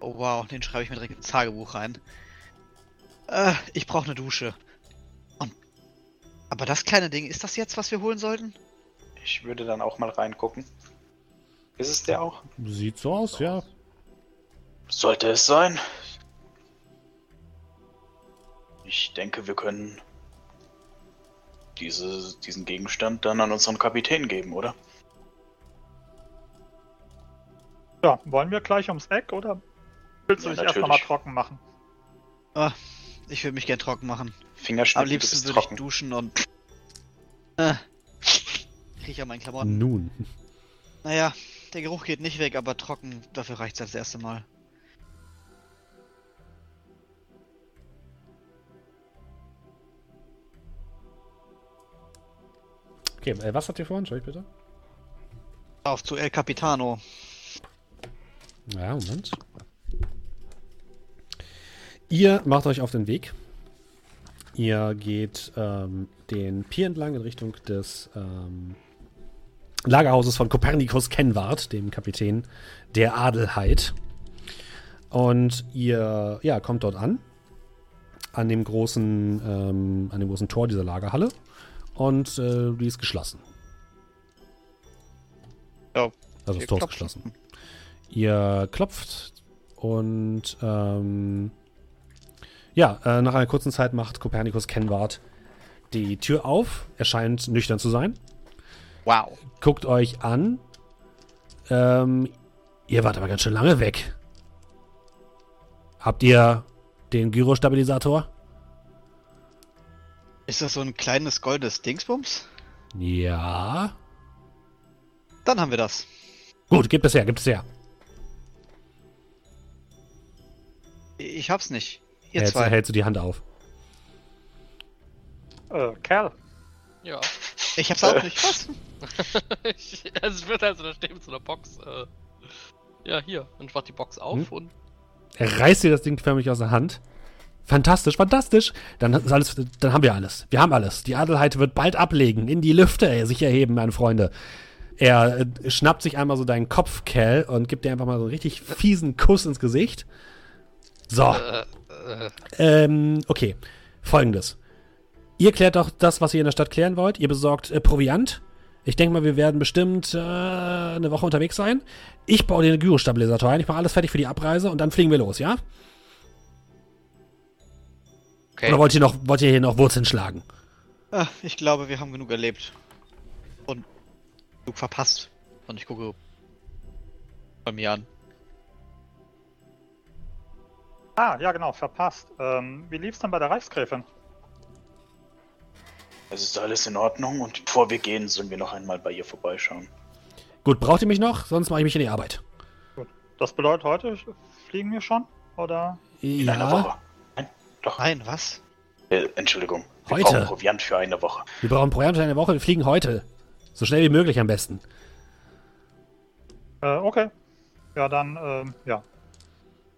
Oh wow, den schreibe ich mir direkt ins Tagebuch rein. Äh, ich brauche eine Dusche. Und. Aber das kleine Ding, ist das jetzt, was wir holen sollten? Ich würde dann auch mal reingucken. Ist es der auch? Sieht so aus, ja. Sollte es sein. Ich denke, wir können diese, diesen Gegenstand dann an unseren Kapitän geben, oder? Ja, wollen wir gleich ums Eck oder willst du ja, dich erst nochmal trocken machen? Ah, ich will mich gern trocken machen. Fingerschnitt, Am liebsten würde ich duschen und. Äh, kriege ich an meinen Klamotten. Nun. Naja, der Geruch geht nicht weg, aber trocken, dafür reicht es das erste Mal. Okay, äh, was habt ihr vorhin? Schau ich bitte. Auf zu El Capitano. Ja, Moment. Ihr macht euch auf den Weg. Ihr geht ähm, den Pier entlang in Richtung des ähm, Lagerhauses von Kopernikus Kenward, dem Kapitän der Adelheid. Und ihr ja, kommt dort an, an dem großen, ähm, an dem großen Tor dieser Lagerhalle. Und äh, die ist geschlossen. Ja, also das Tor ist geschlossen. Ihr klopft und ähm, ja, äh, nach einer kurzen Zeit macht Kopernikus Kenward die Tür auf. Er scheint nüchtern zu sein. Wow. Guckt euch an. Ähm, ihr wart aber ganz schön lange weg. Habt ihr den Gyrostabilisator? Ist das so ein kleines goldenes Dingsbums? Ja. Dann haben wir das. Gut, gibt es her, gibt es her. Ich hab's nicht. Ihr Hältst, zwei. hältst du die Hand auf. Äh, Kerl. Ja. Ich hab's auch nicht. Was? Ich- es wird also da stehen mit so einer Box. Äh, ja, hier. Und ich mach die Box auf Hm? und. Er reißt dir das Ding förmlich aus der Hand. Fantastisch, fantastisch. Dann, ist alles, dann haben wir alles. Wir haben alles. Die Adelheid wird bald ablegen, in die Lüfte äh, sich erheben, meine Freunde. Er äh, schnappt sich einmal so deinen Kopf, Cal, und gibt dir einfach mal so einen richtig fiesen Kuss ins Gesicht. So, Äh, äh, ähm, okay. Folgendes. Ihr klärt doch das, was ihr in der Stadt klären wollt. Ihr besorgt äh, Proviant. Ich denke mal, wir werden bestimmt äh, eine Woche unterwegs sein. Ich baue einen Gyrostabilisator ein. Ich mache alles fertig für die Abreise und dann fliegen wir los, ja? Okay. Oder wollt ihr, noch, wollt ihr hier noch Wurzeln schlagen? Ah, ich glaube, wir haben genug erlebt. Und genug verpasst. Und ich gucke bei mir an. Ah, ja genau, verpasst. Ähm, wie lief's denn bei der Reichsgräfin? Es ist alles in Ordnung und bevor wir gehen, sollen wir noch einmal bei ihr vorbeischauen. Gut, braucht ihr mich noch? Sonst mache ich mich in die Arbeit. Das bedeutet, heute fliegen wir schon? Oder? In einer Woche. Nein, doch. Nein, was? Äh, Entschuldigung. Wir Heute. brauchen Proviant für eine Woche. wir brauchen Proviant für eine Woche. Wir fliegen heute. So schnell wie möglich am besten. Äh, okay. Ja, dann, ähm, ja.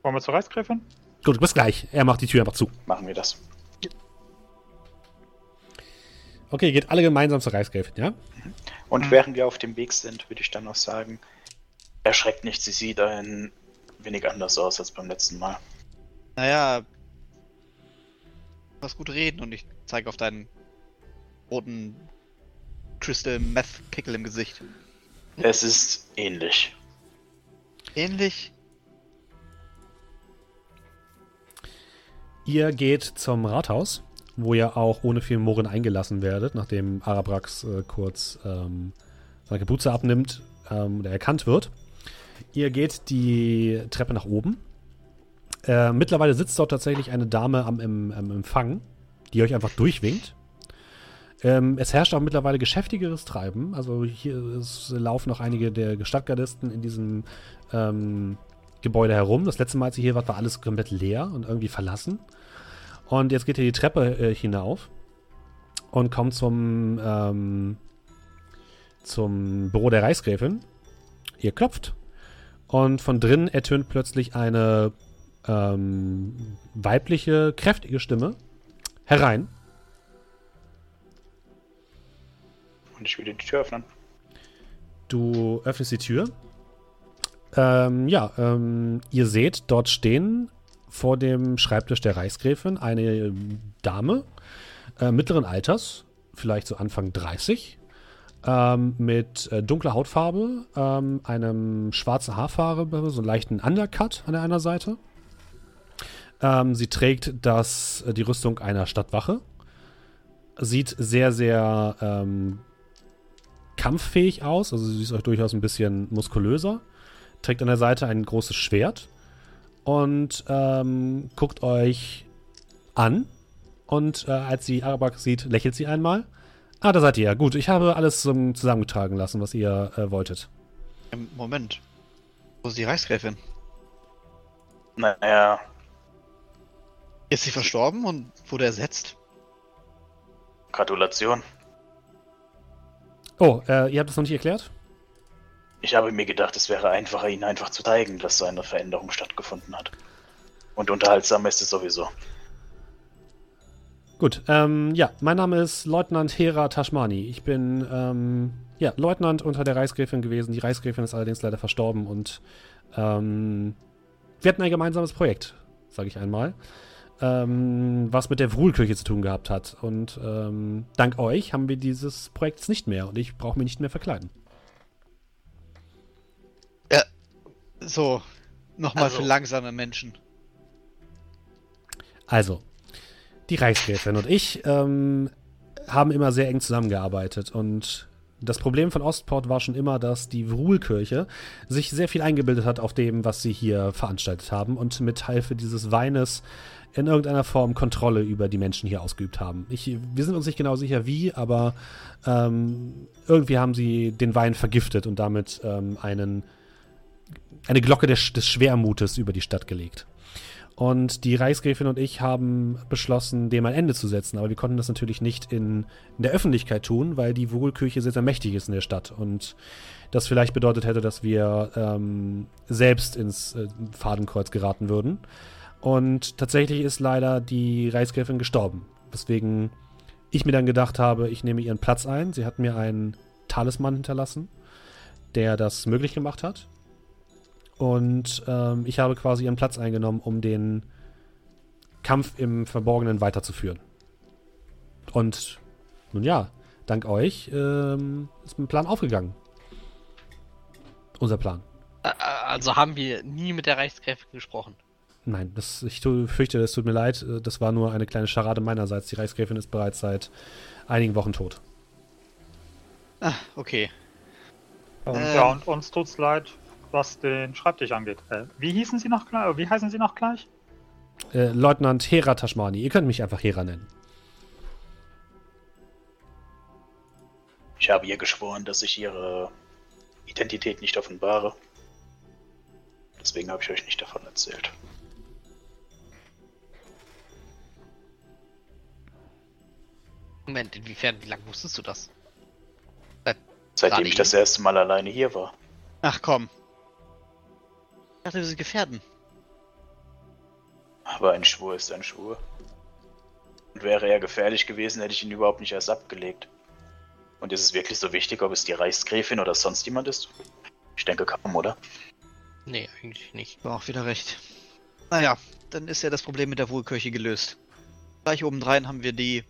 Wollen wir zur Reichsgräfin? Gut, bis gleich. Er macht die Tür einfach zu. Machen wir das. Okay, geht alle gemeinsam zur Reichsgräfin, ja? Und Mhm. während wir auf dem Weg sind, würde ich dann noch sagen, erschreckt nicht, sie sieht ein wenig anders aus als beim letzten Mal. Naja. Was gut reden und ich zeige auf deinen roten Crystal Meth Pickel im Gesicht. Es ist ähnlich. Ähnlich. Ihr geht zum Rathaus, wo ihr auch ohne viel Murren eingelassen werdet, nachdem Arabrax äh, kurz ähm, seine Kapuze abnimmt ähm, oder erkannt wird. Ihr geht die Treppe nach oben. Äh, mittlerweile sitzt dort tatsächlich eine Dame am, im, am Empfang, die euch einfach durchwinkt. Ähm, es herrscht auch mittlerweile geschäftigeres Treiben. Also hier es laufen noch einige der Stadtgardisten in diesem ähm, Gebäude herum. Das letzte Mal, als ihr hier wart, war alles komplett leer und irgendwie verlassen. Und jetzt geht ihr die Treppe äh, hinauf und kommt zum, ähm, zum Büro der Reichsgräfin. Ihr klopft und von drinnen ertönt plötzlich eine ähm, weibliche, kräftige Stimme herein. Und ich würde die Tür öffnen. Du öffnest die Tür. Ähm, ja, ähm, ihr seht dort stehen vor dem Schreibtisch der Reichsgräfin eine Dame äh, mittleren Alters, vielleicht so Anfang 30, ähm, mit äh, dunkler Hautfarbe, ähm, einem schwarzen Haarfarbe, so einen leichten Undercut an der einer Seite. Ähm, sie trägt das, äh, die Rüstung einer Stadtwache. Sieht sehr, sehr ähm, kampffähig aus, also sie ist auch durchaus ein bisschen muskulöser. Trägt an der Seite ein großes Schwert und ähm, guckt euch an. Und äh, als sie Arabak sieht, lächelt sie einmal. Ah, da seid ihr ja. Gut, ich habe alles ähm, zusammengetragen lassen, was ihr äh, wolltet. Ähm, Moment. Wo ist die Reichsgräfin? Naja, Ist sie verstorben und wurde ersetzt? Gratulation. Oh, äh, ihr habt das noch nicht erklärt? Ich habe mir gedacht, es wäre einfacher, ihnen einfach zu zeigen, dass so eine Veränderung stattgefunden hat. Und unterhaltsam ist es sowieso. Gut, ähm, ja, mein Name ist Leutnant Hera Tashmani. Ich bin ähm, ja, Leutnant unter der Reichsgräfin gewesen. Die Reichsgräfin ist allerdings leider verstorben und ähm, wir hatten ein gemeinsames Projekt, sage ich einmal, ähm, was mit der Wruhlkirche zu tun gehabt hat. Und ähm, dank euch haben wir dieses Projekt nicht mehr und ich brauche mich nicht mehr verkleiden. Ja, so, nochmal also. für langsame Menschen. Also, die Reichsgräfin und ich ähm, haben immer sehr eng zusammengearbeitet und das Problem von Ostport war schon immer, dass die Ruhlkirche sich sehr viel eingebildet hat auf dem, was sie hier veranstaltet haben und mit Hilfe dieses Weines in irgendeiner Form Kontrolle über die Menschen hier ausgeübt haben. Ich, wir sind uns nicht genau sicher wie, aber ähm, irgendwie haben sie den Wein vergiftet und damit ähm, einen, eine Glocke des, des Schwermutes über die Stadt gelegt. Und die Reichsgräfin und ich haben beschlossen, dem ein Ende zu setzen. Aber wir konnten das natürlich nicht in, in der Öffentlichkeit tun, weil die Wohlkirche sehr, sehr mächtig ist in der Stadt. Und das vielleicht bedeutet hätte, dass wir ähm, selbst ins äh, Fadenkreuz geraten würden. Und tatsächlich ist leider die Reichsgräfin gestorben. Weswegen ich mir dann gedacht habe, ich nehme ihren Platz ein. Sie hat mir einen Talisman hinterlassen, der das möglich gemacht hat. Und ähm, ich habe quasi ihren Platz eingenommen, um den Kampf im Verborgenen weiterzuführen. Und nun ja, dank euch ähm, ist mein Plan aufgegangen. Unser Plan. Also haben wir nie mit der Reichskräfte gesprochen. Nein, das, ich fürchte, es tut mir leid. Das war nur eine kleine Scharade meinerseits. Die Reichsgräfin ist bereits seit einigen Wochen tot. Ah, okay. Und, ähm, ja, und uns tut's leid was den Schreibtisch angeht. Äh, wie hießen Sie noch gleich? Wie heißen Sie noch gleich? Äh, Leutnant Hera Tashmani. Ihr könnt mich einfach Hera nennen. Ich habe ihr geschworen, dass ich ihre Identität nicht offenbare. Deswegen habe ich euch nicht davon erzählt. Moment, inwiefern, wie lange wusstest du das? Seit Seitdem ich das erste Mal alleine hier war. Ach komm. Ich dachte, wir sind Gefährden. Aber ein Schwur ist ein Schwur. Und wäre er gefährlich gewesen, hätte ich ihn überhaupt nicht erst abgelegt. Und ist es wirklich so wichtig, ob es die Reichsgräfin oder sonst jemand ist? Ich denke kaum, oder? Nee, eigentlich nicht. War auch wieder recht. Naja, dann ist ja das Problem mit der Wohlkirche gelöst. Gleich obendrein haben wir die,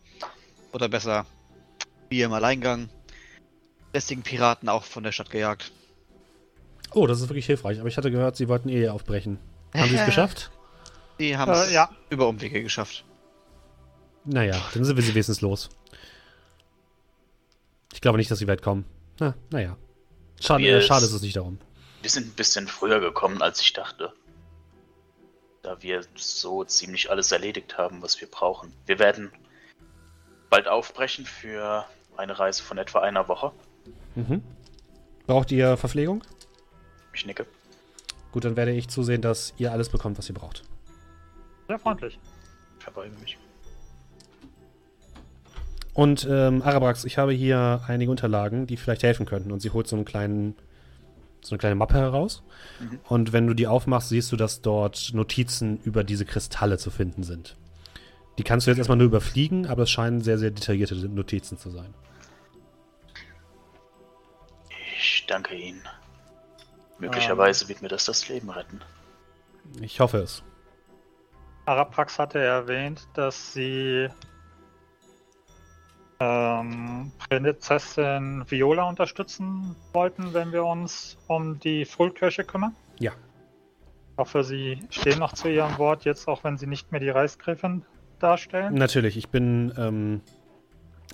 oder besser, wir im Alleingang, lästigen Piraten auch von der Stadt gejagt. Oh, das ist wirklich hilfreich. Aber ich hatte gehört, sie wollten Ehe aufbrechen. Haben sie es geschafft? Die haben es äh, ja. über Umwege geschafft. Naja, dann sind wir sie wenigstens los. Ich glaube nicht, dass sie weit kommen. Na, naja. Schade, äh, schade ist es nicht darum. Wir sind ein bisschen früher gekommen, als ich dachte. Da wir so ziemlich alles erledigt haben, was wir brauchen. Wir werden bald aufbrechen für eine Reise von etwa einer Woche. Mhm. Braucht ihr Verpflegung? Ich nicke. Gut, dann werde ich zusehen, dass ihr alles bekommt, was ihr braucht. Sehr freundlich. Verbeuge mich. Und ähm, Arabrax, ich habe hier einige Unterlagen, die vielleicht helfen könnten. Und sie holt so einen kleinen, so eine kleine Mappe heraus. Mhm. Und wenn du die aufmachst, siehst du, dass dort Notizen über diese Kristalle zu finden sind. Die kannst du jetzt erstmal nur überfliegen, aber es scheinen sehr, sehr detaillierte Notizen zu sein. Ich danke Ihnen. Möglicherweise wird mir das das Leben retten. Ich hoffe es. Araprax hatte erwähnt, dass sie ähm, Prinzessin Viola unterstützen wollten, wenn wir uns um die Frühkirche kümmern. Ja. Ich hoffe, Sie stehen noch zu Ihrem Wort, jetzt auch wenn Sie nicht mehr die Reichsgräfin darstellen. Natürlich, ich bin, ähm,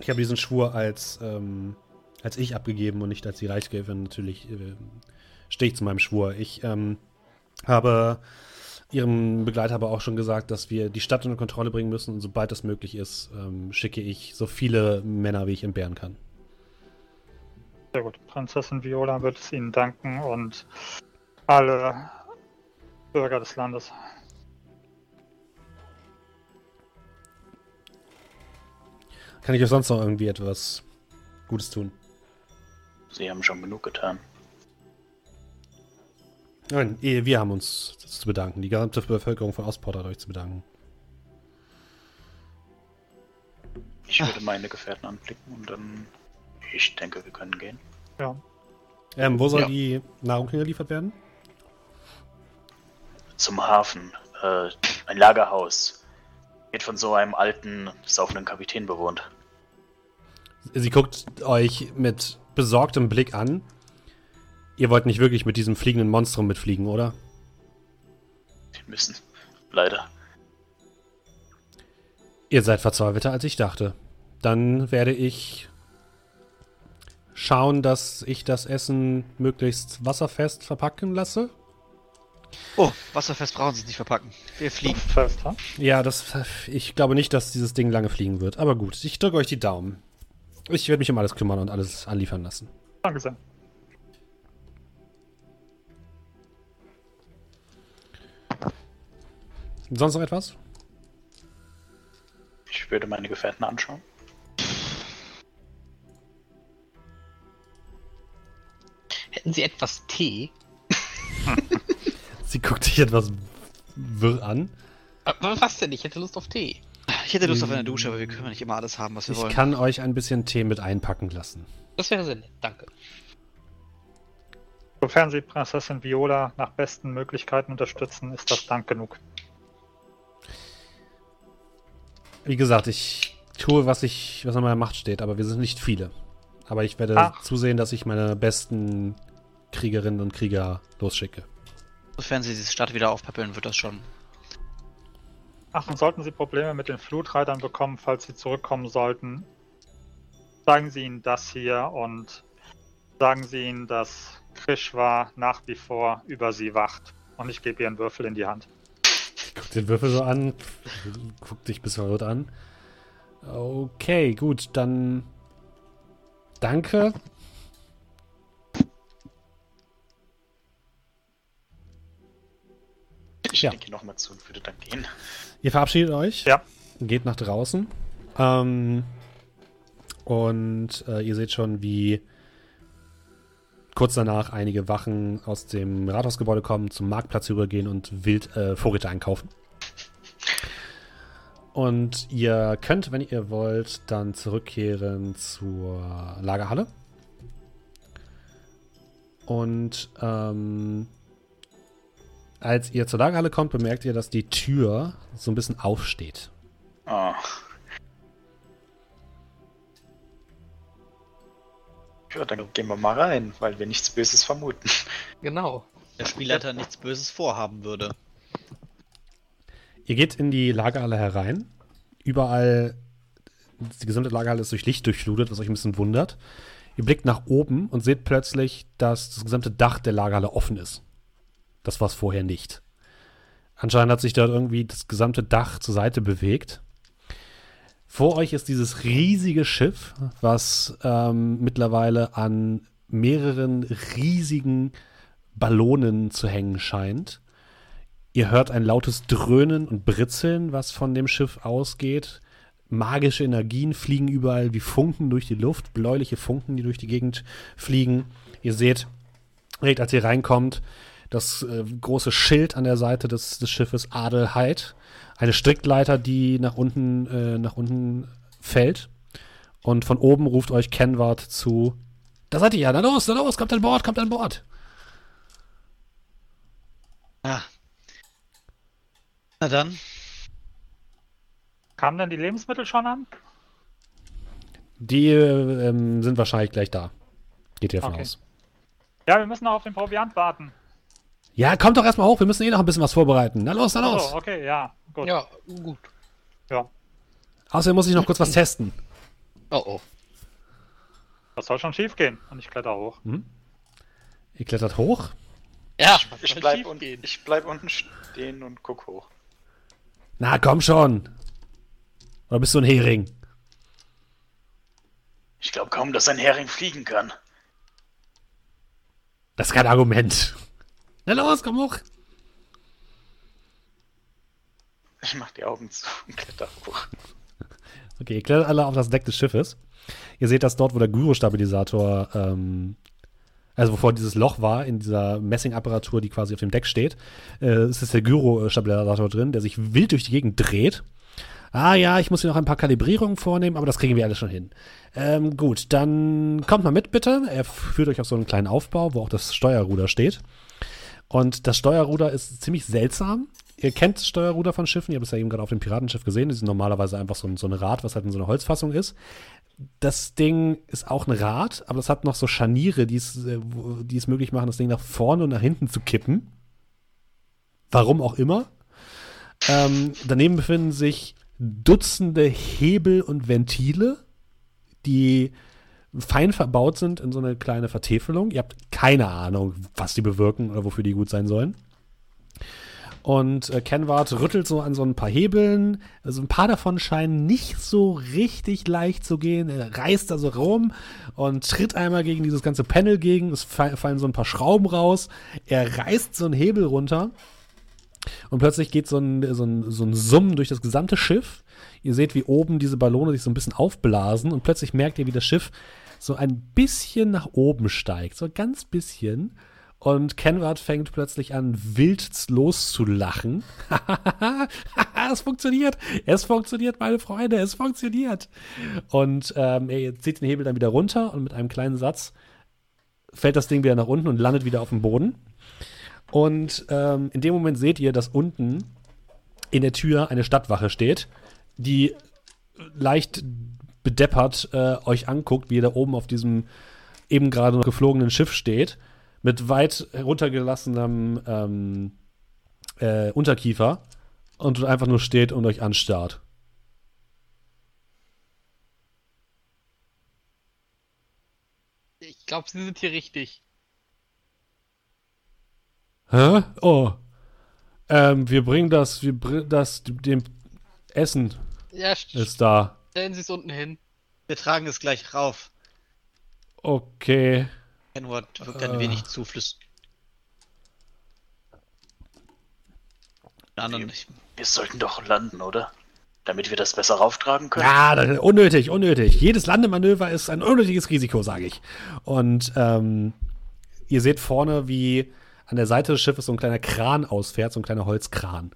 ich habe diesen Schwur als, ähm, als ich abgegeben und nicht als die Reichsgräfin. Natürlich äh, stehe ich zu meinem Schwur. Ich ähm, habe ihrem Begleiter aber auch schon gesagt, dass wir die Stadt unter Kontrolle bringen müssen und sobald das möglich ist, ähm, schicke ich so viele Männer, wie ich entbehren kann. Sehr gut. Prinzessin Viola wird es Ihnen danken und alle Bürger des Landes. Kann ich euch sonst noch irgendwie etwas Gutes tun? Sie haben schon genug getan. Nein, eh, wir haben uns zu bedanken. Die gesamte Bevölkerung von Ostport hat euch zu bedanken. Ich würde meine Gefährten anblicken und dann. Ich denke, wir können gehen. Ja. Ähm, wo soll ja. die Nahrung hingeliefert werden? Zum Hafen. Äh, ein Lagerhaus. Wird von so einem alten, saufenden Kapitän bewohnt. Sie guckt euch mit besorgtem Blick an. Ihr wollt nicht wirklich mit diesem fliegenden Monstrum mitfliegen, oder? Wir müssen. Leider. Ihr seid verzweifelter, als ich dachte. Dann werde ich schauen, dass ich das Essen möglichst wasserfest verpacken lasse. Oh, wasserfest brauchen Sie es nicht verpacken. Wir fliegen. Fest, ha? Ja, das, ich glaube nicht, dass dieses Ding lange fliegen wird. Aber gut, ich drücke euch die Daumen. Ich werde mich um alles kümmern und alles anliefern lassen. Danke sehr. Sonst noch etwas? Ich würde meine Gefährten anschauen. Hätten Sie etwas Tee? Sie guckt sich etwas wirr an. Was denn? Ich hätte Lust auf Tee. Ich hätte Lust auf eine Dusche, aber wir können nicht immer alles haben, was wir ich wollen. Ich kann euch ein bisschen Tee mit einpacken lassen. Das wäre sehr nett, danke. Sofern Sie Prinzessin Viola nach besten Möglichkeiten unterstützen, ist das Dank genug. Wie gesagt, ich tue, was ich, was an meiner Macht steht, aber wir sind nicht viele. Aber ich werde Ach. zusehen, dass ich meine besten Kriegerinnen und Krieger losschicke. Sofern sie diese Stadt wieder aufpäppeln, wird das schon. Ach, und sollten Sie Probleme mit den Flutreitern bekommen, falls Sie zurückkommen sollten, sagen Sie ihnen das hier und sagen Sie ihnen, dass Krishwa nach wie vor über Sie wacht. Und ich gebe ihr einen Würfel in die Hand. Guck den Würfel so an, guck dich bis verwirrt an. Okay, gut, dann danke. Ich ja. denke nochmal zu und würde dann gehen. Ihr verabschiedet euch. Ja. Geht nach draußen. Ähm, und äh, ihr seht schon, wie kurz danach einige Wachen aus dem Rathausgebäude kommen, zum Marktplatz übergehen und wild äh, Vorräte einkaufen. Und ihr könnt, wenn ihr wollt, dann zurückkehren zur Lagerhalle. Und ähm, als ihr zur Lagerhalle kommt, bemerkt ihr, dass die Tür so ein bisschen aufsteht. Oh. Ja, dann gehen wir mal rein, weil wir nichts Böses vermuten. Genau. Der Spielleiter nichts Böses vorhaben würde. Ihr geht in die Lagerhalle herein. Überall, die gesamte Lagerhalle ist durch Licht durchflutet, was euch ein bisschen wundert. Ihr blickt nach oben und seht plötzlich, dass das gesamte Dach der Lagerhalle offen ist. Das war es vorher nicht. Anscheinend hat sich dort irgendwie das gesamte Dach zur Seite bewegt. Vor euch ist dieses riesige Schiff, was ähm, mittlerweile an mehreren riesigen Ballonen zu hängen scheint. Ihr hört ein lautes Dröhnen und Britzeln, was von dem Schiff ausgeht. Magische Energien fliegen überall wie Funken durch die Luft, bläuliche Funken, die durch die Gegend fliegen. Ihr seht, direkt als ihr reinkommt, das äh, große Schild an der Seite des, des Schiffes Adelheid, eine Strickleiter, die nach unten, äh, nach unten fällt. Und von oben ruft euch Kenward zu. Da seid ihr ja, na los, na los, kommt an Bord, kommt an Bord. Ah. Na dann. Kamen denn die Lebensmittel schon an? Die ähm, sind wahrscheinlich gleich da. Geht ihr davon okay. aus. Ja, wir müssen noch auf den Proviant warten. Ja, kommt doch erstmal hoch, wir müssen eh noch ein bisschen was vorbereiten. Na los, na los. Oh, okay, ja, gut. Ja, gut. Ja. Außerdem muss ich noch kurz was testen. Oh oh. Das soll schon schief gehen und ich kletter hoch. Hm? Ihr klettert hoch? Ja, ich, ich bleib, un ich bleib unten stehen und guck hoch. Na, komm schon. Oder bist du ein Hering? Ich glaube kaum, dass ein Hering fliegen kann. Das ist kein Argument. Na los, komm hoch. Ich mach die Augen zu und kletter hoch. Okay, ihr klettert alle auf das Deck des Schiffes. Ihr seht, dass dort, wo der Gyrostabilisator, ähm, also wovor dieses Loch war, in dieser Messingapparatur, die quasi auf dem Deck steht, äh, ist jetzt der Gyrostabilisator drin, der sich wild durch die Gegend dreht. Ah ja, ich muss hier noch ein paar Kalibrierungen vornehmen, aber das kriegen wir alles schon hin. Ähm, gut, dann kommt mal mit bitte. Er führt euch auf so einen kleinen Aufbau, wo auch das Steuerruder steht. Und das Steuerruder ist ziemlich seltsam. Ihr kennt das Steuerruder von Schiffen, ihr habt es ja eben gerade auf dem Piratenschiff gesehen. Das ist normalerweise einfach so ein, so ein Rad, was halt in so einer Holzfassung ist. Das Ding ist auch ein Rad, aber es hat noch so Scharniere, die es, äh, die es möglich machen, das Ding nach vorne und nach hinten zu kippen. Warum auch immer. Ähm, daneben befinden sich Dutzende Hebel und Ventile, die fein verbaut sind in so eine kleine Vertäfelung. Ihr habt keine Ahnung, was die bewirken oder wofür die gut sein sollen. Und äh, Kenward rüttelt so an so ein paar Hebeln. Also ein paar davon scheinen nicht so richtig leicht zu gehen. Er reißt also rum und tritt einmal gegen dieses ganze Panel gegen. Es fallen so ein paar Schrauben raus. Er reißt so einen Hebel runter. Und plötzlich geht so ein, so, ein, so ein Summen durch das gesamte Schiff. Ihr seht, wie oben diese Ballone sich so ein bisschen aufblasen. Und plötzlich merkt ihr, wie das Schiff so ein bisschen nach oben steigt. So ganz bisschen. Und Kenward fängt plötzlich an, wild loszulachen. es funktioniert. Es funktioniert, meine Freunde. Es funktioniert. Und ähm, er zieht den Hebel dann wieder runter und mit einem kleinen Satz fällt das Ding wieder nach unten und landet wieder auf dem Boden. Und ähm, in dem Moment seht ihr, dass unten in der Tür eine Stadtwache steht, die leicht bedeppert äh, euch anguckt, wie ihr da oben auf diesem eben gerade noch geflogenen Schiff steht mit weit heruntergelassenem ähm, äh, Unterkiefer und einfach nur steht und euch anstarrt. Ich glaube, Sie sind hier richtig. Hä? Oh. Ähm, wir bringen das, wir bringen das, dem Essen ja, ist da. Stellen Sie es unten hin. Wir tragen es gleich rauf. Okay. Edward wirkt ein uh. wenig zuflüstern. Wir, wir sollten doch landen, oder? Damit wir das besser rauftragen können. Ja, unnötig, unnötig. Jedes Landemanöver ist ein unnötiges Risiko, sage ich. Und ähm, ihr seht vorne, wie an der Seite des Schiffes so ein kleiner Kran ausfährt, so ein kleiner Holzkran.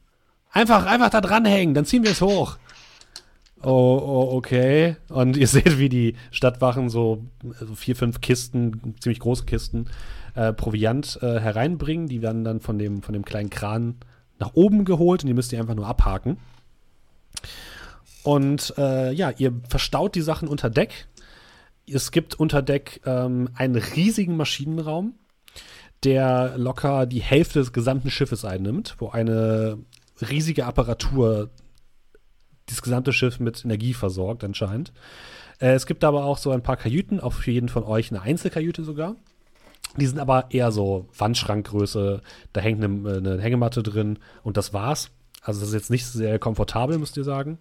Einfach, einfach da dranhängen, dann ziehen wir es hoch. Oh, oh, okay. Und ihr seht, wie die Stadtwachen so also vier, fünf Kisten, ziemlich große Kisten, äh, Proviant äh, hereinbringen. Die werden dann von dem, von dem kleinen Kran nach oben geholt und die müsst ihr einfach nur abhaken. Und äh, ja, ihr verstaut die Sachen unter Deck. Es gibt unter Deck ähm, einen riesigen Maschinenraum, der locker die Hälfte des gesamten Schiffes einnimmt, wo eine riesige Apparatur das gesamte Schiff mit Energie versorgt, anscheinend. Äh, es gibt aber auch so ein paar Kajüten, auch für jeden von euch eine Einzelkajüte sogar. Die sind aber eher so Wandschrankgröße, da hängt eine, eine Hängematte drin und das war's. Also das ist jetzt nicht sehr komfortabel, müsst ihr sagen.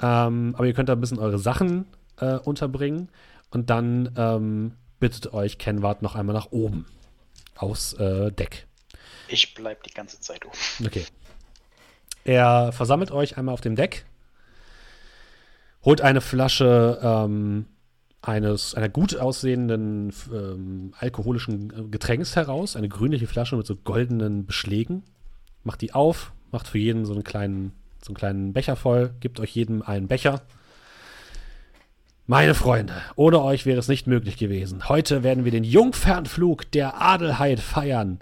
Ähm, aber ihr könnt da ein bisschen eure Sachen äh, unterbringen und dann ähm, bittet euch Kenwart noch einmal nach oben aufs äh, Deck. Ich bleib die ganze Zeit oben. Okay. Er versammelt euch einmal auf dem Deck holt eine Flasche ähm, eines einer gut aussehenden ähm, alkoholischen Getränks heraus, eine grünliche Flasche mit so goldenen Beschlägen, macht die auf, macht für jeden so einen kleinen so einen kleinen Becher voll, gibt euch jedem einen Becher. Meine Freunde, ohne euch wäre es nicht möglich gewesen. Heute werden wir den Jungfernflug der Adelheid feiern.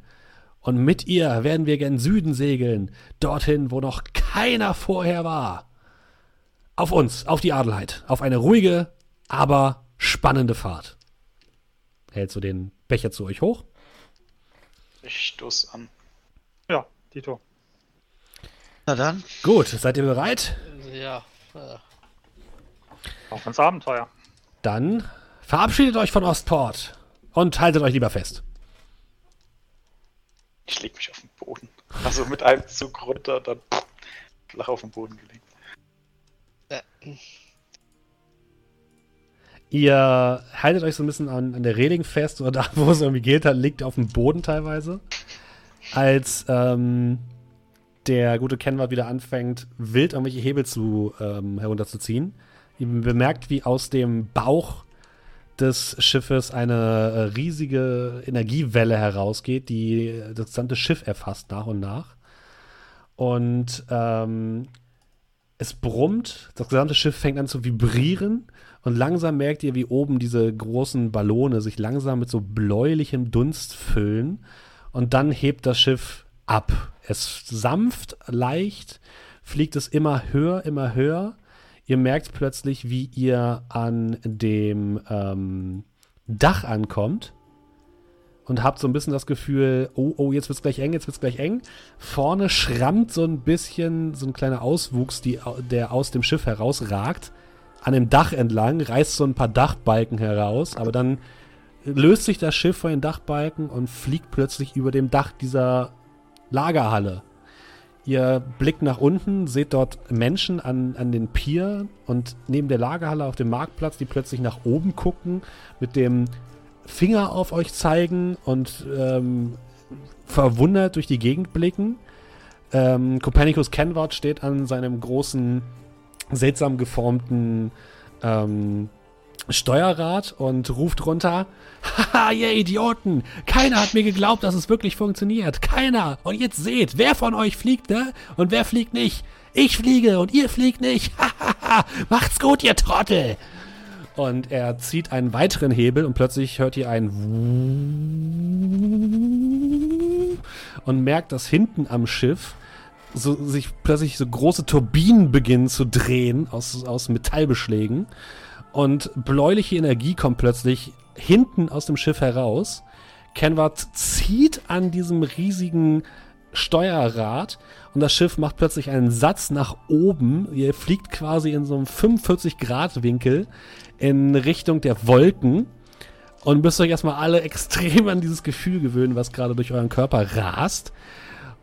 Und mit ihr werden wir gen Süden segeln, dorthin, wo noch keiner vorher war auf uns, auf die Adelheid, auf eine ruhige, aber spannende Fahrt. Hältst du den Becher zu euch hoch? Ich stoß an. Ja, Tito. Na dann. Gut, seid ihr bereit? Ja. ja. Auf ins Abenteuer. Dann verabschiedet euch von Ostport und haltet euch lieber fest. Ich leg mich auf den Boden. Also mit einem Zug runter, dann flach auf den Boden gelegt. Ihr haltet euch so ein bisschen an, an der Reling fest oder da, wo es irgendwie geht, da liegt auf dem Boden teilweise. Als ähm, der gute Kenward wieder anfängt, wild irgendwelche Hebel zu, ähm, herunterzuziehen. Ihr bemerkt, wie aus dem Bauch des Schiffes eine äh, riesige Energiewelle herausgeht, die das gesamte Schiff erfasst nach und nach. Und ähm, es brummt, das gesamte Schiff fängt an zu vibrieren und langsam merkt ihr, wie oben diese großen Ballone sich langsam mit so bläulichem Dunst füllen und dann hebt das Schiff ab. Es sanft, leicht, fliegt es immer höher, immer höher. Ihr merkt plötzlich, wie ihr an dem ähm, Dach ankommt und habt so ein bisschen das Gefühl, oh, oh, jetzt wird's gleich eng, jetzt wird's gleich eng. Vorne schrammt so ein bisschen so ein kleiner Auswuchs, die, der aus dem Schiff herausragt, an dem Dach entlang, reißt so ein paar Dachbalken heraus, aber dann löst sich das Schiff von den Dachbalken und fliegt plötzlich über dem Dach dieser Lagerhalle. Ihr blickt nach unten, seht dort Menschen an, an den Pier und neben der Lagerhalle auf dem Marktplatz, die plötzlich nach oben gucken, mit dem Finger auf euch zeigen und ähm, verwundert durch die Gegend blicken. Ähm, Copernicus Kenward steht an seinem großen, seltsam geformten ähm, Steuerrad und ruft runter: Haha, ihr Idioten! Keiner hat mir geglaubt, dass es wirklich funktioniert. Keiner! Und jetzt seht, wer von euch fliegt, ne? Und wer fliegt nicht? Ich fliege und ihr fliegt nicht. Hahaha! Macht's gut, ihr Trottel! Und er zieht einen weiteren Hebel und plötzlich hört ihr ein und merkt, dass hinten am Schiff so, sich plötzlich so große Turbinen beginnen zu drehen aus, aus Metallbeschlägen. Und bläuliche Energie kommt plötzlich hinten aus dem Schiff heraus. Kenward zieht an diesem riesigen Steuerrad und das Schiff macht plötzlich einen Satz nach oben. Ihr fliegt quasi in so einem 45-Grad-Winkel in Richtung der Wolken und müsst euch erstmal alle extrem an dieses Gefühl gewöhnen, was gerade durch euren Körper rast.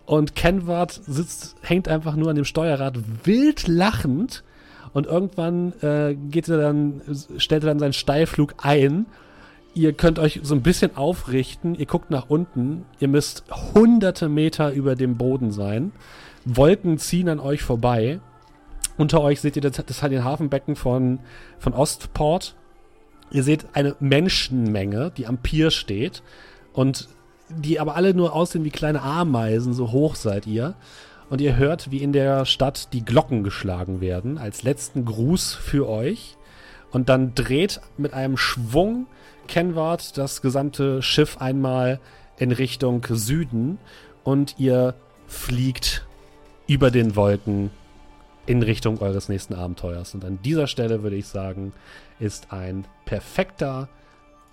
Und Kenward sitzt, hängt einfach nur an dem Steuerrad wild lachend und irgendwann äh, geht er dann, stellt er dann seinen Steilflug ein. Ihr könnt euch so ein bisschen aufrichten, ihr guckt nach unten, ihr müsst hunderte Meter über dem Boden sein. Wolken ziehen an euch vorbei unter euch seht ihr das, das den Hafenbecken von, von Ostport. Ihr seht eine Menschenmenge, die am Pier steht und die aber alle nur aussehen wie kleine Ameisen, so hoch seid ihr. Und ihr hört, wie in der Stadt die Glocken geschlagen werden, als letzten Gruß für euch. Und dann dreht mit einem Schwung Kenward das gesamte Schiff einmal in Richtung Süden und ihr fliegt über den Wolken in Richtung eures nächsten Abenteuers. Und an dieser Stelle würde ich sagen, ist ein perfekter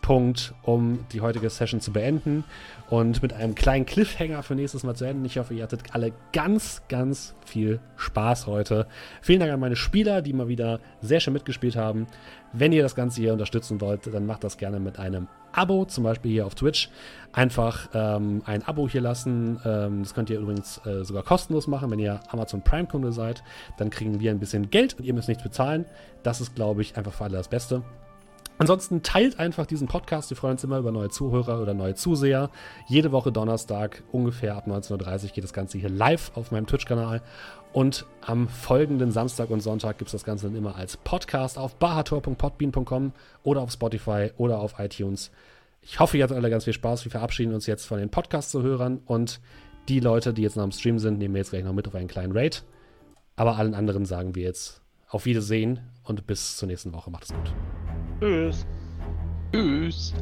Punkt, um die heutige Session zu beenden und mit einem kleinen Cliffhanger für nächstes Mal zu enden. Ich hoffe, ihr hattet alle ganz, ganz viel Spaß heute. Vielen Dank an meine Spieler, die mal wieder sehr schön mitgespielt haben. Wenn ihr das Ganze hier unterstützen wollt, dann macht das gerne mit einem Abo, zum Beispiel hier auf Twitch. Einfach ähm, ein Abo hier lassen. Ähm, das könnt ihr übrigens äh, sogar kostenlos machen, wenn ihr Amazon Prime-Kunde seid. Dann kriegen wir ein bisschen Geld und ihr müsst nichts bezahlen. Das ist, glaube ich, einfach für alle das Beste. Ansonsten teilt einfach diesen Podcast. Wir freuen uns immer über neue Zuhörer oder neue Zuseher. Jede Woche Donnerstag ungefähr ab 19.30 Uhr geht das Ganze hier live auf meinem Twitch-Kanal. Und am folgenden Samstag und Sonntag gibt es das Ganze dann immer als Podcast auf bahator.podbean.com oder auf Spotify oder auf iTunes. Ich hoffe, ihr hattet alle ganz viel Spaß. Wir verabschieden uns jetzt von den Podcast-Zuhörern und die Leute, die jetzt noch am Stream sind, nehmen wir jetzt gleich noch mit auf einen kleinen Raid. Aber allen anderen sagen wir jetzt auf Wiedersehen und bis zur nächsten Woche. Macht es gut. Tschüss. Tschüss.